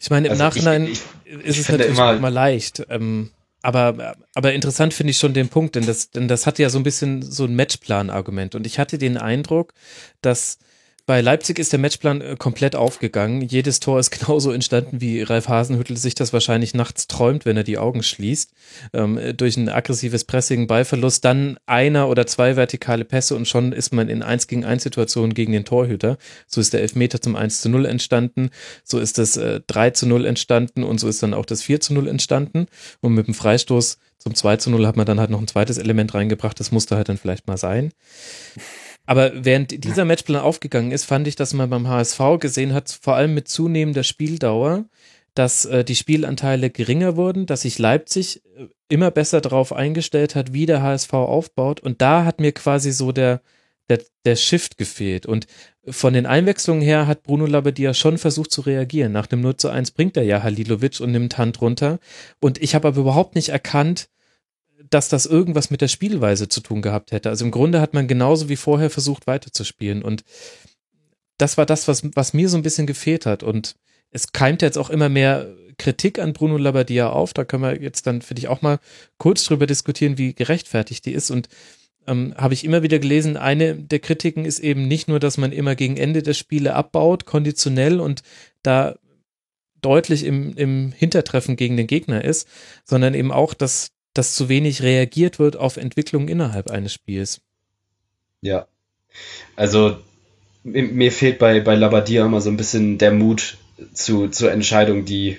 Ich meine, im also Nachhinein ich, ich, ist es natürlich immer, immer leicht. Ähm, aber, aber interessant finde ich schon den Punkt, denn das, denn das hat ja so ein bisschen so ein Matchplan-Argument. Und ich hatte den Eindruck, dass bei Leipzig ist der Matchplan äh, komplett aufgegangen. Jedes Tor ist genauso entstanden, wie Ralf Hasenhüttel sich das wahrscheinlich nachts träumt, wenn er die Augen schließt. Ähm, durch ein aggressives Pressing, Ballverlust, dann einer oder zwei vertikale Pässe und schon ist man in 1 gegen 1 Situationen gegen den Torhüter. So ist der Elfmeter zum 1 zu 0 entstanden, so ist das äh, 3 zu 0 entstanden und so ist dann auch das 4 zu 0 entstanden. Und mit dem Freistoß zum 2 zu 0 hat man dann halt noch ein zweites Element reingebracht. Das musste halt dann vielleicht mal sein. Aber während dieser Matchplan aufgegangen ist, fand ich, dass man beim HSV gesehen hat, vor allem mit zunehmender Spieldauer, dass äh, die Spielanteile geringer wurden, dass sich Leipzig äh, immer besser darauf eingestellt hat, wie der HSV aufbaut. Und da hat mir quasi so der, der, der Shift gefehlt. Und von den Einwechslungen her hat Bruno Labbadia schon versucht zu reagieren. Nach dem 0 zu 1 bringt er ja Halilovic und nimmt Hand runter. Und ich habe aber überhaupt nicht erkannt, dass das irgendwas mit der Spielweise zu tun gehabt hätte. Also im Grunde hat man genauso wie vorher versucht weiterzuspielen und das war das, was, was mir so ein bisschen gefehlt hat und es keimt jetzt auch immer mehr Kritik an Bruno Labbadia auf. Da können wir jetzt dann für dich auch mal kurz drüber diskutieren, wie gerechtfertigt die ist und ähm, habe ich immer wieder gelesen, eine der Kritiken ist eben nicht nur, dass man immer gegen Ende der Spiele abbaut, konditionell und da deutlich im, im Hintertreffen gegen den Gegner ist, sondern eben auch, dass dass zu wenig reagiert wird auf Entwicklungen innerhalb eines Spiels. Ja. Also mir fehlt bei, bei Labadia immer so ein bisschen der Mut zu, zur Entscheidung, die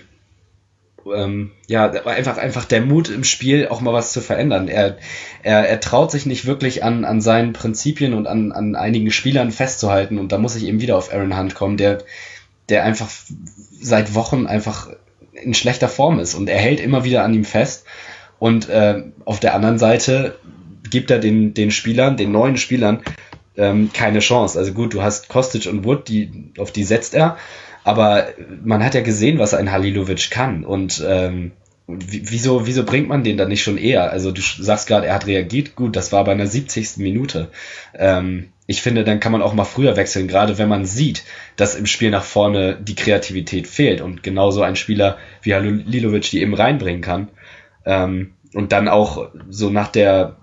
ähm, ja, einfach, einfach der Mut im Spiel auch mal was zu verändern. Er, er, er traut sich nicht wirklich an, an seinen Prinzipien und an, an einigen Spielern festzuhalten und da muss ich eben wieder auf Aaron Hunt kommen, der, der einfach seit Wochen einfach in schlechter Form ist und er hält immer wieder an ihm fest und äh, auf der anderen Seite gibt er den, den Spielern, den neuen Spielern, ähm, keine Chance. Also gut, du hast Kostic und Wood, die, auf die setzt er, aber man hat ja gesehen, was ein Halilovic kann. Und ähm, wieso, wieso bringt man den dann nicht schon eher? Also du sagst gerade, er hat reagiert, gut, das war bei einer 70. Minute. Ähm, ich finde, dann kann man auch mal früher wechseln, gerade wenn man sieht, dass im Spiel nach vorne die Kreativität fehlt und genauso ein Spieler wie Halilovic die eben reinbringen kann. Ähm, und dann auch so nach der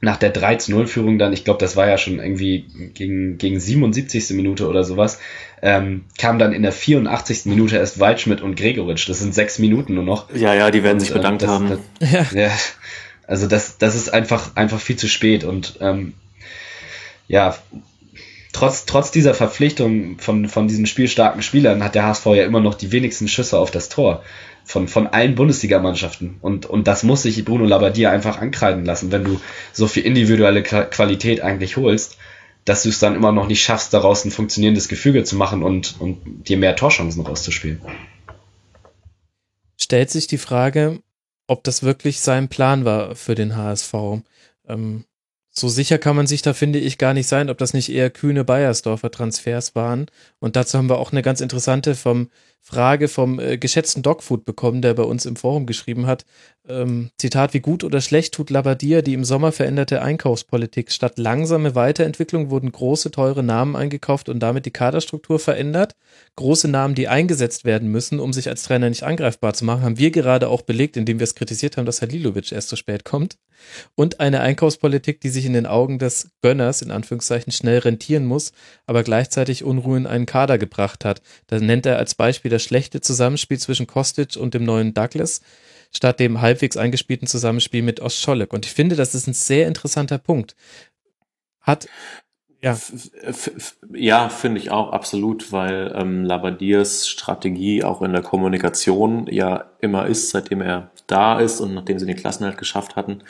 nach der 3-0-Führung dann, ich glaube, das war ja schon irgendwie gegen, gegen 77. Minute oder sowas, ähm, kam dann in der 84. Minute erst Waldschmidt und Gregoritsch. Das sind sechs Minuten nur noch. Ja, ja, die werden und, sich bedankt äh, das, haben. Das, ja. ja. Also das, das ist einfach, einfach viel zu spät und ähm, ja, trotz, trotz dieser Verpflichtung von, von diesen spielstarken Spielern hat der HSV ja immer noch die wenigsten Schüsse auf das Tor von, von allen Bundesligamannschaften. Und, und das muss sich Bruno Labbadia einfach ankreiden lassen, wenn du so viel individuelle Qualität eigentlich holst, dass du es dann immer noch nicht schaffst, daraus ein funktionierendes Gefüge zu machen und, und dir mehr Torchancen rauszuspielen. Stellt sich die Frage, ob das wirklich sein Plan war für den HSV. Ähm, so sicher kann man sich da, finde ich, gar nicht sein, ob das nicht eher kühne Bayersdorfer Transfers waren. Und dazu haben wir auch eine ganz interessante vom Frage vom äh, geschätzten Dogfood bekommen, der bei uns im Forum geschrieben hat. Ähm, Zitat, wie gut oder schlecht tut Labadia die im Sommer veränderte Einkaufspolitik? Statt langsame Weiterentwicklung wurden große, teure Namen eingekauft und damit die Kaderstruktur verändert. Große Namen, die eingesetzt werden müssen, um sich als Trainer nicht angreifbar zu machen, haben wir gerade auch belegt, indem wir es kritisiert haben, dass Halilovic erst so spät kommt. Und eine Einkaufspolitik, die sich in den Augen des Gönners, in Anführungszeichen, schnell rentieren muss, aber gleichzeitig Unruhe in einen Kader gebracht hat. Da nennt er als Beispiel das schlechte Zusammenspiel zwischen Kostic und dem neuen Douglas statt dem halbwegs eingespielten Zusammenspiel mit Ostscholek. Und ich finde, das ist ein sehr interessanter Punkt. Hat ja, ja finde ich auch absolut, weil ähm, Labadiers Strategie auch in der Kommunikation ja immer ist, seitdem er da ist und nachdem sie den Klassenhalt geschafft hatten,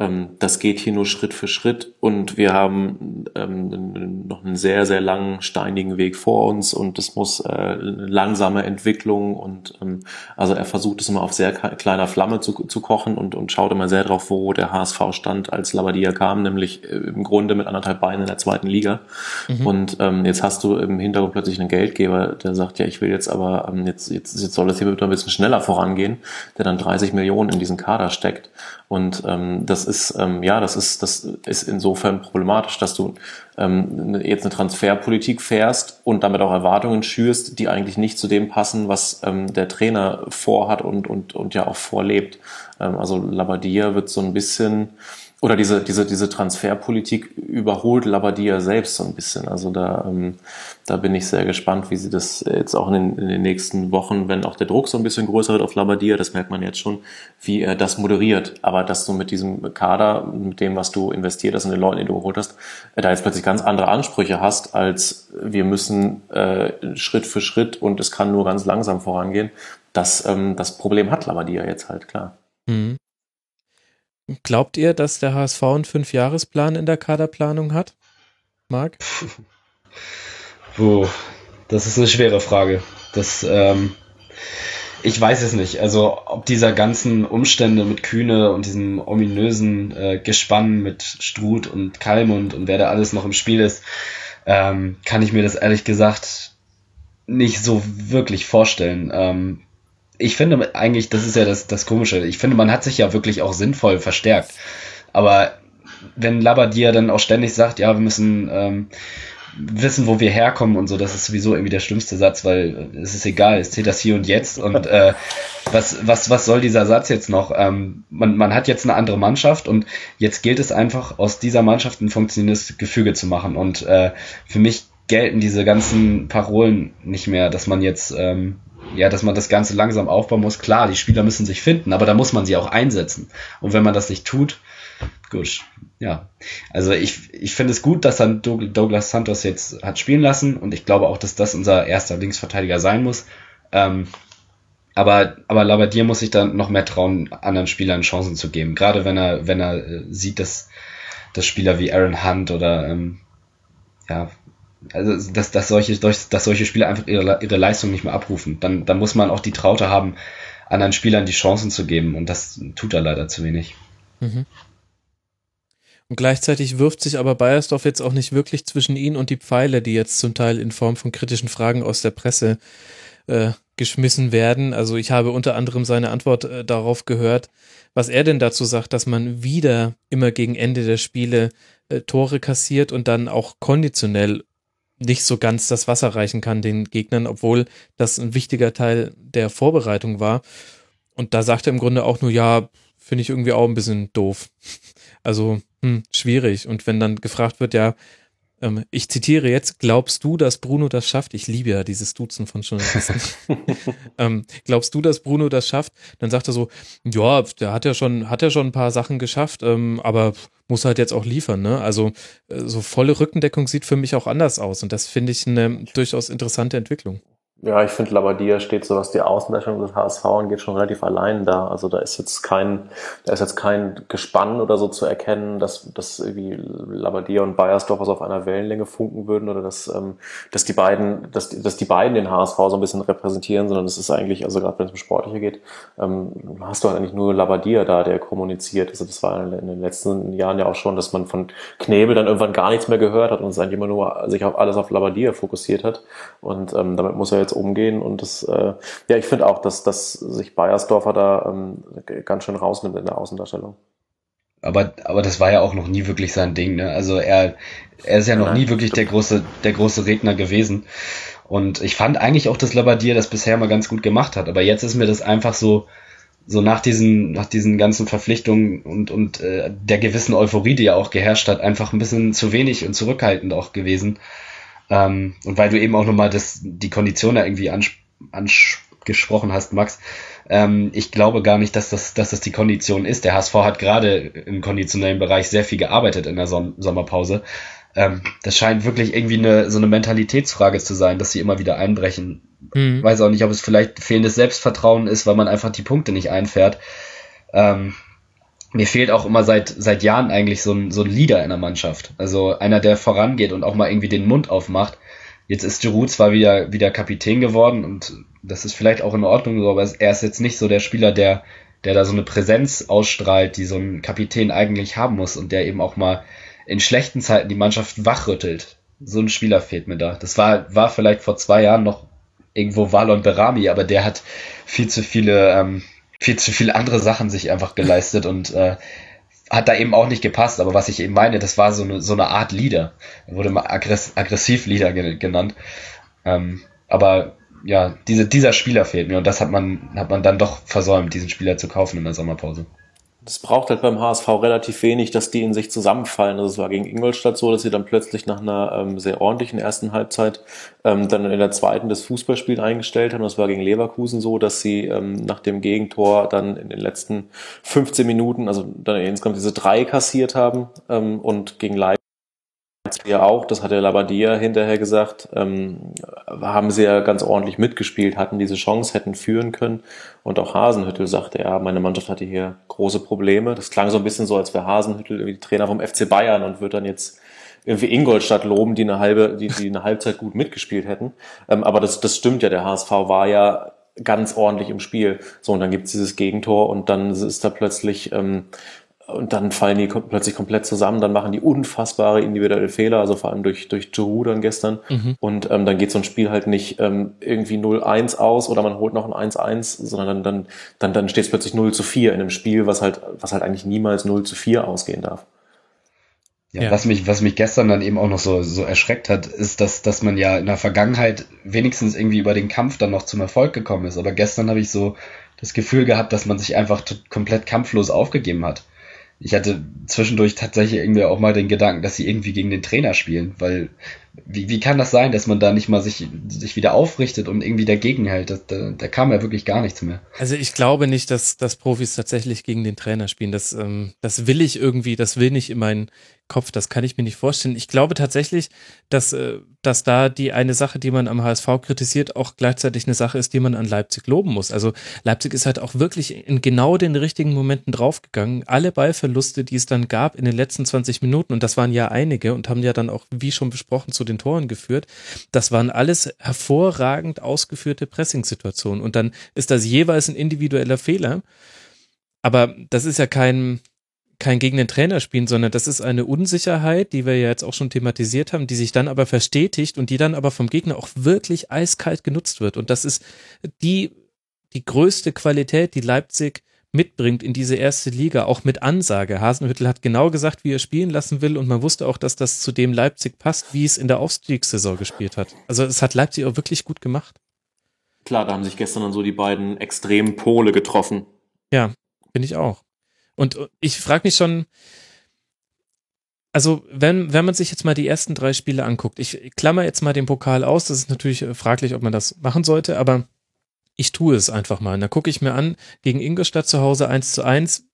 ähm, das geht hier nur Schritt für Schritt und wir haben ähm, noch einen sehr, sehr langen, steinigen Weg vor uns und es muss äh, eine langsame Entwicklung und ähm, also er versucht es immer auf sehr kleiner Flamme zu, zu kochen und, und schaut immer sehr drauf, wo der HSV stand, als Labadia kam, nämlich äh, im Grunde mit anderthalb Beinen in der zweiten Liga. Mhm. Und ähm, jetzt hast du im Hintergrund plötzlich einen Geldgeber, der sagt, ja, ich will jetzt aber, ähm, jetzt, jetzt, jetzt soll das hier bitte ein bisschen schneller vorangehen, der dann 30 Millionen in diesen Kader steckt. Und ähm, das ist, ähm, ja, das ist, das ist insofern problematisch, dass du ähm, jetzt eine Transferpolitik fährst und damit auch Erwartungen schürst, die eigentlich nicht zu dem passen, was ähm, der Trainer vorhat und, und, und ja auch vorlebt. Ähm, also Labadia wird so ein bisschen oder diese, diese, diese Transferpolitik überholt Labadia selbst so ein bisschen. Also da, ähm, da bin ich sehr gespannt, wie sie das jetzt auch in den, in den nächsten Wochen, wenn auch der Druck so ein bisschen größer wird auf Labadia, das merkt man jetzt schon, wie er das moderiert. Aber dass du mit diesem Kader, mit dem, was du investiert hast und den Leuten, die du geholt hast, äh, da jetzt plötzlich ganz andere Ansprüche hast, als wir müssen äh, Schritt für Schritt und es kann nur ganz langsam vorangehen. Das, ähm, das Problem hat Labadia jetzt halt, klar. Mhm. Glaubt ihr, dass der HSV einen Fünfjahresplan in der Kaderplanung hat? Marc? Puh, das ist eine schwere Frage. Das, ähm, ich weiß es nicht. Also, ob dieser ganzen Umstände mit Kühne und diesem ominösen äh, Gespann mit Struth und Kalmund und wer da alles noch im Spiel ist, ähm, kann ich mir das ehrlich gesagt nicht so wirklich vorstellen. Ähm, ich finde eigentlich, das ist ja das, das Komische, ich finde, man hat sich ja wirklich auch sinnvoll verstärkt. Aber wenn Labadia dann auch ständig sagt, ja, wir müssen ähm, wissen, wo wir herkommen und so, das ist sowieso irgendwie der schlimmste Satz, weil es ist egal, es zählt das hier und jetzt und äh, was, was, was soll dieser Satz jetzt noch? Ähm, man, man hat jetzt eine andere Mannschaft und jetzt gilt es einfach, aus dieser Mannschaft ein funktionierendes Gefüge zu machen und äh, für mich gelten diese ganzen Parolen nicht mehr, dass man jetzt ähm, ja, dass man das Ganze langsam aufbauen muss. Klar, die Spieler müssen sich finden, aber da muss man sie auch einsetzen. Und wenn man das nicht tut, gut, ja. Also ich, ich finde es gut, dass dann Douglas Santos jetzt hat spielen lassen und ich glaube auch, dass das unser erster Linksverteidiger sein muss. Ähm, aber, aber Labadier muss sich dann noch mehr trauen, anderen Spielern Chancen zu geben. Gerade wenn er, wenn er äh, sieht, dass, dass Spieler wie Aaron Hunt oder ähm, ja, also dass, dass solche, dass solche Spieler einfach ihre, ihre Leistung nicht mehr abrufen. Dann, dann muss man auch die Traute haben, anderen Spielern die Chancen zu geben und das tut er leider zu wenig. Mhm. Und gleichzeitig wirft sich aber Bayersdorf jetzt auch nicht wirklich zwischen ihn und die Pfeile, die jetzt zum Teil in Form von kritischen Fragen aus der Presse äh, geschmissen werden. Also ich habe unter anderem seine Antwort äh, darauf gehört, was er denn dazu sagt, dass man wieder immer gegen Ende der Spiele äh, Tore kassiert und dann auch konditionell nicht so ganz das Wasser reichen kann den Gegnern, obwohl das ein wichtiger Teil der Vorbereitung war. Und da sagt er im Grunde auch nur, ja, finde ich irgendwie auch ein bisschen doof. Also hm, schwierig. Und wenn dann gefragt wird, ja, ähm, ich zitiere jetzt, glaubst du, dass Bruno das schafft? Ich liebe ja dieses Duzen von Journalisten. ähm, glaubst du, dass Bruno das schafft? Dann sagt er so, ja, der hat ja schon, hat ja schon ein paar Sachen geschafft, ähm, aber muss halt jetzt auch liefern, ne? Also äh, so volle Rückendeckung sieht für mich auch anders aus und das finde ich eine durchaus interessante Entwicklung. Ja, ich finde, Labadia steht so, was die Außendarstellung des HSV angeht, schon relativ allein da. Also da ist jetzt kein, da ist jetzt kein Gespann oder so zu erkennen, dass, dass irgendwie Labadia und Bayersdorf was auf einer Wellenlänge funken würden oder dass, ähm, dass die beiden, dass, dass die beiden den HSV so ein bisschen repräsentieren, sondern es ist eigentlich, also gerade wenn es um Sportliche geht, ähm, hast du halt eigentlich nur Labadia da, der kommuniziert. Also das war in den letzten Jahren ja auch schon, dass man von Knebel dann irgendwann gar nichts mehr gehört hat und es eigentlich immer nur sich auf alles auf Labadia fokussiert hat. Und ähm, damit muss er jetzt jetzt umgehen. Und das, äh, ja, ich finde auch, dass, dass sich Bayersdorfer da ähm, ganz schön rausnimmt in der Außendarstellung. Aber, aber das war ja auch noch nie wirklich sein Ding, ne? Also er, er ist ja noch Nein, nie wirklich der große, der große Redner gewesen. Und ich fand eigentlich auch, dass Labadier das bisher mal ganz gut gemacht hat. Aber jetzt ist mir das einfach so, so nach diesen, nach diesen ganzen Verpflichtungen und, und äh, der gewissen Euphorie, die ja auch geherrscht hat, einfach ein bisschen zu wenig und zurückhaltend auch gewesen. Ähm, und weil du eben auch nochmal das, die Kondition da irgendwie angesprochen hast, Max, ähm, ich glaube gar nicht, dass das, dass das die Kondition ist. Der HSV hat gerade im konditionellen Bereich sehr viel gearbeitet in der Som Sommerpause. Ähm, das scheint wirklich irgendwie eine, so eine Mentalitätsfrage zu sein, dass sie immer wieder einbrechen. Mhm. Weiß auch nicht, ob es vielleicht fehlendes Selbstvertrauen ist, weil man einfach die Punkte nicht einfährt. Ähm, mir fehlt auch immer seit, seit Jahren eigentlich so ein, so ein Leader in der Mannschaft. Also einer, der vorangeht und auch mal irgendwie den Mund aufmacht. Jetzt ist Giroud zwar wieder, wieder Kapitän geworden und das ist vielleicht auch in Ordnung so, aber er ist jetzt nicht so der Spieler, der, der da so eine Präsenz ausstrahlt, die so ein Kapitän eigentlich haben muss und der eben auch mal in schlechten Zeiten die Mannschaft wachrüttelt. So ein Spieler fehlt mir da. Das war, war vielleicht vor zwei Jahren noch irgendwo Valon Berami, aber der hat viel zu viele, ähm, viel zu viele andere Sachen sich einfach geleistet und äh, hat da eben auch nicht gepasst. Aber was ich eben meine, das war so eine, so eine Art Leader. Er wurde mal aggress aggressiv Leader genannt. Ähm, aber ja, diese, dieser Spieler fehlt mir und das hat man, hat man dann doch versäumt, diesen Spieler zu kaufen in der Sommerpause. Es braucht halt beim HSV relativ wenig, dass die in sich zusammenfallen. Also es war gegen Ingolstadt so, dass sie dann plötzlich nach einer ähm, sehr ordentlichen ersten Halbzeit ähm, dann in der zweiten das Fußballspiel eingestellt haben. Das war gegen Leverkusen so, dass sie ähm, nach dem Gegentor dann in den letzten 15 Minuten, also dann insgesamt diese drei kassiert haben ähm, und gegen Leipzig ja auch, das hat der Labadia hinterher gesagt, ähm, haben sie ja ganz ordentlich mitgespielt, hatten diese Chance, hätten führen können. Und auch Hasenhüttel sagte, ja, meine Mannschaft hatte hier große Probleme. Das klang so ein bisschen so, als wäre Hasenhüttel irgendwie Trainer vom FC Bayern und wird dann jetzt irgendwie Ingolstadt loben, die eine halbe, die, die eine Halbzeit gut mitgespielt hätten. Ähm, aber das, das stimmt ja, der HSV war ja ganz ordentlich im Spiel. So, und dann gibt's dieses Gegentor und dann ist da plötzlich ähm, und dann fallen die plötzlich komplett zusammen, dann machen die unfassbare individuelle Fehler, also vor allem durch, durch Giroud dann gestern. Mhm. Und ähm, dann geht so ein Spiel halt nicht ähm, irgendwie 0-1 aus oder man holt noch ein 1-1, sondern dann, dann, dann, dann steht es plötzlich 0 zu 4 in einem Spiel, was halt, was halt eigentlich niemals 0 zu 4 ausgehen darf. Ja, ja, Was, mich, was mich gestern dann eben auch noch so, so erschreckt hat, ist, dass, dass man ja in der Vergangenheit wenigstens irgendwie über den Kampf dann noch zum Erfolg gekommen ist. Aber gestern habe ich so das Gefühl gehabt, dass man sich einfach komplett kampflos aufgegeben hat ich hatte zwischendurch tatsächlich irgendwie auch mal den Gedanken, dass sie irgendwie gegen den Trainer spielen, weil wie, wie kann das sein, dass man da nicht mal sich, sich wieder aufrichtet und irgendwie dagegen hält? Da, da, da kam ja wirklich gar nichts mehr. Also ich glaube nicht, dass, dass Profis tatsächlich gegen den Trainer spielen. Das, ähm, das will ich irgendwie, das will nicht in meinen Kopf, das kann ich mir nicht vorstellen. Ich glaube tatsächlich, dass, äh, dass da die eine Sache, die man am HSV kritisiert, auch gleichzeitig eine Sache ist, die man an Leipzig loben muss. Also Leipzig ist halt auch wirklich in genau den richtigen Momenten draufgegangen. Alle Ballverluste, die es dann gab in den letzten 20 Minuten, und das waren ja einige und haben ja dann auch, wie schon besprochen, zu den Toren geführt. Das waren alles hervorragend ausgeführte Pressing-Situationen. Und dann ist das jeweils ein individueller Fehler. Aber das ist ja kein, kein gegen den Trainer spielen, sondern das ist eine Unsicherheit, die wir ja jetzt auch schon thematisiert haben, die sich dann aber verstetigt und die dann aber vom Gegner auch wirklich eiskalt genutzt wird. Und das ist die, die größte Qualität, die Leipzig mitbringt in diese erste Liga, auch mit Ansage. Hasenhüttel hat genau gesagt, wie er spielen lassen will und man wusste auch, dass das zu dem Leipzig passt, wie es in der Aufstiegssaison gespielt hat. Also es hat Leipzig auch wirklich gut gemacht. Klar, da haben sich gestern dann so die beiden extremen Pole getroffen. Ja, finde ich auch. Und ich frage mich schon, also wenn, wenn man sich jetzt mal die ersten drei Spiele anguckt, ich klammer jetzt mal den Pokal aus, das ist natürlich fraglich, ob man das machen sollte, aber ich tue es einfach mal. Und da gucke ich mir an, gegen Ingolstadt zu Hause 1 zu 1.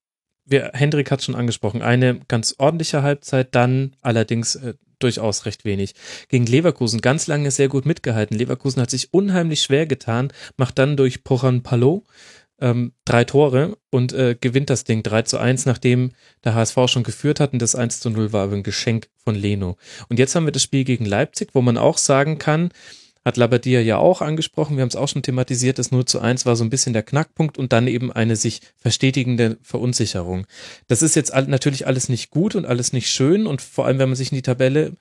Wir, Hendrik hat schon angesprochen, eine ganz ordentliche Halbzeit, dann allerdings äh, durchaus recht wenig. Gegen Leverkusen ganz lange sehr gut mitgehalten. Leverkusen hat sich unheimlich schwer getan, macht dann durch Poran Palot ähm, drei Tore und äh, gewinnt das Ding 3 zu 1, nachdem der HSV schon geführt hat und das 1 zu 0 war ein Geschenk von Leno. Und jetzt haben wir das Spiel gegen Leipzig, wo man auch sagen kann, hat Labadia ja auch angesprochen, wir haben es auch schon thematisiert, das 0 zu 1 war so ein bisschen der Knackpunkt und dann eben eine sich verstetigende Verunsicherung. Das ist jetzt natürlich alles nicht gut und alles nicht schön und vor allem, wenn man sich in die Tabelle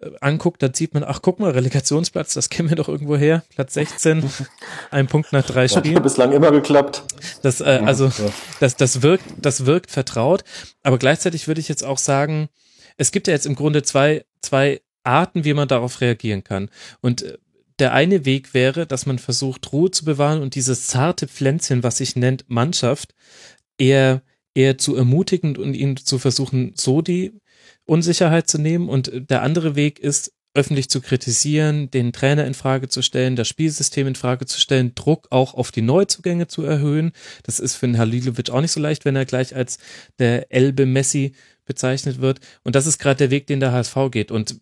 äh, anguckt, dann sieht man, ach guck mal, Relegationsplatz, das kennen wir doch irgendwo her, Platz 16, ein Punkt nach drei Spielen. Hat bislang immer geklappt. Das, äh, also, das, das wirkt, das wirkt vertraut, aber gleichzeitig würde ich jetzt auch sagen, es gibt ja jetzt im Grunde zwei, zwei Arten, wie man darauf reagieren kann. Und äh, der eine Weg wäre, dass man versucht, Ruhe zu bewahren und dieses zarte Pflänzchen, was sich nennt Mannschaft, eher, eher zu ermutigen und ihnen zu versuchen, so die Unsicherheit zu nehmen. Und der andere Weg ist, öffentlich zu kritisieren, den Trainer in Frage zu stellen, das Spielsystem in Frage zu stellen, Druck auch auf die Neuzugänge zu erhöhen. Das ist für den Halilovic auch nicht so leicht, wenn er gleich als der Elbe Messi bezeichnet wird. Und das ist gerade der Weg, den der HSV geht. Und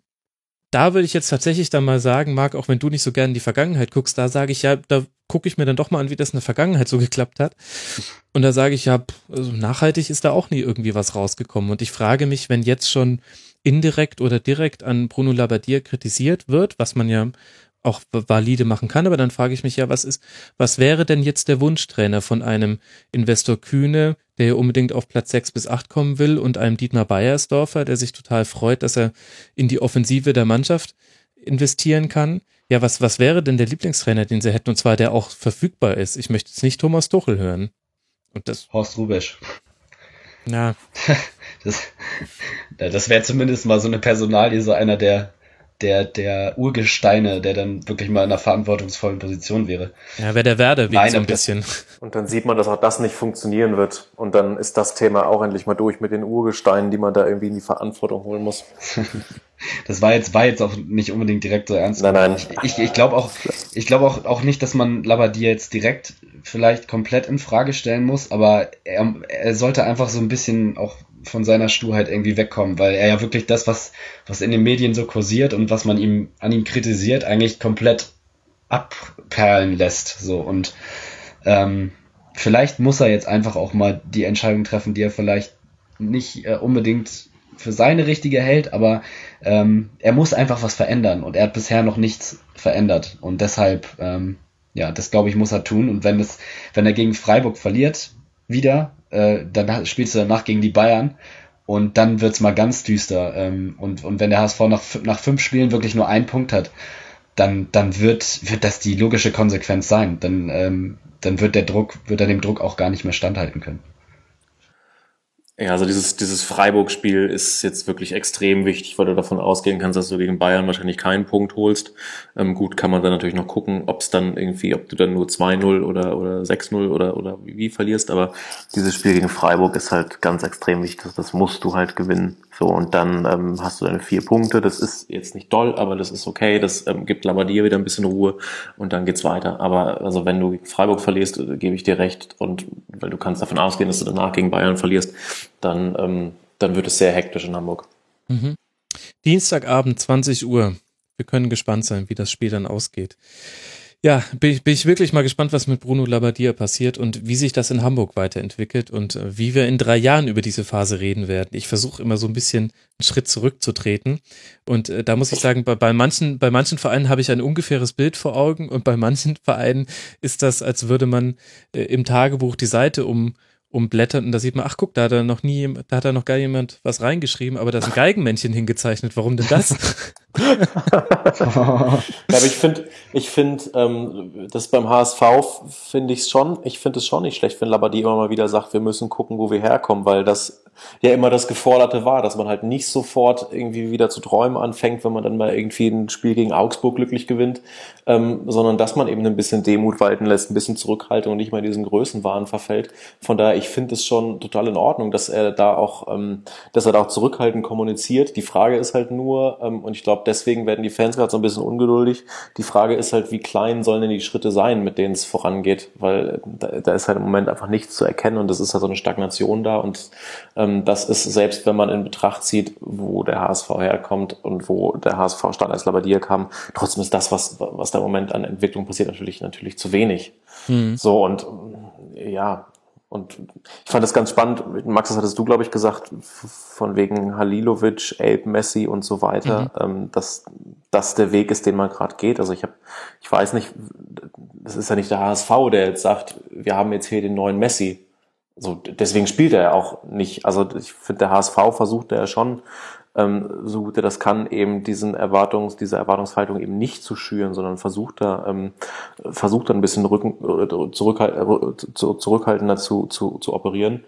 da würde ich jetzt tatsächlich dann mal sagen, Marc, auch wenn du nicht so gerne in die Vergangenheit guckst, da sage ich ja, da gucke ich mir dann doch mal an, wie das in der Vergangenheit so geklappt hat. Und da sage ich ja, also nachhaltig ist da auch nie irgendwie was rausgekommen. Und ich frage mich, wenn jetzt schon indirekt oder direkt an Bruno Labbadia kritisiert wird, was man ja auch valide machen kann, aber dann frage ich mich ja, was ist, was wäre denn jetzt der Wunschtrainer von einem Investor Kühne, der ja unbedingt auf Platz 6 bis 8 kommen will und einem Dietmar Beiersdorfer, der sich total freut, dass er in die Offensive der Mannschaft investieren kann. Ja, was, was wäre denn der Lieblingstrainer, den sie hätten, und zwar der auch verfügbar ist? Ich möchte jetzt nicht Thomas Tuchel hören. Und das. Horst Rubesch. Ja. das, das wäre zumindest mal so eine Personalie, so einer der der, der Urgesteine, der dann wirklich mal in einer verantwortungsvollen Position wäre. Ja, wäre der Werde Nein, so ein bisschen. Und dann sieht man, dass auch das nicht funktionieren wird. Und dann ist das Thema auch endlich mal durch mit den Urgesteinen, die man da irgendwie in die Verantwortung holen muss. das war jetzt, war jetzt auch nicht unbedingt direkt so ernst. Nein, nein. Ich, ich, ich glaube auch, ich glaube auch, auch nicht, dass man Labadier jetzt direkt vielleicht komplett in Frage stellen muss, aber er, er sollte einfach so ein bisschen auch von seiner Sturheit irgendwie wegkommen, weil er ja wirklich das, was, was in den Medien so kursiert und was man ihm an ihm kritisiert, eigentlich komplett abperlen lässt. So und ähm, vielleicht muss er jetzt einfach auch mal die Entscheidung treffen, die er vielleicht nicht äh, unbedingt für seine richtige hält, aber ähm, er muss einfach was verändern und er hat bisher noch nichts verändert und deshalb ähm, ja, das glaube ich muss er tun und wenn es wenn er gegen Freiburg verliert wieder äh, dann spielst du danach gegen die Bayern und dann wird's mal ganz düster. Ähm, und, und wenn der HSV nach, nach fünf Spielen wirklich nur einen Punkt hat, dann, dann wird, wird das die logische Konsequenz sein. Dann, ähm, dann wird der Druck, wird er dem Druck auch gar nicht mehr standhalten können. Ja, also dieses, dieses Freiburg-Spiel ist jetzt wirklich extrem wichtig, weil du davon ausgehen kannst, dass du gegen Bayern wahrscheinlich keinen Punkt holst. Ähm, gut, kann man dann natürlich noch gucken, ob es dann irgendwie, ob du dann nur 2-0 oder, oder 6-0 oder, oder wie, wie verlierst, aber dieses Spiel gegen Freiburg ist halt ganz extrem wichtig, das, das musst du halt gewinnen. So, und dann ähm, hast du deine vier Punkte, das ist jetzt nicht doll, aber das ist okay, das ähm, gibt Labadier wieder ein bisschen Ruhe und dann geht's weiter. Aber also wenn du Freiburg verlierst, äh, gebe ich dir recht und weil du kannst davon ausgehen, dass du danach gegen Bayern verlierst, dann, ähm, dann wird es sehr hektisch in Hamburg. Mhm. Dienstagabend, 20 Uhr. Wir können gespannt sein, wie das Spiel dann ausgeht. Ja, bin ich, bin ich wirklich mal gespannt, was mit Bruno Labbadia passiert und wie sich das in Hamburg weiterentwickelt und äh, wie wir in drei Jahren über diese Phase reden werden. Ich versuche immer so ein bisschen einen Schritt zurückzutreten und äh, da muss ich sagen, bei, bei manchen bei manchen Vereinen habe ich ein ungefähres Bild vor Augen und bei manchen Vereinen ist das, als würde man äh, im Tagebuch die Seite um umblättert und da sieht man, ach guck, da hat er noch nie, da hat er noch gar jemand was reingeschrieben, aber da ist ein Geigenmännchen hingezeichnet. Warum denn das? ja, aber ich finde, ich finde, ähm, das beim HSV finde ich es schon, ich finde es schon nicht schlecht, wenn Labadie immer mal wieder sagt, wir müssen gucken, wo wir herkommen, weil das ja immer das Geforderte war, dass man halt nicht sofort irgendwie wieder zu träumen anfängt, wenn man dann mal irgendwie ein Spiel gegen Augsburg glücklich gewinnt, ähm, sondern dass man eben ein bisschen Demut walten lässt, ein bisschen Zurückhaltung und nicht mal in diesen Größenwahn verfällt. Von daher, ich finde es schon total in Ordnung, dass er da auch, ähm, dass er da auch zurückhaltend kommuniziert. Die Frage ist halt nur, ähm, und ich glaube, deswegen werden die Fans gerade so ein bisschen ungeduldig. Die Frage ist halt, wie klein sollen denn die Schritte sein, mit denen es vorangeht, weil da, da ist halt im Moment einfach nichts zu erkennen und es ist halt so eine Stagnation da und ähm, das ist selbst, wenn man in Betracht zieht, wo der HSV herkommt und wo der HSV statt als Labadier kam, trotzdem ist das, was, was da im Moment an Entwicklung passiert, natürlich, natürlich zu wenig. Mhm. So und ja, und ich fand das ganz spannend. Max, das hattest du, glaube ich, gesagt, von wegen Halilovic, Abe, Messi und so weiter, mhm. ähm, dass das der Weg ist, den man gerade geht. Also ich habe, ich weiß nicht, das ist ja nicht der HSV, der jetzt sagt, wir haben jetzt hier den neuen Messi. So, deswegen spielt er ja auch nicht. Also ich finde, der HSV versucht ja schon ähm, so gut er das kann, eben diesen Erwartungs, diese Erwartungshaltung eben nicht zu schüren, sondern versucht da, ähm, versucht da ein bisschen Rücken, äh, zurückhalt, äh, zurückhaltender zu, zu, zu operieren.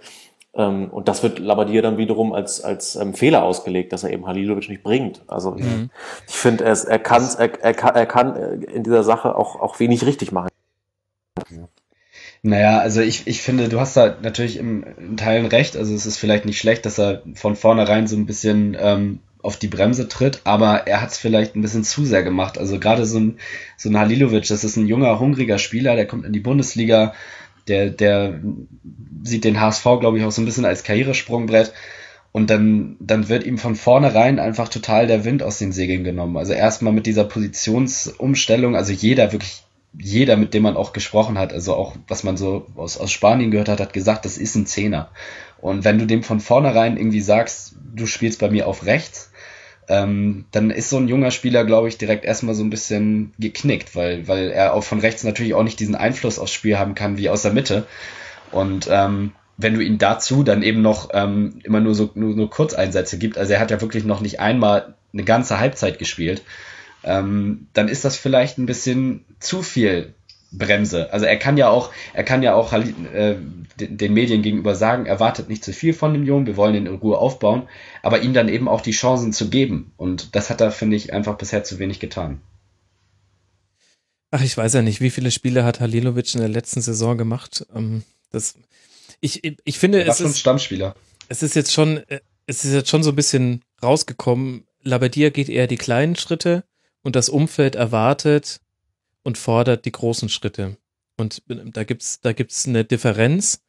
Ähm, und das wird Labadier dann wiederum als, als ähm, Fehler ausgelegt, dass er eben Halilovic nicht bringt. Also mhm. ich, ich finde, er, er, kann, er, er, kann, er kann in dieser Sache auch, auch wenig richtig machen. Naja, also ich, ich finde, du hast da natürlich im, in Teilen recht. Also es ist vielleicht nicht schlecht, dass er von vornherein so ein bisschen ähm, auf die Bremse tritt, aber er hat es vielleicht ein bisschen zu sehr gemacht. Also gerade so ein, so ein Halilovic, das ist ein junger, hungriger Spieler, der kommt in die Bundesliga, der, der sieht den HSV, glaube ich, auch so ein bisschen als Karrieresprungbrett. Und dann, dann wird ihm von vornherein einfach total der Wind aus den Segeln genommen. Also erstmal mit dieser Positionsumstellung, also jeder, wirklich jeder, mit dem man auch gesprochen hat, also auch was man so aus, aus Spanien gehört hat, hat gesagt, das ist ein Zehner. Und wenn du dem von vornherein irgendwie sagst, du spielst bei mir auf rechts, ähm, dann ist so ein junger Spieler, glaube ich, direkt erstmal so ein bisschen geknickt, weil, weil er auch von rechts natürlich auch nicht diesen Einfluss aufs Spiel haben kann wie aus der Mitte. Und ähm, wenn du ihn dazu dann eben noch ähm, immer nur so nur, nur Kurzeinsätze gibt, also er hat ja wirklich noch nicht einmal eine ganze Halbzeit gespielt, ähm, dann ist das vielleicht ein bisschen zu viel Bremse. Also er kann ja auch, er kann ja auch äh, den Medien gegenüber sagen, erwartet nicht zu viel von dem Jungen, wir wollen ihn in Ruhe aufbauen, aber ihm dann eben auch die Chancen zu geben. Und das hat er, finde ich, einfach bisher zu wenig getan. Ach, ich weiß ja nicht, wie viele Spiele hat Halilovic in der letzten Saison gemacht. Ähm, das, ich, ich finde, es ist Stammspieler. Es ist jetzt schon, äh, es ist jetzt schon so ein bisschen rausgekommen. Labadia geht eher die kleinen Schritte und das Umfeld erwartet und fordert die großen Schritte. Und da gibt's da gibt's eine Differenz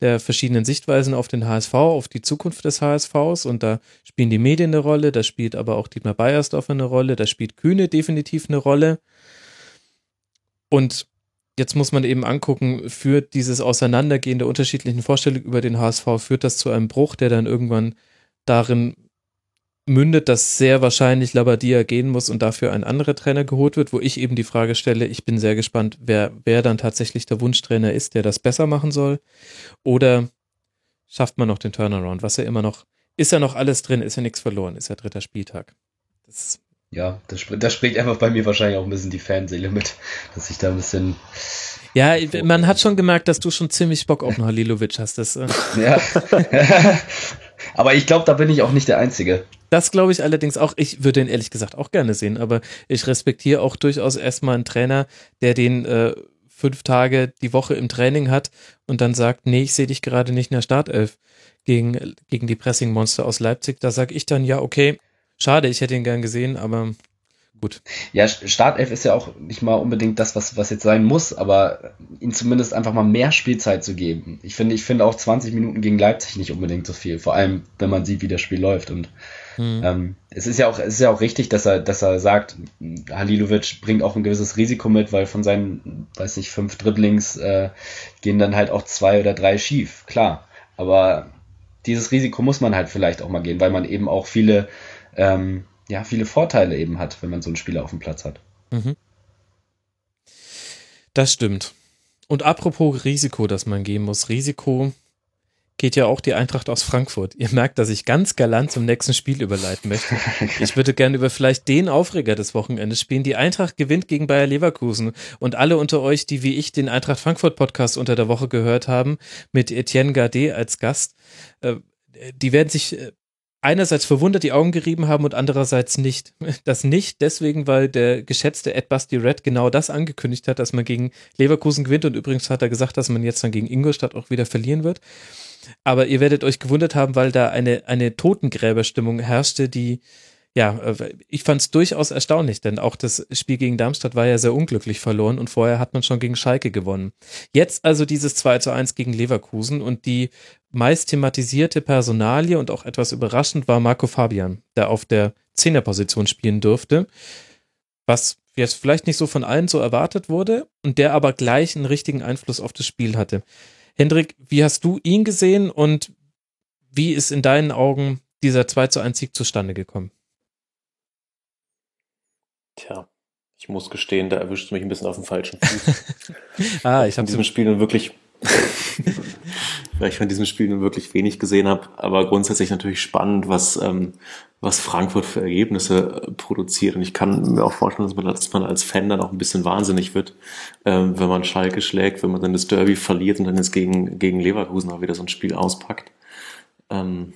der verschiedenen Sichtweisen auf den HSV, auf die Zukunft des HSVs und da spielen die Medien eine Rolle, da spielt aber auch Dietmar Beiersdorfer eine Rolle, da spielt Kühne definitiv eine Rolle. Und jetzt muss man eben angucken, führt dieses Auseinandergehen der unterschiedlichen Vorstellungen über den HSV, führt das zu einem Bruch, der dann irgendwann darin mündet, dass sehr wahrscheinlich Labadia gehen muss und dafür ein anderer Trainer geholt wird, wo ich eben die Frage stelle, ich bin sehr gespannt, wer, wer dann tatsächlich der Wunschtrainer ist, der das besser machen soll. Oder schafft man noch den Turnaround, was ja immer noch, ist ja noch alles drin, ist ja nichts verloren, ist ja dritter Spieltag. Das ja, das, das spricht einfach bei mir wahrscheinlich auch ein bisschen die Fanseele mit, dass ich da ein bisschen ja, man hat schon gemerkt, dass du schon ziemlich Bock auf einen Halilovic hast. Das, äh ja. aber ich glaube, da bin ich auch nicht der Einzige. Das glaube ich allerdings auch. Ich würde ihn ehrlich gesagt auch gerne sehen, aber ich respektiere auch durchaus erstmal einen Trainer, der den äh, fünf Tage die Woche im Training hat und dann sagt, nee, ich sehe dich gerade nicht in der Startelf gegen, gegen die Pressing-Monster aus Leipzig. Da sage ich dann, ja, okay, schade, ich hätte ihn gern gesehen, aber gut. Ja, Startelf ist ja auch nicht mal unbedingt das, was, was jetzt sein muss, aber ihm zumindest einfach mal mehr Spielzeit zu geben. Ich finde, ich finde auch 20 Minuten gegen Leipzig nicht unbedingt so viel, vor allem wenn man sieht, wie das Spiel läuft. Und mhm. ähm, es ist ja auch, es ist ja auch richtig, dass er, dass er sagt, Halilovic bringt auch ein gewisses Risiko mit, weil von seinen, weiß nicht, fünf Dribblings äh, gehen dann halt auch zwei oder drei schief, klar. Aber dieses Risiko muss man halt vielleicht auch mal gehen, weil man eben auch viele ähm, ja, viele Vorteile eben hat, wenn man so einen Spieler auf dem Platz hat. Mhm. Das stimmt. Und apropos Risiko, das man gehen muss. Risiko geht ja auch die Eintracht aus Frankfurt. Ihr merkt, dass ich ganz galant zum nächsten Spiel überleiten möchte. Ich würde gerne über vielleicht den Aufreger des Wochenendes spielen. Die Eintracht gewinnt gegen Bayer Leverkusen. Und alle unter euch, die wie ich den Eintracht Frankfurt Podcast unter der Woche gehört haben, mit Etienne Gardet als Gast, äh, die werden sich äh, einerseits verwundert die Augen gerieben haben und andererseits nicht. Das nicht deswegen, weil der geschätzte Ed Basti Red genau das angekündigt hat, dass man gegen Leverkusen gewinnt und übrigens hat er gesagt, dass man jetzt dann gegen Ingolstadt auch wieder verlieren wird. Aber ihr werdet euch gewundert haben, weil da eine, eine Totengräberstimmung herrschte, die ja, äh, ich fand es durchaus erstaunlich, denn auch das Spiel gegen Darmstadt war ja sehr unglücklich verloren und vorher hat man schon gegen Schalke gewonnen. Jetzt also dieses 2 zu 1 gegen Leverkusen und die meist thematisierte Personalie und auch etwas überraschend war Marco Fabian, der auf der Zehnerposition spielen durfte, was jetzt vielleicht nicht so von allen so erwartet wurde und der aber gleich einen richtigen Einfluss auf das Spiel hatte. Hendrik, wie hast du ihn gesehen und wie ist in deinen Augen dieser 2 zu 1 Sieg zustande gekommen? Tja, ich muss gestehen, da erwischt mich ein bisschen auf dem falschen Fuß. ah, ich habe in diesem Spiel nun wirklich, weil ich von diesem Spiel nun wirklich wenig gesehen habe, aber grundsätzlich natürlich spannend, was, ähm, was Frankfurt für Ergebnisse äh, produziert. Und ich kann mir auch vorstellen, dass man, dass man als Fan dann auch ein bisschen wahnsinnig wird, ähm, wenn man Schalke schlägt, wenn man dann das Derby verliert und dann jetzt gegen, gegen Leverkusen auch wieder so ein Spiel auspackt. Ähm,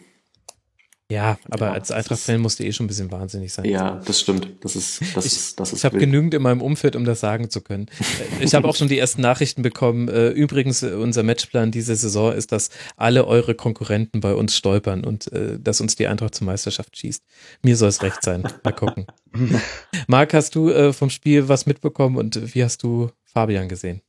ja, aber ja, als Eintracht-Fan musste eh schon ein bisschen wahnsinnig sein. Ja, das stimmt. Das ist, das ich, ist, das ist. Ich habe genügend in meinem Umfeld, um das sagen zu können. ich habe auch schon die ersten Nachrichten bekommen. Äh, übrigens, äh, unser Matchplan diese Saison ist, dass alle eure Konkurrenten bei uns stolpern und äh, dass uns die Eintracht zur Meisterschaft schießt. Mir soll es recht sein. Mal gucken. Marc, hast du vom Spiel was mitbekommen und wie hast du Fabian gesehen?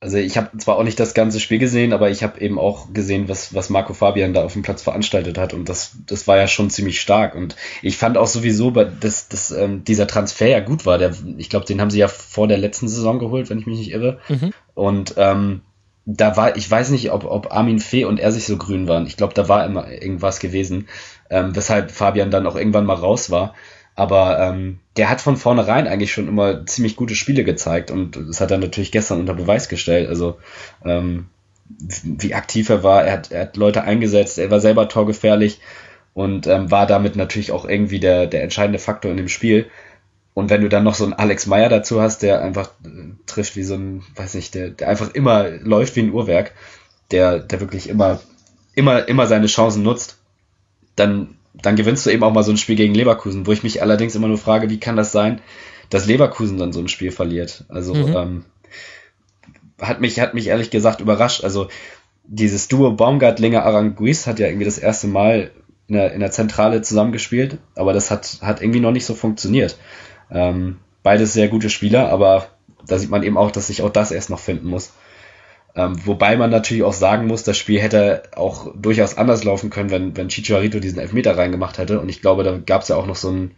Also ich habe zwar auch nicht das ganze Spiel gesehen, aber ich habe eben auch gesehen, was, was Marco Fabian da auf dem Platz veranstaltet hat. Und das, das war ja schon ziemlich stark. Und ich fand auch sowieso, dass, dass ähm, dieser Transfer ja gut war. Der, ich glaube, den haben sie ja vor der letzten Saison geholt, wenn ich mich nicht irre. Mhm. Und ähm, da war, ich weiß nicht, ob, ob Armin Fee und er sich so grün waren. Ich glaube, da war immer irgendwas gewesen, ähm, weshalb Fabian dann auch irgendwann mal raus war. Aber ähm, der hat von vornherein eigentlich schon immer ziemlich gute Spiele gezeigt und das hat er natürlich gestern unter Beweis gestellt. Also ähm, wie aktiv er war, er hat, er hat Leute eingesetzt, er war selber torgefährlich und ähm, war damit natürlich auch irgendwie der, der entscheidende Faktor in dem Spiel. Und wenn du dann noch so einen Alex Meyer dazu hast, der einfach äh, trifft wie so ein, weiß nicht, der, der einfach immer läuft wie ein Uhrwerk, der, der wirklich immer, immer, immer seine Chancen nutzt, dann dann gewinnst du eben auch mal so ein Spiel gegen Leverkusen, wo ich mich allerdings immer nur frage, wie kann das sein, dass Leverkusen dann so ein Spiel verliert? Also mhm. ähm, hat mich hat mich ehrlich gesagt überrascht. Also dieses Duo Baumgartlinger Aranguiz hat ja irgendwie das erste Mal in der, in der Zentrale zusammengespielt, aber das hat hat irgendwie noch nicht so funktioniert. Ähm, beides sehr gute Spieler, aber da sieht man eben auch, dass sich auch das erst noch finden muss. Ähm, wobei man natürlich auch sagen muss, das Spiel hätte auch durchaus anders laufen können, wenn, wenn Chicharito diesen Elfmeter reingemacht hätte. Und ich glaube, da gab es ja auch noch so einen,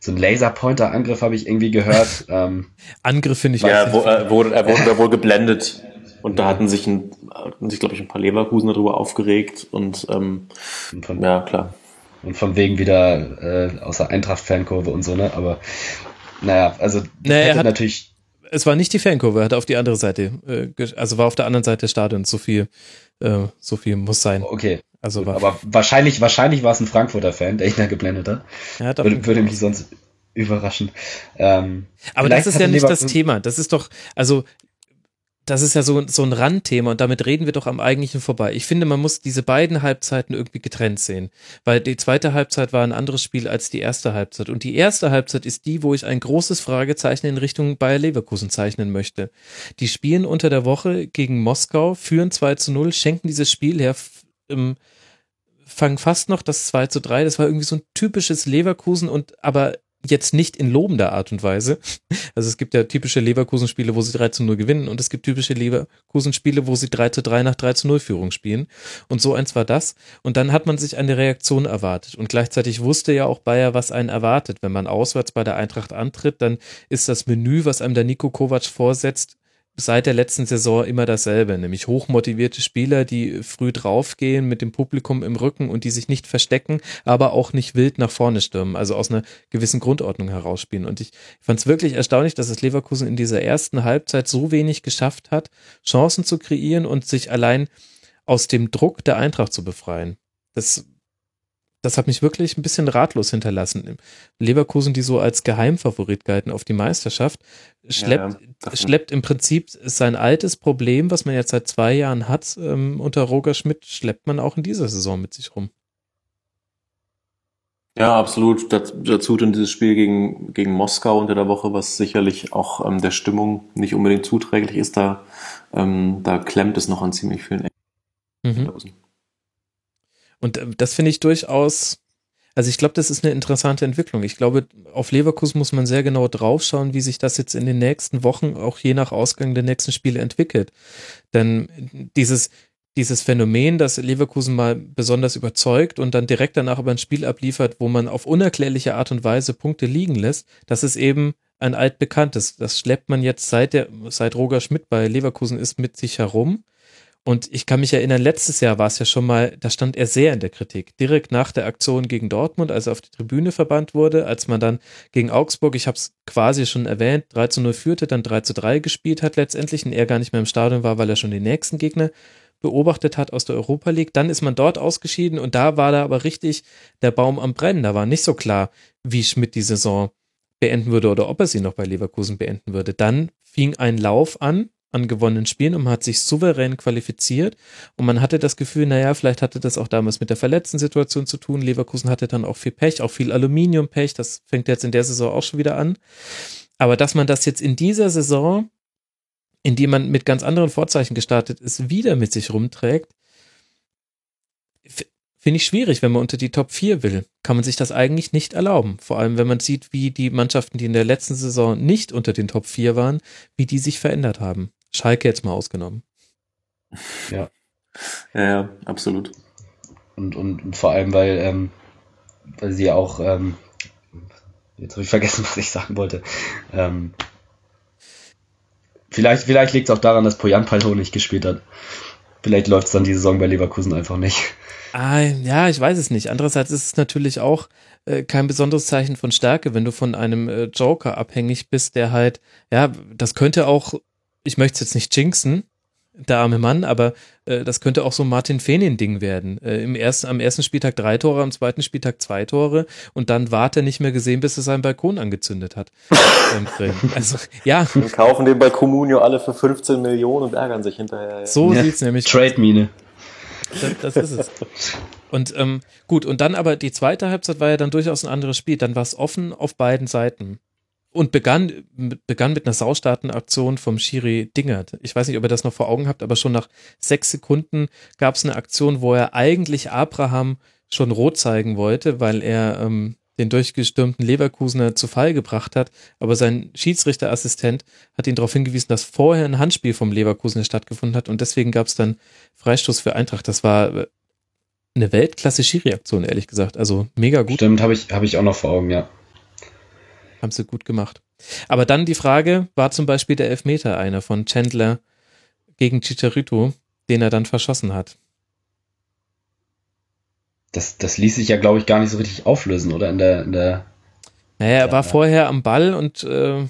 so einen Laserpointer-Angriff, habe ich irgendwie gehört. Ähm, Angriff finde ich. Ja, er, er, wurde, er wurde da wohl geblendet. Und da hatten sich, ein, hatten sich glaube ich, ein paar Leverkusen darüber aufgeregt. Und, ähm, und von, ja, klar. Und von wegen wieder äh, aus der Eintracht-Fankurve und so, ne? Aber naja, also naja, hätte natürlich es war nicht die Fankurve, er hat auf die andere Seite, äh, also war auf der anderen Seite des Stadions. So viel, äh, so viel muss sein. Okay. Also war, aber wahrscheinlich, wahrscheinlich war es ein Frankfurter Fan, der ihn da geblendet hat. Ja, würde, würde mich sonst überraschen. Ähm, aber das ist ja nicht das Thema. Das ist doch, also das ist ja so, so ein Randthema und damit reden wir doch am eigentlichen vorbei. Ich finde, man muss diese beiden Halbzeiten irgendwie getrennt sehen, weil die zweite Halbzeit war ein anderes Spiel als die erste Halbzeit und die erste Halbzeit ist die, wo ich ein großes Fragezeichen in Richtung Bayer Leverkusen zeichnen möchte. Die spielen unter der Woche gegen Moskau, führen 2 zu 0, schenken dieses Spiel her, ähm, fangen fast noch das 2 zu 3. Das war irgendwie so ein typisches Leverkusen und aber jetzt nicht in lobender Art und Weise. Also es gibt ja typische Leverkusen-Spiele, wo sie 3 zu 0 gewinnen und es gibt typische Leverkusen-Spiele, wo sie 3 zu 3 nach 3 zu 0 Führung spielen. Und so eins war das. Und dann hat man sich eine Reaktion erwartet. Und gleichzeitig wusste ja auch Bayer, was einen erwartet. Wenn man auswärts bei der Eintracht antritt, dann ist das Menü, was einem der Nico Kovac vorsetzt, seit der letzten Saison immer dasselbe, nämlich hochmotivierte Spieler, die früh draufgehen mit dem Publikum im Rücken und die sich nicht verstecken, aber auch nicht wild nach vorne stürmen, also aus einer gewissen Grundordnung herausspielen. Und ich fand es wirklich erstaunlich, dass es Leverkusen in dieser ersten Halbzeit so wenig geschafft hat, Chancen zu kreieren und sich allein aus dem Druck der Eintracht zu befreien. Das, das hat mich wirklich ein bisschen ratlos hinterlassen. Leverkusen, die so als Geheimfavorit galten auf die Meisterschaft, schleppt, Ja, schleppt im Prinzip sein altes Problem, was man jetzt seit zwei Jahren hat, ähm, unter Roger Schmidt, schleppt man auch in dieser Saison mit sich rum. Ja, absolut. Dazu dann dieses Spiel gegen, gegen Moskau unter der Woche, was sicherlich auch ähm, der Stimmung nicht unbedingt zuträglich ist. Da, ähm, da klemmt es noch an ziemlich vielen Mhm. Und äh, das finde ich durchaus, also ich glaube, das ist eine interessante Entwicklung. Ich glaube, auf Leverkusen muss man sehr genau draufschauen, wie sich das jetzt in den nächsten Wochen, auch je nach Ausgang der nächsten Spiele entwickelt. Denn dieses, dieses Phänomen, dass Leverkusen mal besonders überzeugt und dann direkt danach aber ein Spiel abliefert, wo man auf unerklärliche Art und Weise Punkte liegen lässt, das ist eben ein altbekanntes. Das schleppt man jetzt seit der, seit Roger Schmidt bei Leverkusen ist mit sich herum. Und ich kann mich erinnern, letztes Jahr war es ja schon mal, da stand er sehr in der Kritik. Direkt nach der Aktion gegen Dortmund, als er auf die Tribüne verbannt wurde, als man dann gegen Augsburg, ich habe es quasi schon erwähnt, 3 zu 0 führte, dann 3 zu 3 gespielt hat letztendlich und er gar nicht mehr im Stadion war, weil er schon den nächsten Gegner beobachtet hat aus der Europa League. Dann ist man dort ausgeschieden und da war da aber richtig der Baum am Brennen. Da war nicht so klar, wie Schmidt die Saison beenden würde oder ob er sie noch bei Leverkusen beenden würde. Dann fing ein Lauf an, an gewonnenen Spielen und man hat sich souverän qualifiziert und man hatte das Gefühl, naja, vielleicht hatte das auch damals mit der verletzten Situation zu tun. Leverkusen hatte dann auch viel Pech, auch viel Aluminiumpech, das fängt jetzt in der Saison auch schon wieder an. Aber dass man das jetzt in dieser Saison, in die man mit ganz anderen Vorzeichen gestartet ist, wieder mit sich rumträgt, finde ich schwierig, wenn man unter die Top 4 will. Kann man sich das eigentlich nicht erlauben. Vor allem, wenn man sieht, wie die Mannschaften, die in der letzten Saison nicht unter den Top 4 waren, wie die sich verändert haben. Schalke jetzt mal ausgenommen. Ja, ja, absolut. Und, und, und vor allem, weil, ähm, weil sie ja auch, ähm, jetzt habe ich vergessen, was ich sagen wollte. Ähm, vielleicht vielleicht liegt es auch daran, dass Poyan Palo nicht gespielt hat. Vielleicht läuft es dann die Saison bei Leverkusen einfach nicht. Ah, ja, ich weiß es nicht. Andererseits ist es natürlich auch äh, kein besonderes Zeichen von Stärke, wenn du von einem äh, Joker abhängig bist, der halt, ja, das könnte auch, ich möchte es jetzt nicht jinxen, der arme Mann, aber äh, das könnte auch so ein Martin Fenin-Ding werden. Äh, im ersten, am ersten Spieltag drei Tore, am zweiten Spieltag zwei Tore und dann ward er nicht mehr gesehen, bis er seinen Balkon angezündet hat. Grillen. also, ja, Wir kaufen den bei Comunio alle für 15 Millionen und ärgern sich hinterher. so Ja. sieht's nämlich Trade-Mine. Das, das ist es. Und ähm, gut, und dann aber die zweite Halbzeit war ja dann durchaus ein anderes Spiel. Dann war es offen auf beiden Seiten. Und begann, begann mit einer saustarken Aktion vom Schiri Dingert. Ich weiß nicht, ob ihr das noch vor Augen habt, aber schon nach sechs Sekunden gab es eine Aktion, wo er eigentlich Abraham schon rot zeigen wollte, weil er ähm, den durchgestürmten Leverkusener zu Fall gebracht hat. Aber sein Schiedsrichterassistent hat ihn darauf hingewiesen, dass vorher ein Handspiel vom Leverkusener stattgefunden hat und deswegen gab es dann Freistoß für Eintracht. Das war äh, eine Weltklasse-Schiri-Aktion, ehrlich gesagt. Also mega gut, Stimmt, habe ich, hab ich auch noch vor Augen, ja. Haben sie gut gemacht. Aber dann die Frage, war zum Beispiel der Elfmeter einer von Chandler gegen Chicharito, den er dann verschossen hat? Das, das ließ sich ja, glaube ich, gar nicht so richtig auflösen, oder? In der, in der Naja, er war vorher am Ball und äh,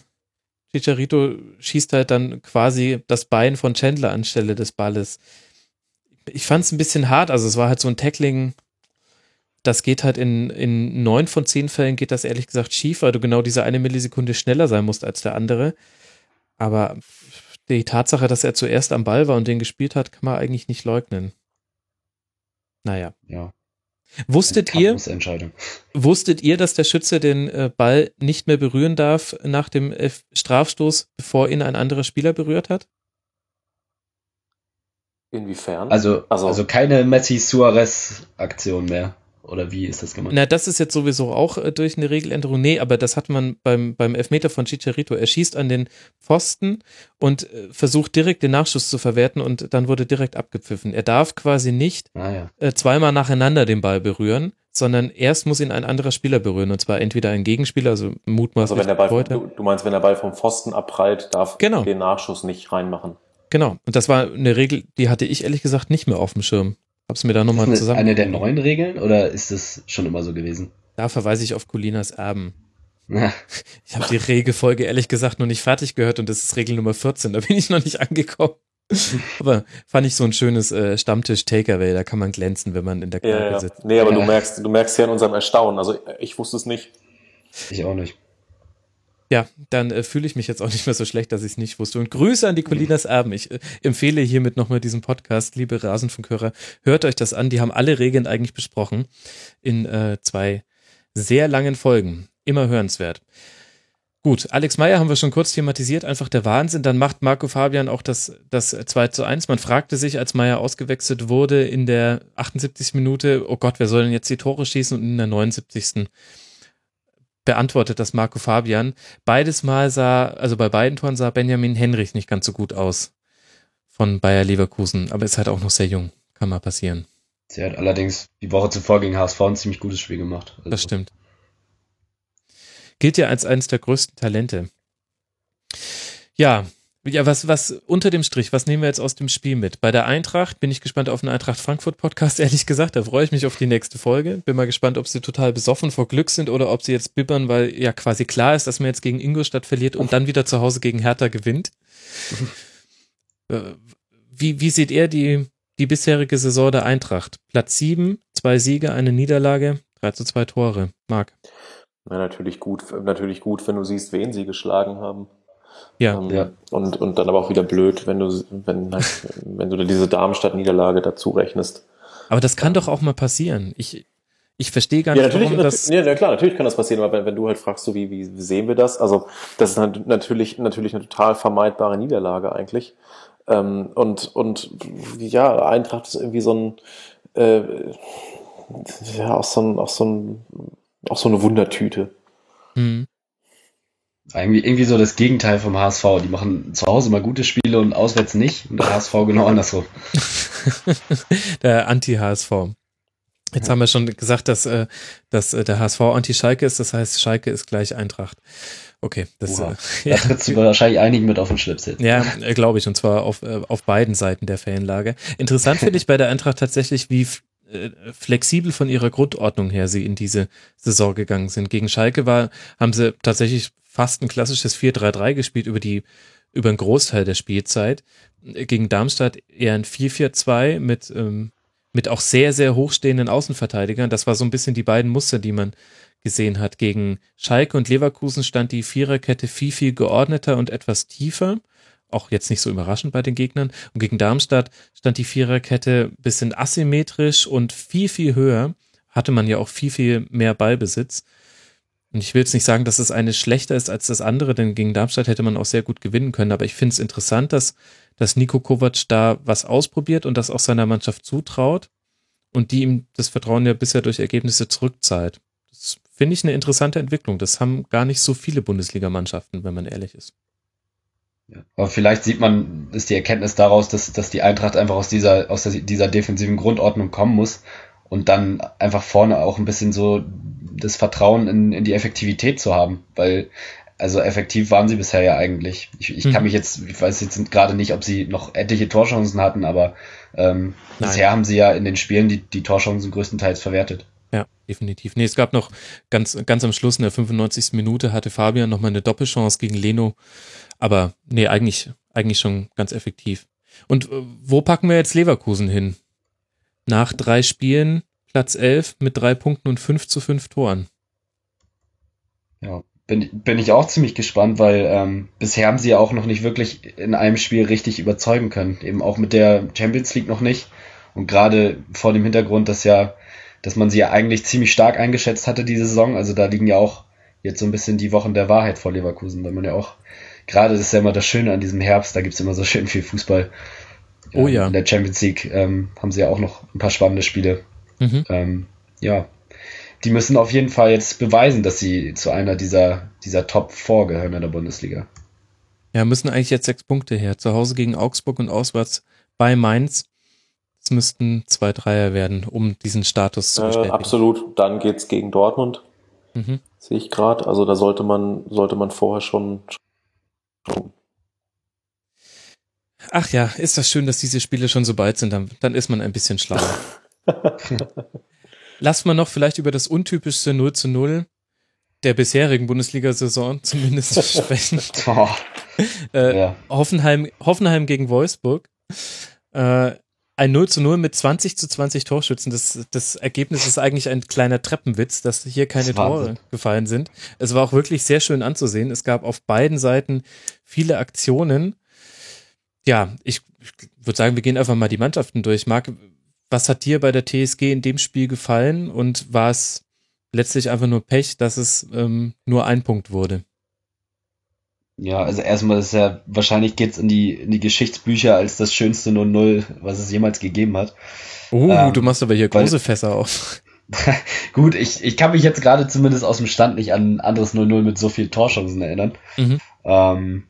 Chicharito schießt halt dann quasi das Bein von Chandler anstelle des Balles. Ich fand es ein bisschen hart, also es war halt so ein Tackling, das geht halt in, in neun von zehn Fällen geht das ehrlich gesagt schief, weil du genau diese eine Millisekunde schneller sein musst als der andere. Aber die Tatsache, dass er zuerst am Ball war und den gespielt hat, kann man eigentlich nicht leugnen. Naja. ja, Wusstet ihr. Wusstet ihr, dass der Schütze den äh, Ball nicht mehr berühren darf nach dem äh, Strafstoß, bevor ihn ein anderer Spieler berührt hat? Inwiefern? Also, Also- also, keine Messi-Suarez-Aktion mehr. Oder wie ist das gemeint? Na, das ist jetzt sowieso auch äh, durch eine Regeländerung. Nee, aber das hat man beim, beim Elfmeter von Chicharito. Er schießt an den Pfosten und äh, versucht direkt den Nachschuss zu verwerten und dann wurde direkt abgepfiffen. Er darf quasi nicht Ah ja. äh, zweimal nacheinander den Ball berühren, sondern erst muss ihn ein anderer Spieler berühren und zwar entweder ein Gegenspieler, also mutmaßlich also wenn der Ball, du, du meinst, wenn der Ball vom Pfosten abprallt, darf Genau. den Nachschuss nicht reinmachen. Genau. Und das war eine Regel, die hatte ich ehrlich gesagt nicht mehr auf dem Schirm. Hab's mir da nochmal Ist das zusammen. eine der neuen Regeln oder ist das schon immer so gewesen? Da verweise ich auf Colinas Erben. Na, Ich habe die Regelfolge ehrlich gesagt noch nicht fertig gehört und das ist Regel Nummer 14. Da bin ich noch nicht angekommen. aber fand ich so ein schönes äh, Stammtisch-Takeaway, da kann man glänzen, wenn man in der Kneipe Ja, ja. sitzt. Nee, aber du Ja. merkst, du merkst ja in unserem Erstaunen. Also ich wusste es nicht. Ich auch nicht. Ja, dann äh, fühle ich mich jetzt auch nicht mehr so schlecht, dass ich es nicht wusste. Und Grüße an die Colinas Erben. Ich äh, empfehle hiermit nochmal diesen Podcast, liebe Rasenfunkhörer. Hört euch das an. Die haben alle Regeln eigentlich besprochen in äh, zwei sehr langen Folgen. Immer hörenswert. Gut, Alex Meyer haben wir schon kurz thematisiert. Einfach der Wahnsinn. Dann macht Marco Fabian auch das, das 2 zu 1. Man fragte sich, als Meyer ausgewechselt wurde in der 78. Minute, oh Gott, wer soll denn jetzt die Tore schießen? Und in der 79 beantwortet das Marco Fabian. Beides Mal sah, also bei beiden Toren sah Benjamin Henrich nicht ganz so gut aus von Bayer Leverkusen, aber ist halt auch noch sehr jung. Kann mal passieren. Sie hat allerdings die Woche zuvor gegen HSV ein ziemlich gutes Spiel gemacht. Also, Das stimmt. Gilt ja als eines der größten Talente. Ja, ja, was, was unter dem Strich, was nehmen wir jetzt aus dem Spiel mit? Bei der Eintracht bin ich gespannt auf den Eintracht Frankfurt Podcast, ehrlich gesagt. Da freue ich mich auf die nächste Folge. Bin mal gespannt, ob sie total besoffen vor Glück sind oder ob sie jetzt bibbern, weil ja quasi klar ist, dass man jetzt gegen Ingolstadt verliert und dann wieder zu Hause gegen Hertha gewinnt. Äh, wie, wie seht ihr die, die bisherige Saison der Eintracht? Platz sieben, zwei Siege, eine Niederlage, 3 zu 2 Tore. Marc. Ja, natürlich gut, natürlich gut, wenn du siehst, wen sie geschlagen haben. Ja. Ähm, Ja. Und, und dann aber auch wieder blöd, wenn du, wenn, halt, wenn du diese Darmstadt-Niederlage dazu rechnest. Aber das kann doch auch mal passieren. Ich, ich verstehe gar Ja, nicht, natürlich, warum das. ja, klar, natürlich kann das passieren, aber wenn, wenn du halt fragst, so wie, wie sehen wir das? Also, das ist nat- natürlich, natürlich eine total vermeidbare Niederlage eigentlich. Ähm, und, und ja, Eintracht ist irgendwie so ein, äh, ja, auch so ein, auch so ein, auch so eine Wundertüte. Hm. Irgendwie, irgendwie so das Gegenteil vom HSV. Die machen zu Hause mal gute Spiele und auswärts nicht. Und der HSV genau andersrum. der Anti-HSV. Jetzt haben wir schon gesagt, dass, äh, dass äh, der HSV Anti-Schalke ist, das heißt, Schalke ist gleich Eintracht. Okay, das Oha. äh, Da trittst du wahrscheinlich einigen mit auf den Schlips jetzt. Ja, äh, glaube ich, und zwar auf, auf beiden Seiten der Fanlage. Interessant finde ich bei der Eintracht tatsächlich, wie flexibel von ihrer Grundordnung her sie in diese Saison gegangen sind. Gegen Schalke war, haben sie tatsächlich fast ein klassisches 4-3-3 gespielt über die, über einen Großteil der Spielzeit. Äh, Gegen Darmstadt eher ein 4-4-2 mit, ähm, mit auch sehr, sehr hochstehenden Außenverteidigern. Das war so ein bisschen die beiden Muster, die man gesehen hat. Gegen Schalke und Leverkusen stand die Viererkette viel, viel geordneter und etwas tiefer. Auch jetzt nicht so überraschend bei den Gegnern. Und gegen Darmstadt stand die Viererkette ein bisschen asymmetrisch und viel, viel höher. Hatte man ja auch viel, viel mehr Ballbesitz. Und ich will jetzt nicht sagen, dass das eine schlechter ist als das andere, denn gegen Darmstadt hätte man auch sehr gut gewinnen können. Aber ich finde es interessant, dass, dass Nico Kovac da was ausprobiert und das auch seiner Mannschaft zutraut und die ihm das Vertrauen ja bisher durch Ergebnisse zurückzahlt. Das finde ich eine interessante Entwicklung. Das haben gar nicht so viele Bundesligamannschaften, wenn man ehrlich ist. Ja. Aber vielleicht sieht man, ist die Erkenntnis daraus, dass, dass die Eintracht einfach aus dieser, aus dieser defensiven Grundordnung kommen muss und dann einfach vorne auch ein bisschen so das Vertrauen in, in die Effektivität zu haben, weil also effektiv waren sie bisher ja eigentlich. Ich, ich kann Mhm. mich jetzt, ich weiß jetzt gerade nicht, ob sie noch etliche Torchancen hatten, aber ähm, Nein. bisher haben sie ja in den Spielen die, die Torchancen größtenteils verwertet. Ja, definitiv. Nee, es gab noch ganz, ganz am Schluss in der 95. Minute hatte Fabian noch mal eine Doppelchance gegen Leno. Aber nee, eigentlich, eigentlich schon ganz effektiv. Und äh, wo packen wir jetzt Leverkusen hin? Nach drei Spielen Platz 11 mit drei Punkten und 5 zu 5 Toren. Ja, bin, bin ich auch ziemlich gespannt, weil ähm, bisher haben sie ja auch noch nicht wirklich in einem Spiel richtig überzeugen können. Eben auch mit der Champions League noch nicht. Und gerade vor dem Hintergrund, dass ja, dass man sie ja eigentlich ziemlich stark eingeschätzt hatte, diese Saison. Also da liegen ja auch jetzt so ein bisschen die Wochen der Wahrheit vor Leverkusen, weil man ja auch, gerade das ist ja immer das Schöne an diesem Herbst, da gibt's immer so schön viel Fußball. Oh Ähm, ja. In der Champions League ähm, haben sie ja auch noch ein paar spannende Spiele. Mhm. Ähm, ja, die müssen auf jeden Fall jetzt beweisen, dass sie zu einer dieser, dieser Top 4 gehören in der Bundesliga. Ja, müssen eigentlich jetzt sechs Punkte her. Zu Hause gegen Augsburg und auswärts bei Mainz. Es müssten zwei Dreier werden, um diesen Status zu Äh, bestätigen. absolut. Dann geht's gegen Dortmund, Mhm. sehe ich gerade. Also da sollte man, sollte man vorher schon, schon Ach ja, ist das schön, dass diese Spiele schon so bald sind, dann, dann ist man ein bisschen schlauer. Lass mal noch vielleicht über das untypischste 0 zu 0 der bisherigen Bundesliga-Saison zumindest sprechen. Oh, Äh, ja. Hoffenheim, Hoffenheim gegen Wolfsburg. Äh, ein 0 zu 0 mit 20 zu 20 Torschützen. Das, das Ergebnis ist eigentlich ein kleiner Treppenwitz, dass hier keine Tore gefallen sind. Es war auch wirklich sehr schön anzusehen. Es gab auf beiden Seiten viele Aktionen. Ja, ich, ich würde sagen, wir gehen einfach mal die Mannschaften durch. Marc, was hat dir bei der TSG in dem Spiel gefallen und war es letztlich einfach nur Pech, dass es ähm, nur ein Punkt wurde? Ja, also erstmal ist ja, wahrscheinlich geht's in die, in die Geschichtsbücher als das schönste 0-0, was es jemals gegeben hat. Oh, ähm, du machst aber hier große Fässer auf. Gut, ich, ich kann mich jetzt gerade zumindest aus dem Stand nicht an ein anderes 0-0 mit so viel Torchancen erinnern. Mhm. Ähm,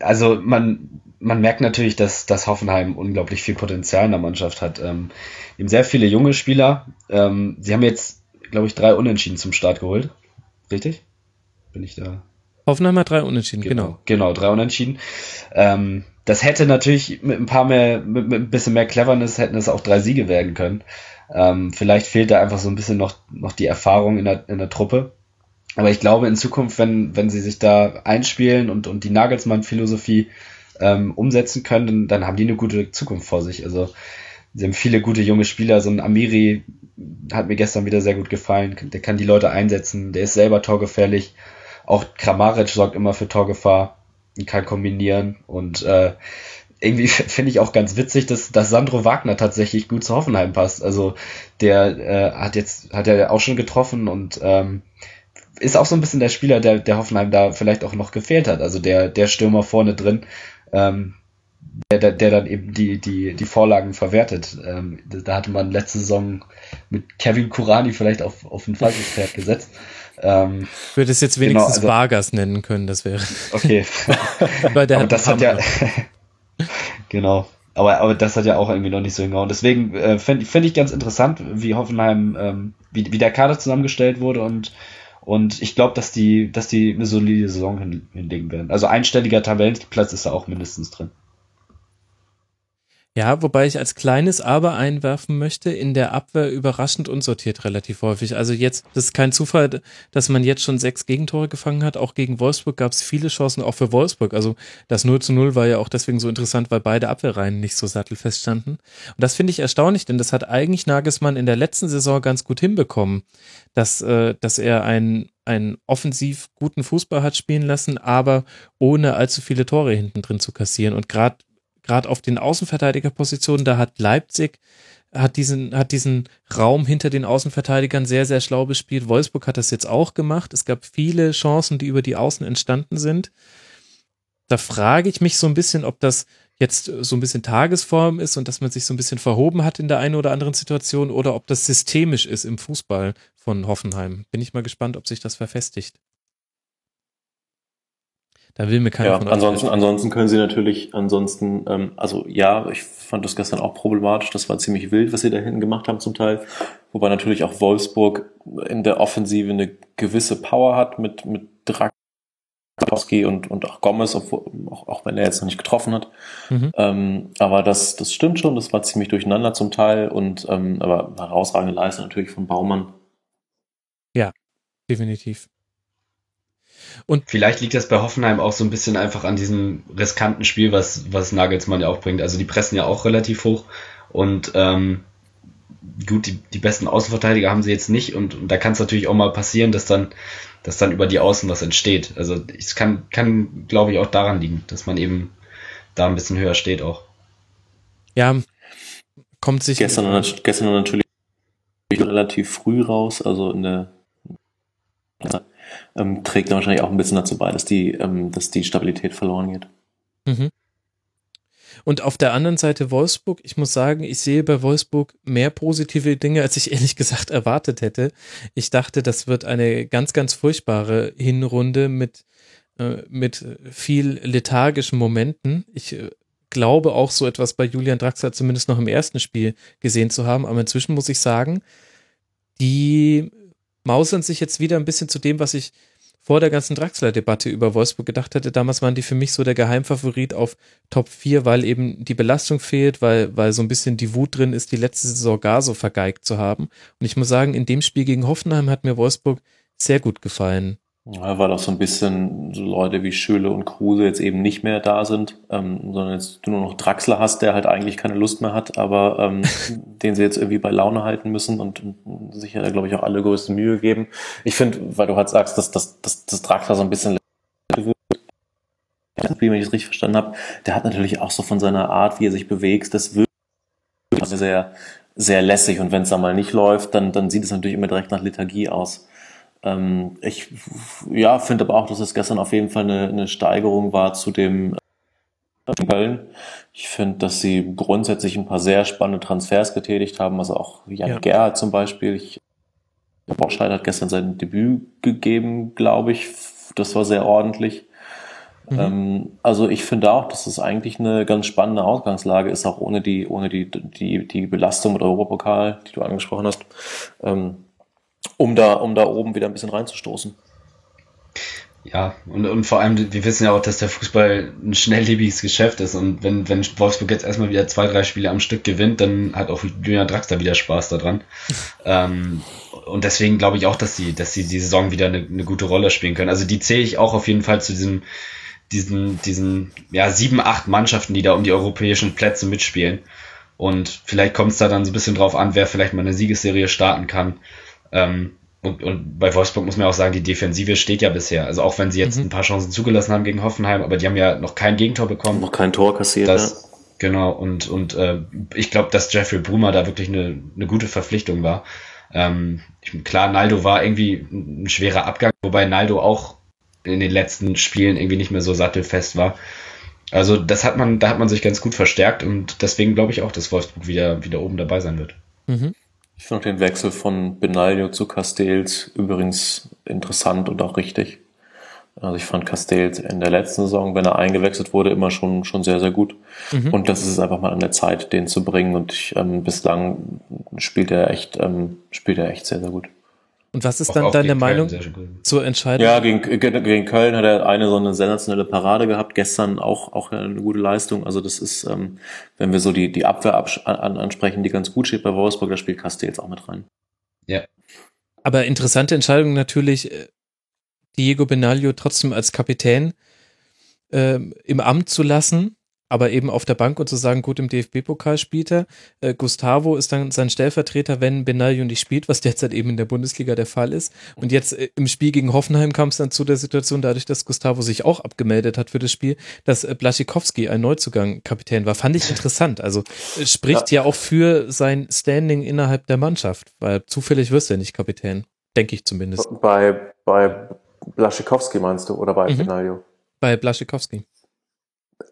also man, man merkt natürlich, dass, dass Hoffenheim unglaublich viel Potenzial in der Mannschaft hat. Ähm, eben sehr viele junge Spieler. Ähm, sie haben jetzt, glaube ich, drei Unentschieden zum Start geholt. Richtig? Bin ich da? Hoffenheim hat drei Unentschieden, genau. Genau, genau drei Unentschieden. Ähm, das hätte natürlich mit ein paar mehr, mit, mit, ein bisschen mehr Cleverness hätten es auch drei Siege werden können. Ähm, vielleicht fehlt da einfach so ein bisschen noch, noch die Erfahrung in der, in der Truppe. Aber ich glaube, in Zukunft, wenn, wenn sie sich da einspielen und, und die Nagelsmann-Philosophie ähm, umsetzen können, dann, dann haben die eine gute Zukunft vor sich. Also sie haben viele gute junge Spieler. So ein Amiri hat mir gestern wieder sehr gut gefallen. Der kann die Leute einsetzen. Der ist selber torgefährlich. Auch Kramaric sorgt immer für Torgefahr und kann kombinieren. Und äh, irgendwie finde ich auch ganz witzig, dass, dass Sandro Wagner tatsächlich gut zu Hoffenheim passt. Also der äh, hat jetzt, hat ja auch schon getroffen und ähm, ist auch so ein bisschen der Spieler, der, der Hoffenheim da vielleicht auch noch gefehlt hat. Also der, der Stürmer vorne drin, ähm, der, der, der dann eben die, die, die Vorlagen verwertet. Ähm, da hatte man letzte Saison mit Kevin Kurani vielleicht auf, auf ein falsches Pferd gesetzt. Ähm, ich würde es jetzt genau, wenigstens genau, also, Vargas nennen können, das wäre. Okay. Weil der aber hat das hat ja. genau. Aber, aber das hat ja auch irgendwie noch nicht so hingehauen. Deswegen äh, finde find ich ganz interessant, wie Hoffenheim, ähm, wie, wie der Kader zusammengestellt wurde und und ich glaube, dass die, dass die eine solide Saison hin, hinlegen werden. Also einstelliger Tabellenplatz ist da auch mindestens drin. Ja, wobei ich als kleines Aber einwerfen möchte, in der Abwehr überraschend unsortiert relativ häufig. Also jetzt, das ist kein Zufall, dass man jetzt schon sechs Gegentore gefangen hat. Auch gegen Wolfsburg gab es viele Chancen, auch für Wolfsburg. Also das 0 zu 0 war ja auch deswegen so interessant, weil beide Abwehrreihen nicht so sattelfest standen. Und das finde ich erstaunlich, denn das hat eigentlich Nagelsmann in der letzten Saison ganz gut hinbekommen, dass, äh, dass er einen, einen offensiv guten Fußball hat spielen lassen, aber ohne allzu viele Tore hinten drin zu kassieren. Und gerade gerade auf den Außenverteidigerpositionen, da hat Leipzig hat diesen, hat diesen Raum hinter den Außenverteidigern sehr, sehr schlau bespielt. Wolfsburg hat das jetzt auch gemacht. Es gab viele Chancen, die über die Außen entstanden sind. Da frage ich mich so ein bisschen, ob das jetzt so ein bisschen Tagesform ist und dass man sich so ein bisschen verhoben hat in der einen oder anderen Situation oder ob das systemisch ist im Fußball von Hoffenheim. Bin ich mal gespannt, ob sich das verfestigt. Da will mir keiner ja, von ansonsten, ansonsten können sie natürlich, ansonsten, ähm, also ja, ich fand das gestern auch problematisch. Das war ziemlich wild, was sie da hinten gemacht haben zum Teil. Wobei natürlich auch Wolfsburg in der Offensive eine gewisse Power hat mit, mit Drakowski und, und auch Gomez, obwohl, auch, auch wenn er jetzt noch nicht getroffen hat. Mhm. Ähm, aber das, das stimmt schon, das war ziemlich durcheinander zum Teil und ähm, aber herausragende Leistung natürlich von Baumann. Ja, definitiv. Und vielleicht liegt das bei Hoffenheim auch so ein bisschen einfach an diesem riskanten Spiel, was, was Nagelsmann ja auch bringt. Also die pressen ja auch relativ hoch und ähm, gut, die, die besten Außenverteidiger haben sie jetzt nicht und, und da kann es natürlich auch mal passieren, dass dann, dass dann über die Außen was entsteht. Also es kann, kann glaube ich, auch daran liegen, dass man eben da ein bisschen höher steht auch. Ja, kommt sich. Gestern, gestern natürlich relativ früh raus, also in der ähm, trägt wahrscheinlich auch ein bisschen dazu bei, dass die, ähm, dass die Stabilität verloren geht. Mhm. Und auf der anderen Seite Wolfsburg, ich muss sagen, ich sehe bei Wolfsburg mehr positive Dinge, als ich ehrlich gesagt erwartet hätte. Ich dachte, das wird eine ganz, ganz furchtbare Hinrunde mit, äh, mit viel lethargischen Momenten. Ich äh, glaube auch so etwas bei Julian Draxler zumindest noch im ersten Spiel gesehen zu haben, aber inzwischen muss ich sagen, die mausern sich jetzt wieder ein bisschen zu dem, was ich vor der ganzen Draxler-Debatte über Wolfsburg gedacht hatte. Damals waren die für mich so der Geheimfavorit auf Top 4, weil eben die Belastung fehlt, weil, weil so ein bisschen die Wut drin ist, die letzte Saison gar so vergeigt zu haben. Und ich muss sagen, in dem Spiel gegen Hoffenheim hat mir Wolfsburg sehr gut gefallen. Ja, weil auch so ein bisschen so Leute wie Schöle und Kruse jetzt eben nicht mehr da sind, ähm, sondern jetzt du nur noch Draxler hast, der halt eigentlich keine Lust mehr hat, aber ähm, den sie jetzt irgendwie bei Laune halten müssen und, und sich ja, glaube ich, auch alle größte Mühe geben. Ich finde, weil du halt sagst, dass, dass, dass, dass Draxler so ein bisschen wenn ich es richtig verstanden habe, der hat natürlich auch so von seiner Art, wie er sich bewegt, das wirkt sehr, sehr lässig und wenn es da mal nicht läuft, dann, dann sieht es natürlich immer direkt nach Liturgie aus. Ähm, ich ja, finde aber auch, dass es gestern auf jeden Fall eine, eine Steigerung war zu dem äh, Köln. Ich finde, dass sie grundsätzlich ein paar sehr spannende Transfers getätigt haben, also auch Jan ja. Gerhardt zum Beispiel. Ich, Borscheid hat gestern sein Debüt gegeben, glaube ich. Das war sehr ordentlich. Mhm. Ähm, also ich finde auch, dass es eigentlich eine ganz spannende Ausgangslage ist, auch ohne die, ohne die, die, die Belastung mit Europapokal, die du angesprochen hast. Ähm, um da, um da oben wieder ein bisschen reinzustoßen. Ja, und, und vor allem, wir wissen ja auch, dass der Fußball ein schnelllebiges Geschäft ist und wenn, wenn Wolfsburg jetzt erstmal wieder zwei, drei Spiele am Stück gewinnt, dann hat auch Julian Draxler wieder Spaß daran. ähm, und deswegen glaube ich auch, dass sie, dass sie die Saison wieder eine, eine gute Rolle spielen können. Also die zähle ich auch auf jeden Fall zu diesem, diesen, diesen, ja, sieben, acht Mannschaften, die da um die europäischen Plätze mitspielen. Und vielleicht kommt es da dann so ein bisschen drauf an, wer vielleicht mal eine Siegesserie starten kann. Ähm, und, und bei Wolfsburg muss man auch sagen, die Defensive steht ja bisher. Also auch wenn sie jetzt mhm. ein paar Chancen zugelassen haben gegen Hoffenheim, aber die haben ja noch kein Gegentor bekommen. Noch kein Tor kassiert. Das, ja. Genau, und, und äh, ich glaube, dass Jeffrey Brumer da wirklich eine, eine gute Verpflichtung war. Ähm, klar, Naldo war irgendwie ein schwerer Abgang, wobei Naldo auch in den letzten Spielen irgendwie nicht mehr so sattelfest war. Also das hat man, da hat man sich ganz gut verstärkt und deswegen glaube ich auch, dass Wolfsburg wieder, wieder oben dabei sein wird. Mhm. Ich finde den Wechsel von Benaglio zu Castells übrigens interessant und auch richtig. Also ich fand Castells in der letzten Saison, wenn er eingewechselt wurde, immer schon, schon sehr, sehr gut. Mhm. Und das ist es einfach mal an der Zeit, den zu bringen. Und ich, ähm, bislang spielt er echt, ähm, spielt er echt sehr, sehr gut. Und was ist auch, dann auch deine Meinung zur Entscheidung? Ja, gegen, gegen Köln hat er eine so eine sensationelle Parade gehabt. Gestern auch, auch eine gute Leistung. Also das ist, ähm, wenn wir so die, die Abwehr an, ansprechen, die ganz gut steht bei Wolfsburg, da spielt Castells auch mit rein. Ja. Aber interessante Entscheidung natürlich, äh, Diego Benaglio trotzdem als Kapitän äh, im Amt zu lassen aber eben auf der Bank und zu sagen, gut, im DFB-Pokal spielt er. Äh, Gustavo ist dann sein Stellvertreter, wenn Benaglio nicht spielt, was derzeit eben in der Bundesliga der Fall ist. Und jetzt äh, im Spiel gegen Hoffenheim kam es dann zu der Situation, dadurch, dass Gustavo sich auch abgemeldet hat für das Spiel, dass äh, Blaschikowski ein Neuzugang Kapitän war. Fand ich interessant. Also äh, spricht ja. ja auch für sein Standing innerhalb der Mannschaft, weil zufällig wirst du ja nicht Kapitän. Denke ich zumindest. Bei, bei Blaschikowski meinst du oder bei mhm. Benaglio? Bei Blaschikowski.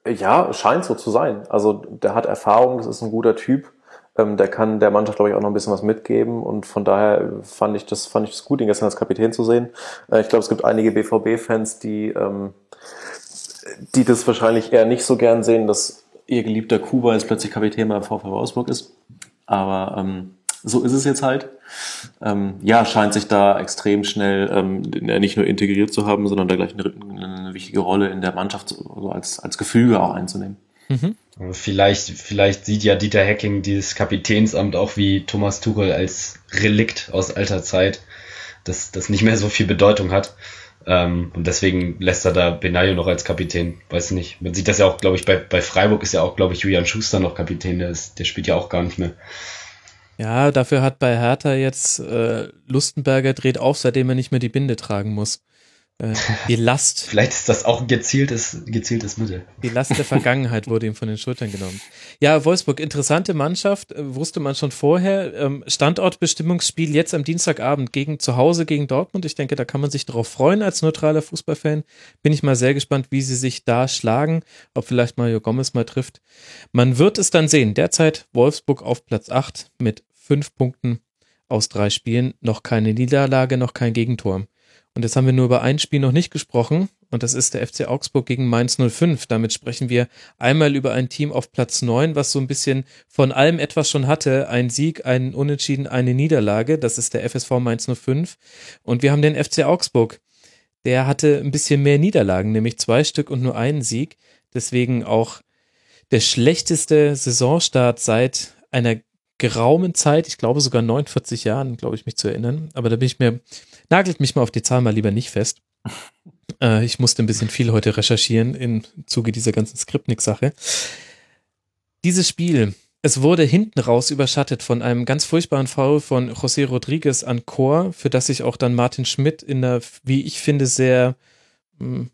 Ja, scheint so zu sein. Also der hat Erfahrung, das ist ein guter Typ. Ähm, der kann der Mannschaft, glaube ich, auch noch ein bisschen was mitgeben. Und von daher fand ich das, fand ich das gut, ihn gestern als Kapitän zu sehen. Äh, ich glaube, es gibt einige BVB-Fans, die, ähm, die das wahrscheinlich eher nicht so gern sehen, dass ihr geliebter Kuba jetzt plötzlich Kapitän beim VfL Wolfsburg ist. Aber ähm, so ist es jetzt halt. Ähm, ja, scheint sich da extrem schnell ähm, nicht nur integriert zu haben, sondern da gleich eine, eine wichtige Rolle in der Mannschaft also als, als Gefüge auch einzunehmen. Mhm. Vielleicht, vielleicht sieht ja Dieter Hecking dieses Kapitänsamt auch wie Thomas Tuchel als Relikt aus alter Zeit, das, das nicht mehr so viel Bedeutung hat. Ähm, und deswegen lässt er da Benaglio noch als Kapitän. Weiß nicht. Man sieht das ja auch, glaube ich, bei, bei Freiburg ist ja auch, glaube ich, Julian Schuster noch Kapitän. Der, ist, der spielt ja auch gar nicht mehr. Ja, dafür hat bei Hertha jetzt äh, Lustenberger dreht auf, seitdem er nicht mehr die Binde tragen muss. Äh, die Last. Vielleicht ist das auch ein gezieltes, gezieltes Mittel. Die Last der Vergangenheit wurde ihm von den Schultern genommen. Ja, Wolfsburg, interessante Mannschaft, äh, wusste man schon vorher. Ähm, Standortbestimmungsspiel jetzt am Dienstagabend gegen zu Hause gegen Dortmund. Ich denke, da kann man sich darauf freuen als neutraler Fußballfan. Bin ich mal sehr gespannt, wie sie sich da schlagen, ob vielleicht Mario Gomez mal trifft. Man wird es dann sehen. Derzeit Wolfsburg auf Platz 8 mit fünf Punkten aus drei Spielen, noch keine Niederlage, noch kein Gegentor. Und jetzt haben wir nur über ein Spiel noch nicht gesprochen, und das ist der FC Augsburg gegen Mainz 05. Damit sprechen wir einmal über ein Team auf Platz 9, was so ein bisschen von allem etwas schon hatte. Ein Sieg, ein Unentschieden, eine Niederlage. Das ist der FSV Mainz 05. Und wir haben den FC Augsburg. Der hatte ein bisschen mehr Niederlagen, nämlich zwei Stück und nur einen Sieg. Deswegen auch der schlechteste Saisonstart seit einer geraumen Zeit, ich glaube sogar 49 Jahren, glaube ich mich zu erinnern, aber da bin ich mir, nagelt mich mal auf die Zahl mal lieber nicht fest. Äh, ich musste ein bisschen viel heute recherchieren im Zuge dieser ganzen Skriptnik-Sache. Dieses Spiel, es wurde hinten raus überschattet von einem ganz furchtbaren Foul von José Rodriguez an Chor, für das sich auch dann Martin Schmidt in einer, wie ich finde, sehr mh, hm,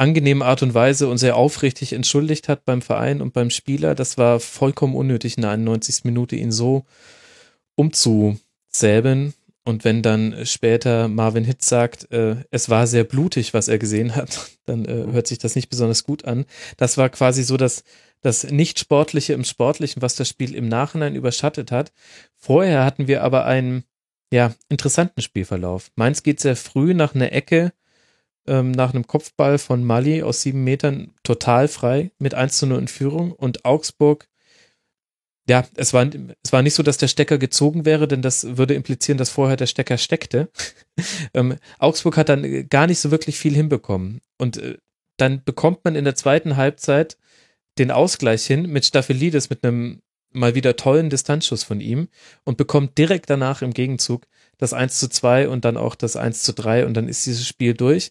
angenehmen Art und Weise und sehr aufrichtig entschuldigt hat beim Verein und beim Spieler. Das war vollkommen unnötig, in der 91. Minute ihn so umzusäbeln. Und wenn dann später Marvin Hitz sagt, äh, es war sehr blutig, was er gesehen hat, dann äh, hört sich das nicht besonders gut an. Das war quasi so das, das Nicht-Sportliche im Sportlichen, was das Spiel im Nachhinein überschattet hat. Vorher hatten wir aber einen, ja, interessanten Spielverlauf. Mainz geht sehr früh nach einer Ecke, ähm, nach einem Kopfball von Mali aus sieben Metern total frei mit 1 zu 0 in Führung und Augsburg ja, es war, es war nicht so, dass der Stecker gezogen wäre, denn das würde implizieren, dass vorher der Stecker steckte. ähm, Augsburg hat dann gar nicht so wirklich viel hinbekommen. Und äh, dann bekommt man in der zweiten Halbzeit den Ausgleich hin mit Staphylides, mit einem mal wieder tollen Distanzschuss von ihm und bekommt direkt danach im Gegenzug das 1 zu 2 und dann auch das 1 zu 3 und dann ist dieses Spiel durch.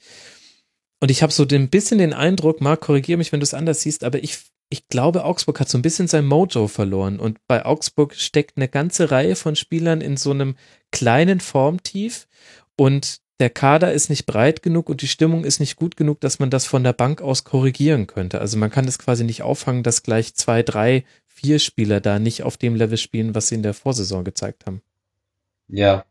Und ich habe so ein bisschen den Eindruck, Marc, korrigiere mich, wenn du es anders siehst, aber ich ich glaube, Augsburg hat so ein bisschen sein Mojo verloren und bei Augsburg steckt eine ganze Reihe von Spielern in so einem kleinen Formtief und der Kader ist nicht breit genug und die Stimmung ist nicht gut genug, dass man das von der Bank aus korrigieren könnte. Also man kann es quasi nicht auffangen, dass gleich zwei, drei, vier Spieler da nicht auf dem Level spielen, was sie in der Vorsaison gezeigt haben. Ja,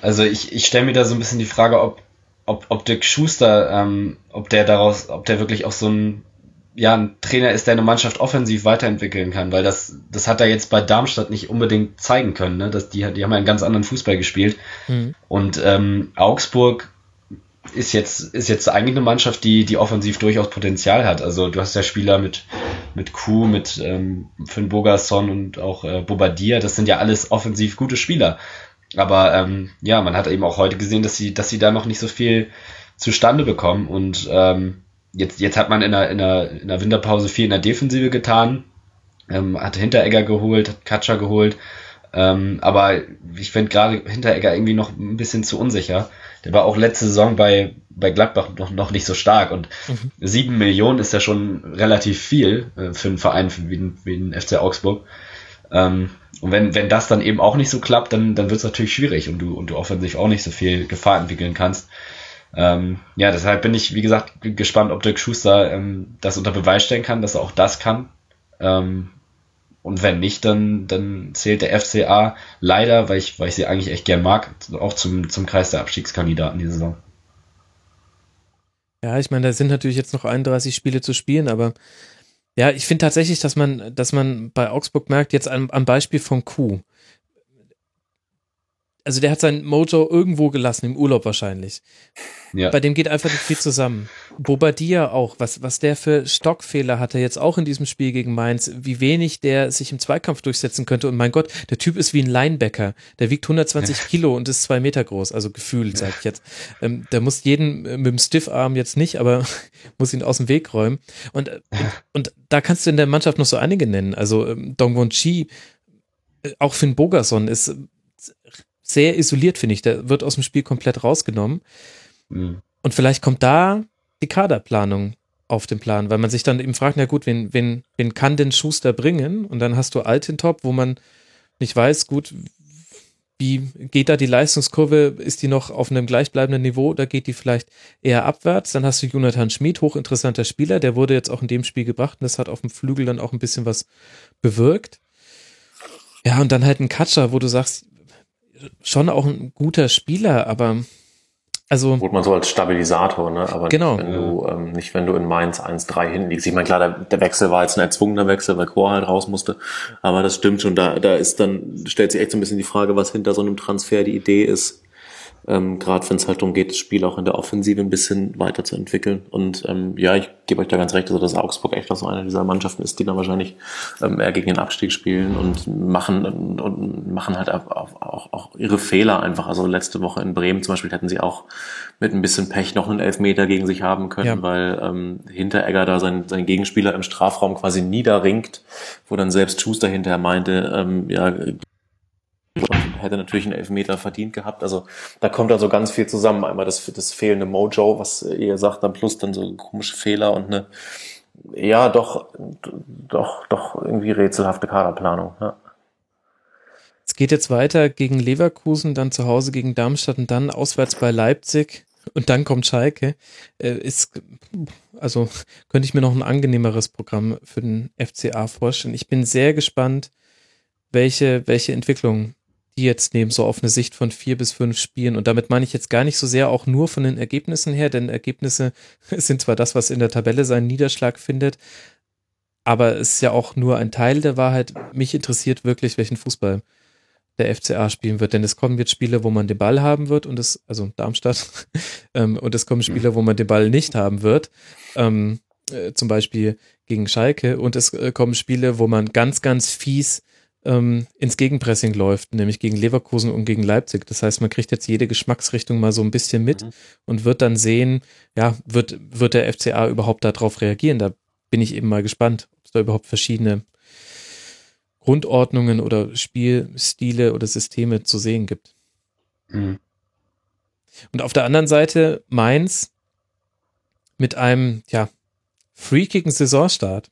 also ich, ich stelle mir da so ein bisschen die Frage, ob, ob, ob Dirk Schuster, ähm, ob der daraus, ob der wirklich auch so ein ja ein Trainer ist, der eine Mannschaft offensiv weiterentwickeln kann, weil das, das hat er jetzt bei Darmstadt nicht unbedingt zeigen können. Ne? Dass die, die haben ja einen ganz anderen Fußball gespielt. Mhm. Und ähm, Augsburg ist jetzt, ist jetzt eigentlich eine Mannschaft, die, die offensiv durchaus Potenzial hat. Also du hast ja Spieler mit, mit Kuh, mit ähm, Finn Bogerson und auch äh, Bobadilla, das sind ja alles offensiv gute Spieler. Aber ähm, ja, man hat eben auch heute gesehen, dass sie, dass sie da noch nicht so viel zustande bekommen und ähm, jetzt, jetzt hat man in der, in, der, in der Winterpause viel in der Defensive getan, ähm, hat Hinteregger geholt, hat Katscher geholt, ähm, aber ich finde gerade Hinteregger irgendwie noch ein bisschen zu unsicher. Der war auch letzte Saison bei, bei Gladbach noch, noch nicht so stark und mhm. sieben Millionen ist ja schon relativ viel äh, für einen Verein wie, wie den FC Augsburg. Ähm, und wenn, wenn das dann eben auch nicht so klappt, dann, dann wird es natürlich schwierig und du, und du offensiv auch nicht so viel Gefahr entwickeln kannst. Ähm, ja, deshalb bin ich, wie gesagt, gespannt, ob Dirk Schuster ähm, das unter Beweis stellen kann, dass er auch das kann. Ähm, und wenn nicht, dann, dann zählt der FCA leider, weil ich, weil ich sie eigentlich echt gern mag, auch zum, zum Kreis der Abstiegskandidaten diese Saison. Ja, ich meine, da sind natürlich jetzt noch 31 Spiele zu spielen, aber ja, ich finde tatsächlich, dass man, dass man bei Augsburg merkt, jetzt am, am Beispiel von Kuh, also der hat sein Mojo irgendwo gelassen, im Urlaub wahrscheinlich. Ja. Bei dem geht einfach nicht viel zusammen. Bobadilla auch, was, was der für Stockfehler hatte, jetzt auch in diesem Spiel gegen Mainz, wie wenig der sich im Zweikampf durchsetzen könnte. Und mein Gott, der Typ ist wie ein Linebacker. Der wiegt 120 ja. Kilo und ist zwei Meter groß, also gefühlt, sag ich jetzt. Ähm, der muss jeden äh, mit dem Stiffarm jetzt nicht, aber muss ihn aus dem Weg räumen. Und, und, und da kannst du in der Mannschaft noch so einige nennen. Also ähm, Dongwon Chi, äh, auch Finn Bogerson ist sehr isoliert, finde ich. Der wird aus dem Spiel komplett rausgenommen. Mhm. Und vielleicht kommt da die Kaderplanung auf den Plan, weil man sich dann eben fragt, na gut, wen, wen, wen kann denn Schuster bringen? Und dann hast du Altintop, wo man nicht weiß, gut, wie geht da die Leistungskurve? Ist die noch auf einem gleichbleibenden Niveau oder geht die vielleicht eher abwärts? Dann hast du Jonathan Schmid, hochinteressanter Spieler, der wurde jetzt auch in dem Spiel gebracht und das hat auf dem Flügel dann auch ein bisschen was bewirkt. Ja, und dann halt ein Katscher, wo du sagst, schon auch ein guter Spieler, aber also. Gut, man so als Stabilisator, ne? Aber genau. nicht, wenn du, ähm, nicht, wenn du in Mainz 1-3 hinten liegst. Ich meine, klar, der, der Wechsel war jetzt ein erzwungener Wechsel, weil Chor halt raus musste. Aber das stimmt schon. Da, da ist dann, stellt sich echt so ein bisschen die Frage, was hinter so einem Transfer die Idee ist. Ähm, Gerade wenn es halt darum geht, das Spiel auch in der Offensive ein bisschen weiterzuentwickeln. Und ähm, ja, ich gebe euch da ganz recht, also dass Augsburg echt so eine dieser Mannschaften ist, die dann wahrscheinlich ähm, eher gegen den Abstieg spielen und machen und, und machen halt auch, auch, auch ihre Fehler einfach. Also letzte Woche in Bremen zum Beispiel hätten sie auch mit ein bisschen Pech noch einen Elfmeter gegen sich haben können, ja. weil ähm, Hinteregger da sein, sein Gegenspieler im Strafraum quasi niederringt, wo dann selbst Schuster hinterher meinte, ähm, ja, und hätte natürlich einen Elfmeter verdient gehabt. Also da kommt dann so ganz viel zusammen. Einmal das, das fehlende Mojo, was ihr sagt, dann plus dann so komische Fehler und eine, ja, doch, doch, doch irgendwie rätselhafte Kaderplanung. Ja. Es geht jetzt weiter gegen Leverkusen, dann zu Hause gegen Darmstadt und dann auswärts bei Leipzig und dann kommt Schalke. Äh, ist, also könnte ich mir noch ein angenehmeres Programm für den FCA vorstellen. Ich bin sehr gespannt, welche, welche Entwicklung die jetzt nehmen, so auf eine Sicht von vier bis fünf Spielen. Und damit meine ich jetzt gar nicht so sehr auch nur von den Ergebnissen her, denn Ergebnisse sind zwar das, was in der Tabelle seinen Niederschlag findet, aber es ist ja auch nur ein Teil der Wahrheit. Mich interessiert wirklich, welchen Fußball der FCA spielen wird, denn es kommen jetzt Spiele, wo man den Ball haben wird und es, also Darmstadt, ähm, und es kommen Spiele, wo man den Ball nicht haben wird, ähm, äh, zum Beispiel gegen Schalke und es äh, kommen Spiele, wo man ganz, ganz fies ähm, ins Gegenpressing läuft, nämlich gegen Leverkusen und gegen Leipzig. Das heißt, man kriegt jetzt jede Geschmacksrichtung mal so ein bisschen mit mhm. und wird dann sehen, ja, wird, wird der FCA überhaupt darauf reagieren? Da bin ich eben mal gespannt, ob es da überhaupt verschiedene Grundordnungen oder Spielstile oder Systeme zu sehen gibt. Mhm. Und auf der anderen Seite Mainz mit einem, ja, freakigen Saisonstart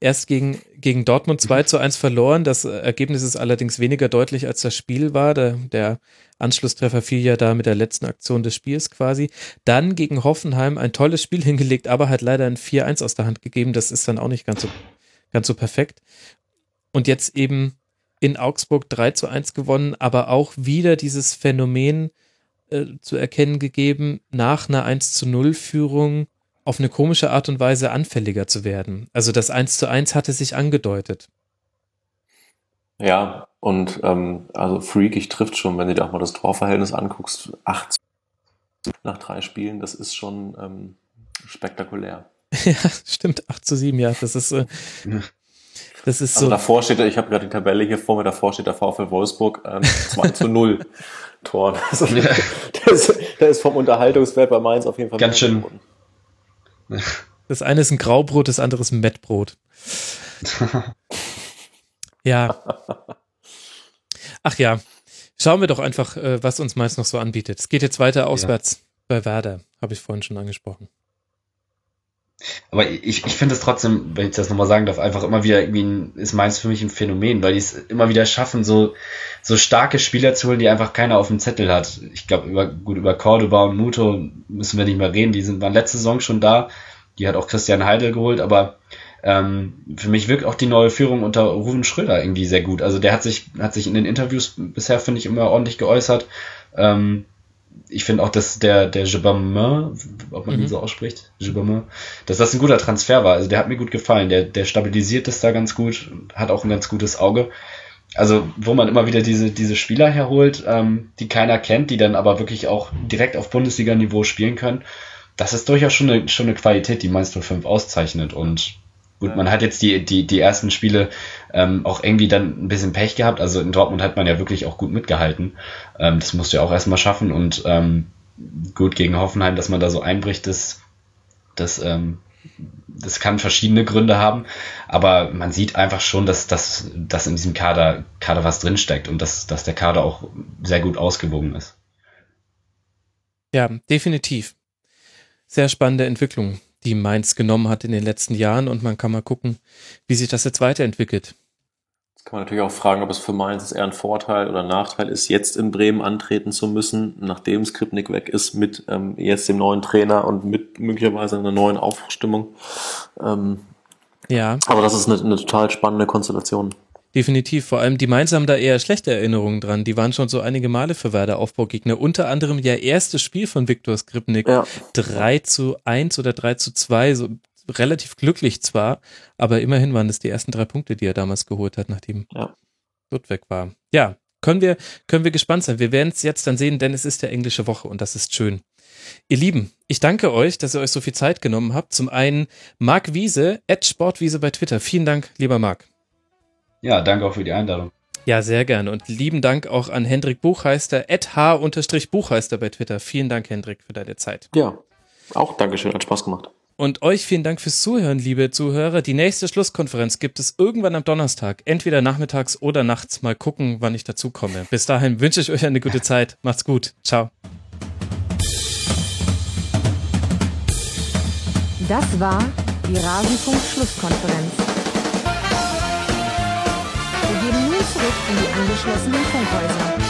erst gegen, gegen Dortmund 2 zu 1 verloren. Das Ergebnis ist allerdings weniger deutlich, als das Spiel war. Der, der Anschlusstreffer fiel ja da mit der letzten Aktion des Spiels quasi. Dann gegen Hoffenheim ein tolles Spiel hingelegt, aber halt leider ein 4-1 aus der Hand gegeben. Das ist dann auch nicht ganz so, ganz so perfekt. Und jetzt eben in Augsburg 3 zu 1 gewonnen, aber auch wieder dieses Phänomen äh, zu erkennen gegeben, nach einer 1 zu 0 Führung auf eine komische Art und Weise anfälliger zu werden. Also das 1 zu 1 hatte sich angedeutet. Ja, und ähm, also freakig trifft schon, wenn du dir auch mal das Torverhältnis anguckst, 8 nach drei Spielen, das ist schon ähm, spektakulär. ja, stimmt, 8 zu 7, ja, das ist, äh, das ist also so. davor steht, ich habe gerade die Tabelle hier vor mir, davor steht der VfL Wolfsburg ähm, 2 zu 0 Toren. Also, der, ist, der ist vom Unterhaltungswert bei Mainz auf jeden Fall ganz schön, geworden. Das eine ist ein Graubrot, das andere ist ein Mettbrot. ja. Ach ja. Schauen wir doch einfach, äh, was uns meist noch so anbietet. Es geht jetzt weiter auswärts ja. bei Werder, habe ich vorhin schon angesprochen. Aber ich, ich finde es trotzdem, wenn ich das nochmal sagen darf, einfach immer wieder irgendwie ein, ist meins für mich ein Phänomen, weil die es immer wieder schaffen, so, so starke Spieler zu holen, die einfach keiner auf dem Zettel hat. Ich glaube, über, gut, über Cordoba und Muto müssen wir nicht mehr reden, die sind, waren letzte Saison schon da. Die hat auch Christian Heidel geholt, aber ähm, für mich wirkt auch die neue Führung unter Ruven Schröder irgendwie sehr gut. Also der hat sich, hat sich in den Interviews bisher, finde ich, immer ordentlich geäußert. Ähm, ich finde auch, dass der, der Jebamin, ob man mhm. ihn so ausspricht, Jebamin, dass das ein guter Transfer war. Also der hat mir gut gefallen. Der, der stabilisiert es da ganz gut, hat auch ein ganz gutes Auge. Also, wo man immer wieder diese, diese Spieler herholt, ähm, die keiner kennt, die dann aber wirklich auch direkt auf Bundesliga-Niveau spielen können. Das ist durchaus schon eine, schon eine Qualität, die Mainz 05 auszeichnet. Und Gut, man hat jetzt die, die, die ersten Spiele ähm, auch irgendwie dann ein bisschen Pech gehabt. Also in Dortmund hat man ja wirklich auch gut mitgehalten. Ähm, das du ja auch erstmal schaffen. Und ähm, gut gegen Hoffenheim, dass man da so einbricht, das, das, ähm, das kann verschiedene Gründe haben. Aber man sieht einfach schon, dass, dass, dass in diesem Kader, Kader was drinsteckt und dass, dass der Kader auch sehr gut ausgewogen ist. Ja, definitiv. Sehr spannende Entwicklung die Mainz genommen hat in den letzten Jahren und man kann mal gucken, wie sich das jetzt weiterentwickelt. Jetzt kann man natürlich auch fragen, ob es für Mainz eher ein Vorteil oder ein Nachteil ist, jetzt in Bremen antreten zu müssen, nachdem Skripnik weg ist, mit ähm, jetzt dem neuen Trainer und mit möglicherweise einer neuen Aufstimmung. Ähm, ja. Aber das ist eine, eine total spannende Konstellation. Definitiv. Vor allem die Mainz haben da eher schlechte Erinnerungen dran. Die waren schon so einige Male für Werder Aufbaugegner. Unter anderem ja erstes Spiel von Viktor Skripnik. Ja. 3 zu 1 oder 3 zu 2. So relativ glücklich zwar, aber immerhin waren es die ersten drei Punkte, die er damals geholt hat, nachdem ja. Ludwig war. Ja, können wir, können wir gespannt sein. Wir werden es jetzt dann sehen, denn es ist der englische Woche und das ist schön. Ihr Lieben, ich danke euch, dass ihr euch so viel Zeit genommen habt. Zum einen Marc Wiese, at Sportwiese bei Twitter. Vielen Dank, lieber Marc. Ja, danke auch für die Einladung. Ja, sehr gerne. Und lieben Dank auch an Hendrik Buchheister, h-buchheister bei Twitter. Vielen Dank, Hendrik, für deine Zeit. Ja, auch Dankeschön, hat Spaß gemacht. Und euch vielen Dank fürs Zuhören, liebe Zuhörer. Die nächste Schlusskonferenz gibt es irgendwann am Donnerstag, entweder nachmittags oder nachts. Mal gucken, wann ich dazu komme. Bis dahin wünsche ich euch eine gute Zeit. Macht's gut. Ciao. Das war die Rasenfunk-Schlusskonferenz. Wir geben nun zurück in die angeschlossenen Funkhäuser.